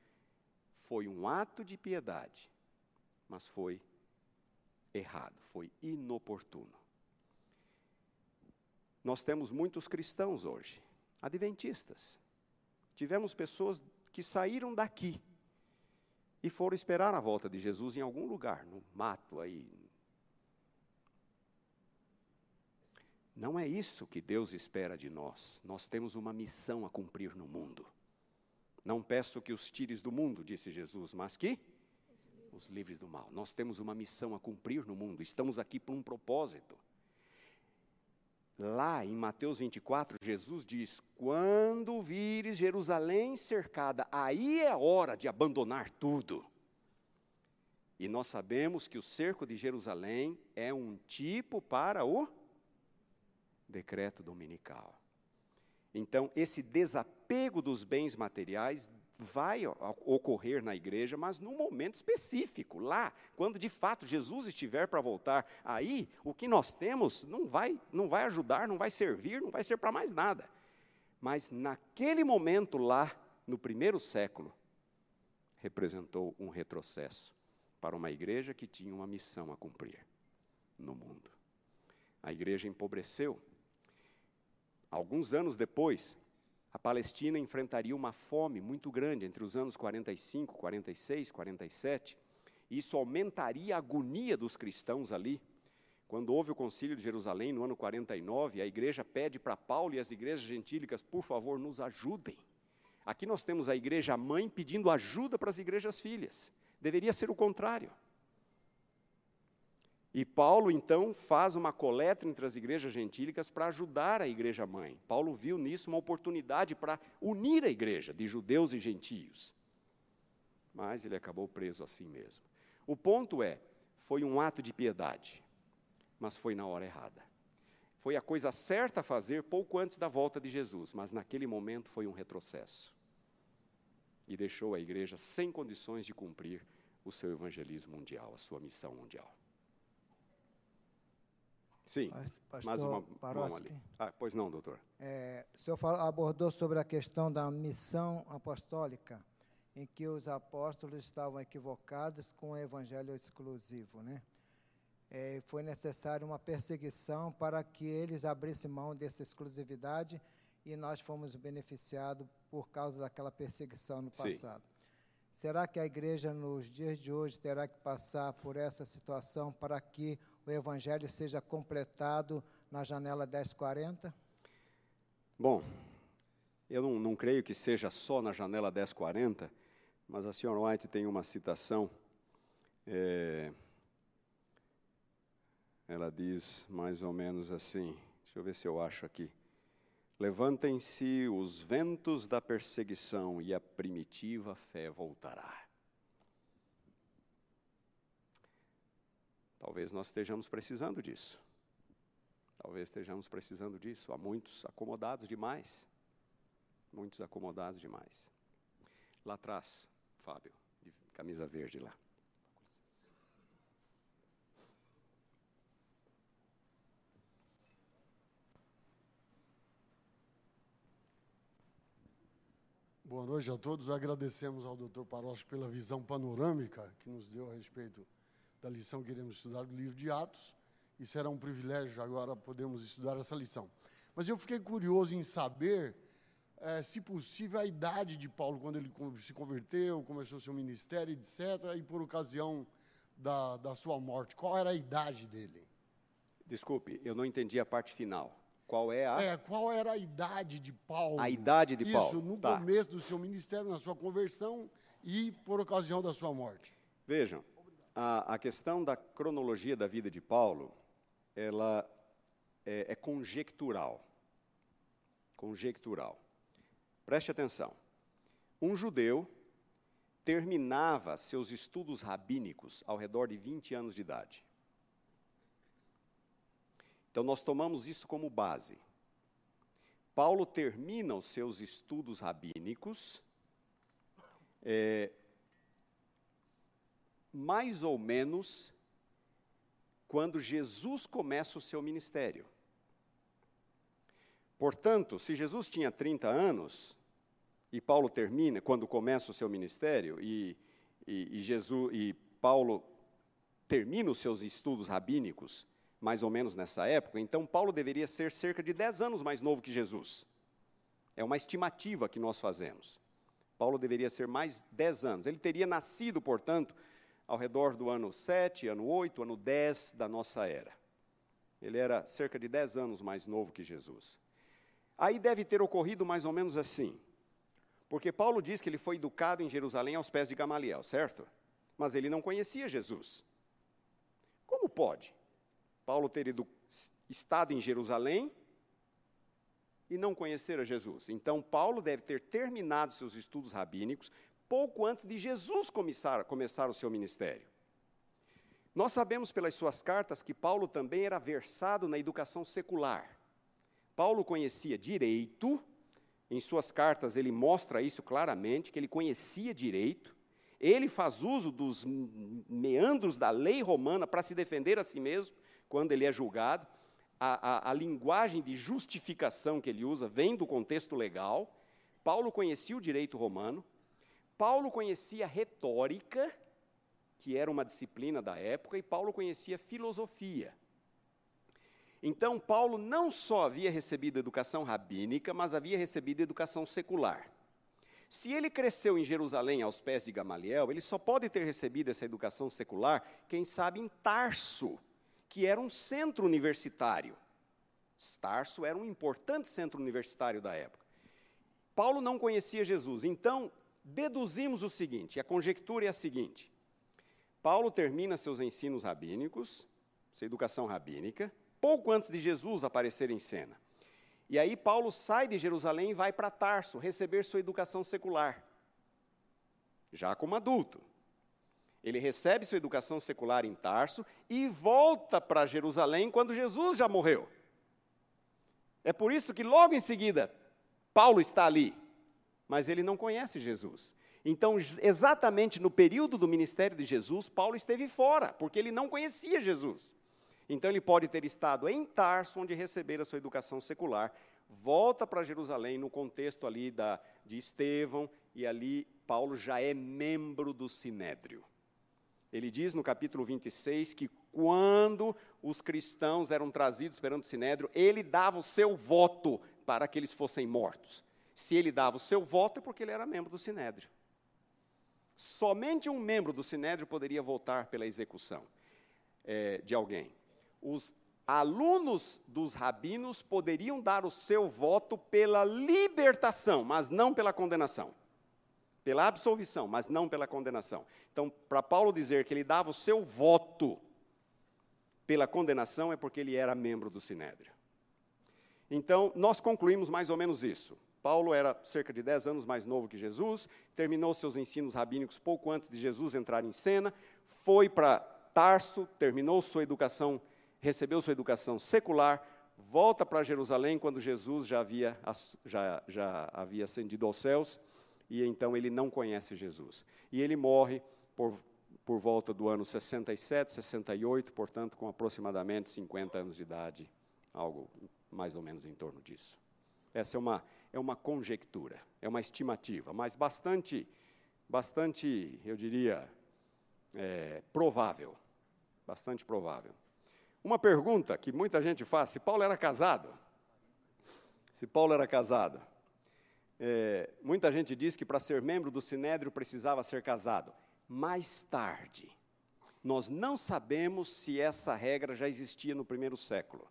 Speaker 1: foi um ato de piedade, mas foi errado, foi inoportuno. Nós temos muitos cristãos hoje, adventistas. Tivemos pessoas que saíram daqui e foram esperar a volta de Jesus em algum lugar, no mato aí. Não é isso que Deus espera de nós. Nós temos uma missão a cumprir no mundo. Não peço que os tires do mundo, disse Jesus, mas que nos livres do mal. Nós temos uma missão a cumprir no mundo, estamos aqui por um propósito. Lá em Mateus 24, Jesus diz: Quando vires Jerusalém cercada, aí é hora de abandonar tudo. E nós sabemos que o cerco de Jerusalém é um tipo para o decreto dominical. Então, esse desapego dos bens materiais vai ocorrer na igreja, mas num momento específico, lá, quando de fato Jesus estiver para voltar, aí o que nós temos não vai, não vai ajudar, não vai servir, não vai ser para mais nada. Mas naquele momento lá, no primeiro século, representou um retrocesso para uma igreja que tinha uma missão a cumprir no mundo. A igreja empobreceu. Alguns anos depois, a Palestina enfrentaria uma fome muito grande entre os anos 45, 46, 47. E isso aumentaria a agonia dos cristãos ali. Quando houve o concílio de Jerusalém, no ano 49, a igreja pede para Paulo e as igrejas gentílicas, por favor, nos ajudem. Aqui nós temos a igreja mãe pedindo ajuda para as igrejas filhas. Deveria ser o contrário. E Paulo, então, faz uma coleta entre as igrejas gentílicas para ajudar a igreja mãe. Paulo viu nisso uma oportunidade para unir a igreja de judeus e gentios. Mas ele acabou preso assim mesmo. O ponto é: foi um ato de piedade, mas foi na hora errada. Foi a coisa certa a fazer pouco antes da volta de Jesus, mas naquele momento foi um retrocesso. E deixou a igreja sem condições de cumprir o seu evangelismo mundial, a sua missão mundial. Sim, Pastor mais uma mão ali. Ah, pois não, doutor.
Speaker 4: É, o senhor falou, abordou sobre a questão da missão apostólica, em que os apóstolos estavam equivocados com o evangelho exclusivo, né? É, foi necessária uma perseguição para que eles abrissem mão dessa exclusividade e nós fomos beneficiados por causa daquela perseguição no passado. Sim. Será que a igreja nos dias de hoje terá que passar por essa situação para que o evangelho seja completado na janela 1040?
Speaker 1: Bom, eu não, não creio que seja só na janela 1040, mas a senhora White tem uma citação. É, ela diz mais ou menos assim: deixa eu ver se eu acho aqui. Levantem-se os ventos da perseguição e a primitiva fé voltará. Talvez nós estejamos precisando disso. Talvez estejamos precisando disso. Há muitos acomodados demais. Muitos acomodados demais. Lá atrás, Fábio, de camisa verde lá.
Speaker 5: Boa noite a todos. Agradecemos ao Dr. Parócio pela visão panorâmica que nos deu a respeito da lição que iremos estudar do livro de Atos, e será um privilégio agora podermos estudar essa lição. Mas eu fiquei curioso em saber, é, se possível, a idade de Paulo, quando ele se converteu, começou seu ministério, etc., e por ocasião da, da sua morte. Qual era a idade dele?
Speaker 1: Desculpe, eu não entendi a parte final. Qual é a.
Speaker 5: É, qual era a idade de Paulo?
Speaker 1: A idade de
Speaker 5: Isso,
Speaker 1: Paulo.
Speaker 5: Isso, no tá. começo do seu ministério, na sua conversão e por ocasião da sua morte.
Speaker 1: Vejam, a, a questão da cronologia da vida de Paulo, ela é, é conjectural. Conjectural. Preste atenção. Um judeu terminava seus estudos rabínicos ao redor de 20 anos de idade. Então, nós tomamos isso como base. Paulo termina os seus estudos rabínicos é, mais ou menos quando Jesus começa o seu ministério. Portanto, se Jesus tinha 30 anos, e Paulo termina, quando começa o seu ministério, e, e, e, Jesus, e Paulo termina os seus estudos rabínicos, mais ou menos nessa época, então Paulo deveria ser cerca de 10 anos mais novo que Jesus. É uma estimativa que nós fazemos. Paulo deveria ser mais 10 anos. Ele teria nascido, portanto, ao redor do ano 7, ano 8, ano 10 da nossa era. Ele era cerca de 10 anos mais novo que Jesus. Aí deve ter ocorrido mais ou menos assim. Porque Paulo diz que ele foi educado em Jerusalém aos pés de Gamaliel, certo? mas ele não conhecia Jesus. Como pode Paulo ter ido, estado em Jerusalém e não conhecer a Jesus? Então, Paulo deve ter terminado seus estudos rabínicos pouco antes de Jesus começar, começar o seu ministério. Nós sabemos pelas suas cartas que Paulo também era versado na educação secular. Paulo conhecia direito, em suas cartas ele mostra isso claramente, que ele conhecia direito, ele faz uso dos meandros da lei romana para se defender a si mesmo quando ele é julgado. A, a, a, linguagem de justificação que ele usa vem do contexto legal. Paulo conhecia o direito romano. Paulo conhecia retórica, que era uma disciplina da época, e Paulo conhecia filosofia. Então, Paulo não só havia recebido educação rabínica, mas havia recebido educação secular. Se ele cresceu em Jerusalém aos pés de Gamaliel, ele só pode ter recebido essa educação secular, quem sabe, em Tarso, que era um centro universitário. Tarso era um importante centro universitário da época. Paulo não conhecia Jesus, então deduzimos o seguinte: a conjectura é a seguinte. Paulo termina seus ensinos rabínicos, sua educação rabínica, pouco antes de Jesus aparecer em cena. E aí Paulo sai de Jerusalém e vai para Tarso receber sua educação secular, já como adulto. Ele recebe sua educação secular em Tarso e volta para Jerusalém quando Jesus já morreu. É por isso que logo em seguida Paulo está ali, mas ele não conhece Jesus. Então, exatamente no período do ministério de Jesus, Paulo esteve fora, porque ele não conhecia Jesus. Então ele pode ter estado em Tarso, onde recebera sua educação secular, volta para Jerusalém no contexto ali da, de Estevão, e ali Paulo já é membro do Sinédrio. Ele diz no capítulo 26 que quando os cristãos eram trazidos perante o Sinédrio, ele dava o seu voto para que eles fossem mortos. Se ele dava o seu voto, é porque ele era membro do Sinédrio. Somente um membro do Sinédrio poderia votar pela execução é, de alguém os alunos dos rabinos poderiam dar o seu voto pela libertação, mas não pela condenação. Pela absolvição, mas não pela condenação. Então, para Paulo dizer que ele dava o seu voto pela condenação é porque ele era membro do sinédrio. Então, nós concluímos mais ou menos isso. Paulo era cerca de 10 anos mais novo que Jesus, terminou seus ensinos rabínicos pouco antes de Jesus entrar em cena, foi para Tarso, terminou sua educação recebeu sua educação secular, volta para Jerusalém quando Jesus já havia, já, já havia ascendido aos céus, e então ele não conhece Jesus. E ele morre por, por volta do ano 67, 68, portanto, com aproximadamente 50 anos de idade, algo mais ou menos em torno disso. Essa é uma, é uma conjectura, é uma estimativa, mas bastante, bastante, eu diria, é, provável. Bastante provável. Uma pergunta que muita gente faz: se Paulo era casado? Se Paulo era casado. É, muita gente diz que para ser membro do sinédrio precisava ser casado. Mais tarde, nós não sabemos se essa regra já existia no primeiro século.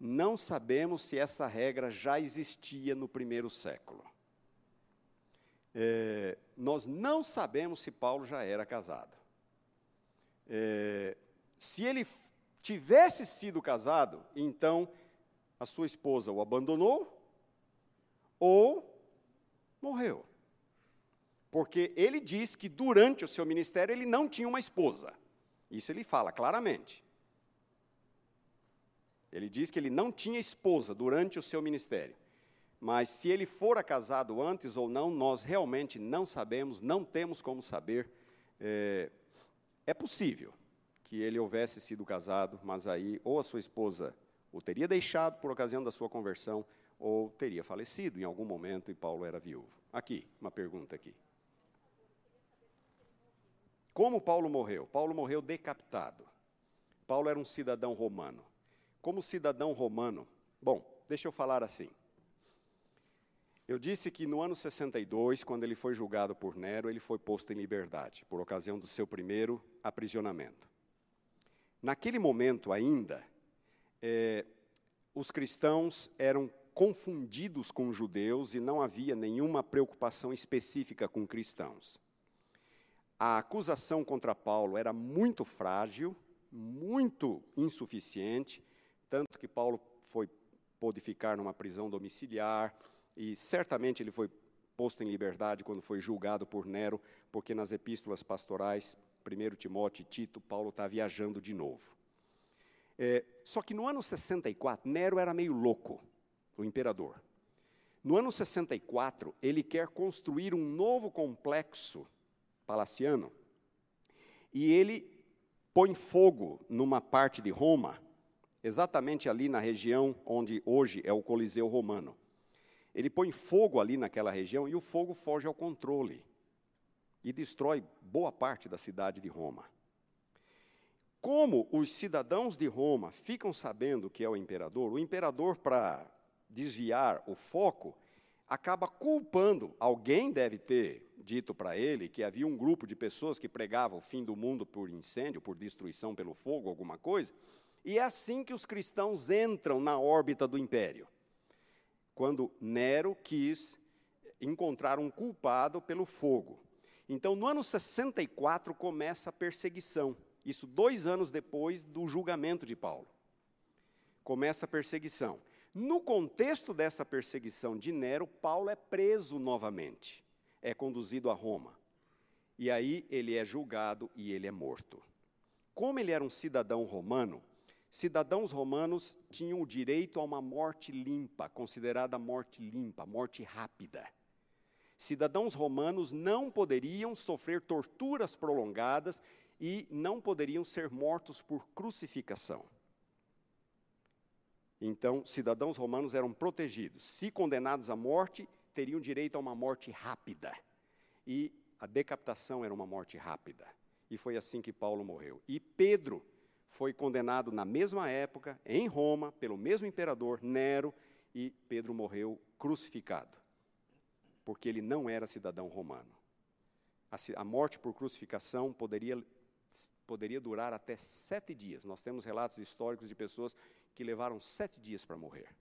Speaker 1: Não sabemos se essa regra já existia no primeiro século. É, nós não sabemos se Paulo já era casado. É, se ele tivesse sido casado, então a sua esposa o abandonou ou morreu. Porque ele diz que durante o seu ministério ele não tinha uma esposa. Isso ele fala claramente. Ele diz que ele não tinha esposa durante o seu ministério. Mas se ele fora casado antes ou não, nós realmente não sabemos, não temos como saber. É, é possível que ele houvesse sido casado, mas aí ou a sua esposa o teria deixado por ocasião da sua conversão, ou teria falecido em algum momento e Paulo era viúvo. Aqui, uma pergunta aqui. Como Paulo morreu? Paulo morreu decapitado. Paulo era um cidadão romano. Como cidadão romano, bom, deixa eu falar assim. Eu disse que no ano 62, quando ele foi julgado por Nero, ele foi posto em liberdade, por ocasião do seu primeiro aprisionamento. Naquele momento ainda, é, os cristãos eram confundidos com judeus e não havia nenhuma preocupação específica com cristãos. a acusação contra Paulo era muito frágil, muito insuficiente, tanto que Paulo foi pôde ficar numa prisão domiciliar e certamente ele foi posto em liberdade quando foi julgado por Nero, porque nas epístolas pastorais, 1 Timóteo e Tito, Paulo está viajando de novo. É, só que no ano 64, Nero era meio louco, o imperador. No ano 64, ele quer construir um novo complexo palaciano e ele põe fogo numa parte de Roma, exatamente ali na região onde hoje é o Coliseu Romano. Ele põe fogo ali naquela região e o fogo foge ao controle e destrói boa parte da cidade de Roma. Como os cidadãos de Roma ficam sabendo que é o imperador, o imperador, para desviar o foco, acaba culpando. Alguém deve ter dito para ele que havia um grupo de pessoas que pregavam o fim do mundo por incêndio, por destruição pelo fogo, alguma coisa. E é assim que os cristãos entram na órbita do império quando Nero quis encontrar um culpado pelo fogo. Então, no ano 64, começa a perseguição. Isso dois anos depois do julgamento de Paulo. Começa a perseguição. No contexto dessa perseguição de Nero, Paulo é preso novamente, é conduzido a Roma. E aí ele é julgado e ele é morto. Como ele era um cidadão romano, cidadãos romanos tinham o direito a uma morte limpa, considerada morte limpa, morte rápida. Cidadãos romanos não poderiam sofrer torturas prolongadas e não poderiam ser mortos por crucificação. Então, cidadãos romanos eram protegidos. Se condenados à morte, teriam direito a uma morte rápida. E a decapitação era uma morte rápida. E foi assim que Paulo morreu. E Pedro foi condenado na mesma época, em Roma, pelo mesmo imperador, Nero, e Pedro morreu crucificado, porque ele não era cidadão romano. A, a morte por crucificação poderia, poderia durar até sete dias. Nós temos relatos históricos de pessoas que levaram sete dias para morrer.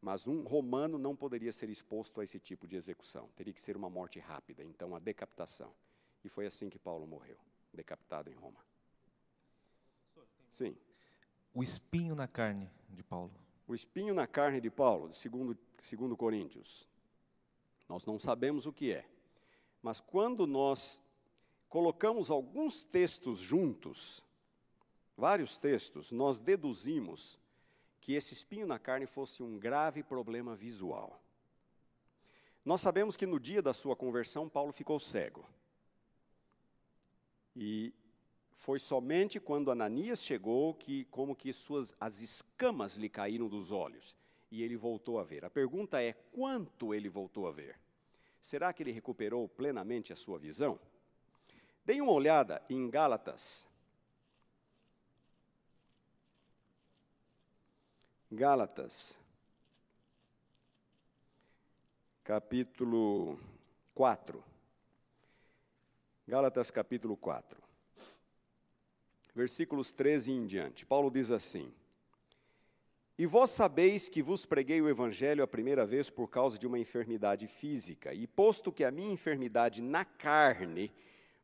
Speaker 1: Mas um romano não poderia ser exposto a esse tipo de execução. Teria que ser uma morte rápida, então a decapitação. E foi assim que Paulo morreu, decapitado em Roma. Sim.
Speaker 6: O espinho na carne de Paulo.
Speaker 1: O espinho na carne de Paulo, segundo, segundo Coríntios. Nós não sabemos o que é. Mas quando nós colocamos alguns textos juntos, vários textos, nós deduzimos que esse espinho na carne fosse um grave problema visual. Nós sabemos que no dia da sua conversão, Paulo ficou cego. E foi somente quando Ananias chegou que como que suas as escamas lhe caíram dos olhos e ele voltou a ver. A pergunta é quanto ele voltou a ver? Será que ele recuperou plenamente a sua visão? Deem uma olhada em Gálatas. Gálatas, capítulo 4. Gálatas, capítulo 4 versículos 13 em diante. Paulo diz assim: E vós sabeis que vos preguei o evangelho a primeira vez por causa de uma enfermidade física, e posto que a minha enfermidade na carne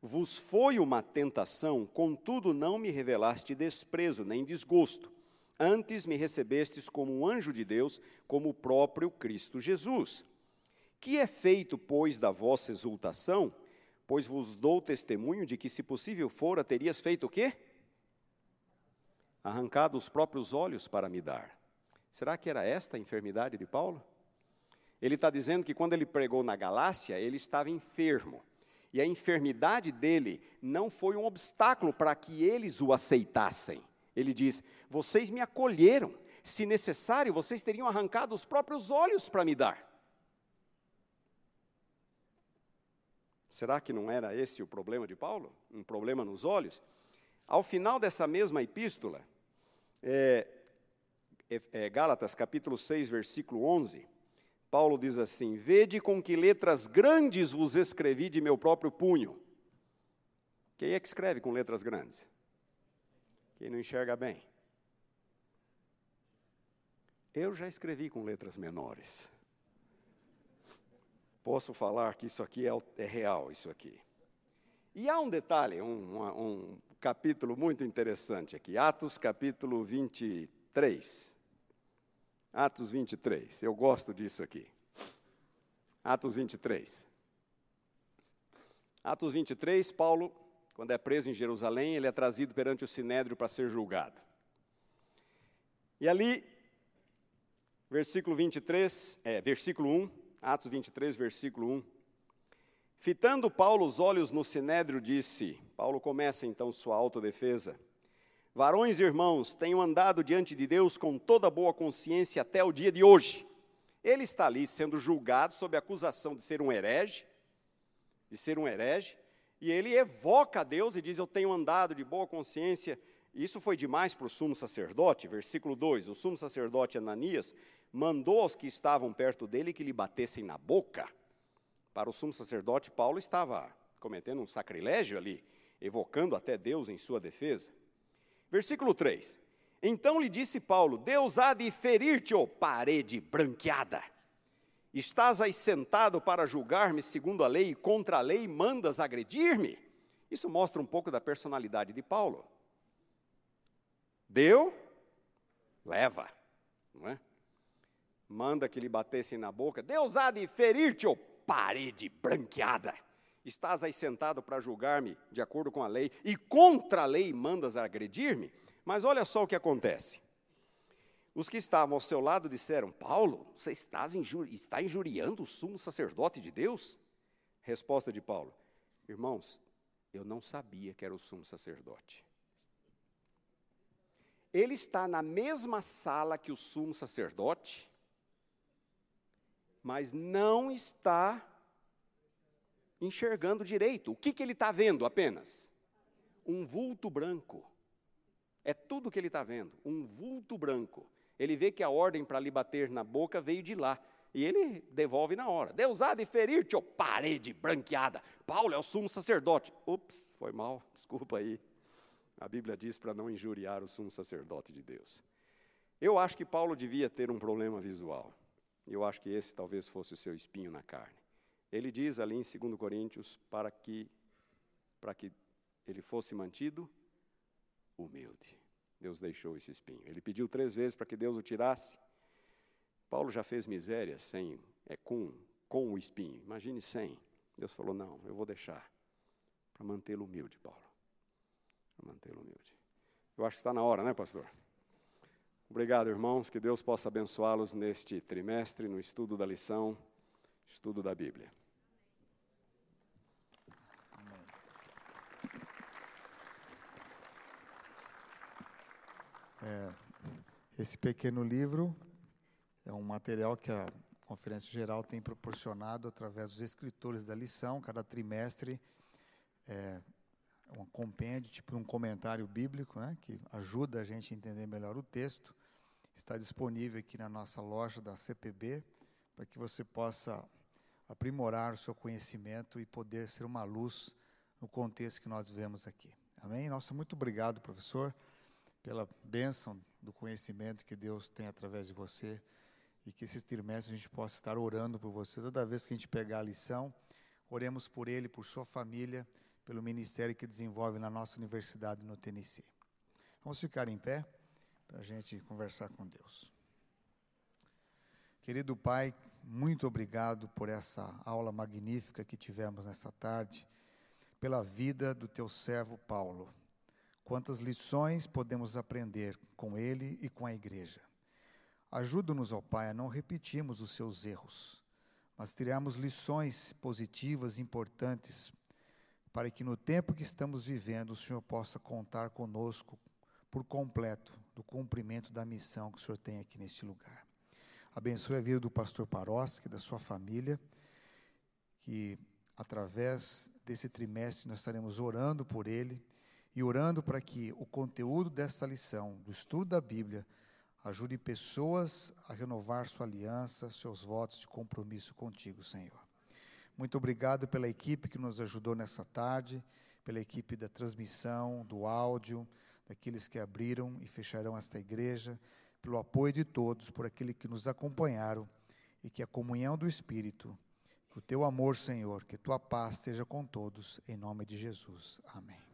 Speaker 1: vos foi uma tentação, contudo não me revelaste desprezo nem desgosto. Antes me recebestes como um anjo de Deus, como o próprio Cristo Jesus. Que é feito, pois, da vossa exultação? Pois vos dou testemunho de que, se possível fora, terias feito o quê? Arrancado os próprios olhos para me dar. Será que era esta a enfermidade de Paulo? Ele está dizendo que quando ele pregou na Galácia, ele estava enfermo. E a enfermidade dele não foi um obstáculo para que eles o aceitassem. Ele diz: Vocês me acolheram. Se necessário, vocês teriam arrancado os próprios olhos para me dar. Será que não era esse o problema de Paulo? Um problema nos olhos? Ao final dessa mesma epístola, é, é, é, Gálatas capítulo 6, versículo 11, Paulo diz assim: Vede com que letras grandes vos escrevi de meu próprio punho. Quem é que escreve com letras grandes? Quem não enxerga bem. Eu já escrevi com letras menores. Posso falar que isso aqui é, é real, isso aqui. E há um detalhe, um, um capítulo muito interessante aqui, Atos capítulo 23. Atos 23, eu gosto disso aqui. Atos 23. Atos 23, Paulo, quando é preso em Jerusalém, ele é trazido perante o sinédrio para ser julgado. E ali, versículo 23, é, versículo 1, Atos 23, versículo 1. Fitando Paulo os olhos no sinédrio, disse: Paulo começa então sua autodefesa. Varões e irmãos, tenho andado diante de Deus com toda boa consciência até o dia de hoje. Ele está ali sendo julgado sob acusação de ser um herege, de ser um herege, e ele evoca a Deus e diz: Eu tenho andado de boa consciência. Isso foi demais para o sumo sacerdote. Versículo 2: O sumo sacerdote Ananias mandou aos que estavam perto dele que lhe batessem na boca. Para o sumo sacerdote, Paulo estava cometendo um sacrilégio ali, evocando até Deus em sua defesa. Versículo 3: Então lhe disse Paulo: Deus há de ferir-te, ó parede branqueada. Estás aí sentado para julgar-me segundo a lei e contra a lei mandas agredir-me? Isso mostra um pouco da personalidade de Paulo. Deu, leva, não é? Manda que lhe batessem na boca. Deus há de ferir-te, ó parede branqueada. Estás aí sentado para julgar-me de acordo com a lei, e contra a lei mandas agredir-me? Mas olha só o que acontece. Os que estavam ao seu lado disseram: Paulo, você injuri está injuriando o sumo sacerdote de Deus? Resposta de Paulo: Irmãos, eu não sabia que era o sumo sacerdote. Ele está na mesma sala que o sumo sacerdote, mas não está enxergando direito. O que, que ele está vendo apenas? Um vulto branco. É tudo que ele está vendo, um vulto branco. Ele vê que a ordem para lhe bater na boca veio de lá. E ele devolve na hora. Deus há de ferir-te, ó parede branqueada. Paulo é o sumo sacerdote. Ups, foi mal, desculpa aí. A Bíblia diz para não injuriar o sumo sacerdote de Deus. Eu acho que Paulo devia ter um problema visual. Eu acho que esse talvez fosse o seu espinho na carne. Ele diz ali em 2 Coríntios para que para que ele fosse mantido humilde. Deus deixou esse espinho. Ele pediu três vezes para que Deus o tirasse. Paulo já fez miséria sem é com com o espinho. Imagine sem. Deus falou: "Não, eu vou deixar para mantê-lo humilde, Paulo. Para mantê-lo humilde." Eu acho que está na hora, né, pastor? Obrigado, irmãos, que Deus possa abençoá-los neste trimestre no estudo da lição, estudo da Bíblia.
Speaker 7: É, esse pequeno livro é um material que a Conferência Geral tem proporcionado através dos escritores da lição, cada trimestre é um compêndio, tipo um comentário bíblico, né, que ajuda a gente a entender melhor o texto. Está disponível aqui na nossa loja da CPB, para que você possa aprimorar o seu conhecimento e poder ser uma luz no contexto que nós vivemos aqui. Amém? Nossa, muito obrigado, professor pela bênção do conhecimento que Deus tem através de você e que esses trimestres a gente possa estar orando por você. Toda vez que a gente pegar a lição, oremos por ele, por sua família, pelo ministério que desenvolve na nossa universidade no Tennessee. Vamos ficar em pé para a gente conversar com Deus. Querido Pai, muito obrigado por essa aula magnífica que tivemos nessa tarde, pela vida do teu servo Paulo. Quantas lições podemos aprender com ele e com a igreja. Ajuda-nos, ó Pai, a não repetirmos os seus erros, mas tirarmos lições positivas, importantes, para que no tempo que estamos vivendo o Senhor possa contar conosco por completo do cumprimento da missão que o Senhor tem aqui neste lugar. Abençoe a vida do pastor Paroski, da sua família, que através desse trimestre nós estaremos orando por ele e orando para que o conteúdo desta lição, do estudo da Bíblia, ajude pessoas a renovar sua aliança, seus votos de compromisso contigo, Senhor. Muito obrigado pela equipe que nos ajudou nessa tarde, pela equipe da transmissão, do áudio, daqueles que abriram e fecharão esta igreja, pelo apoio de todos, por aqueles que nos acompanharam e que a comunhão do Espírito Que o teu amor, Senhor, que tua paz seja com todos, em nome de Jesus. Amém.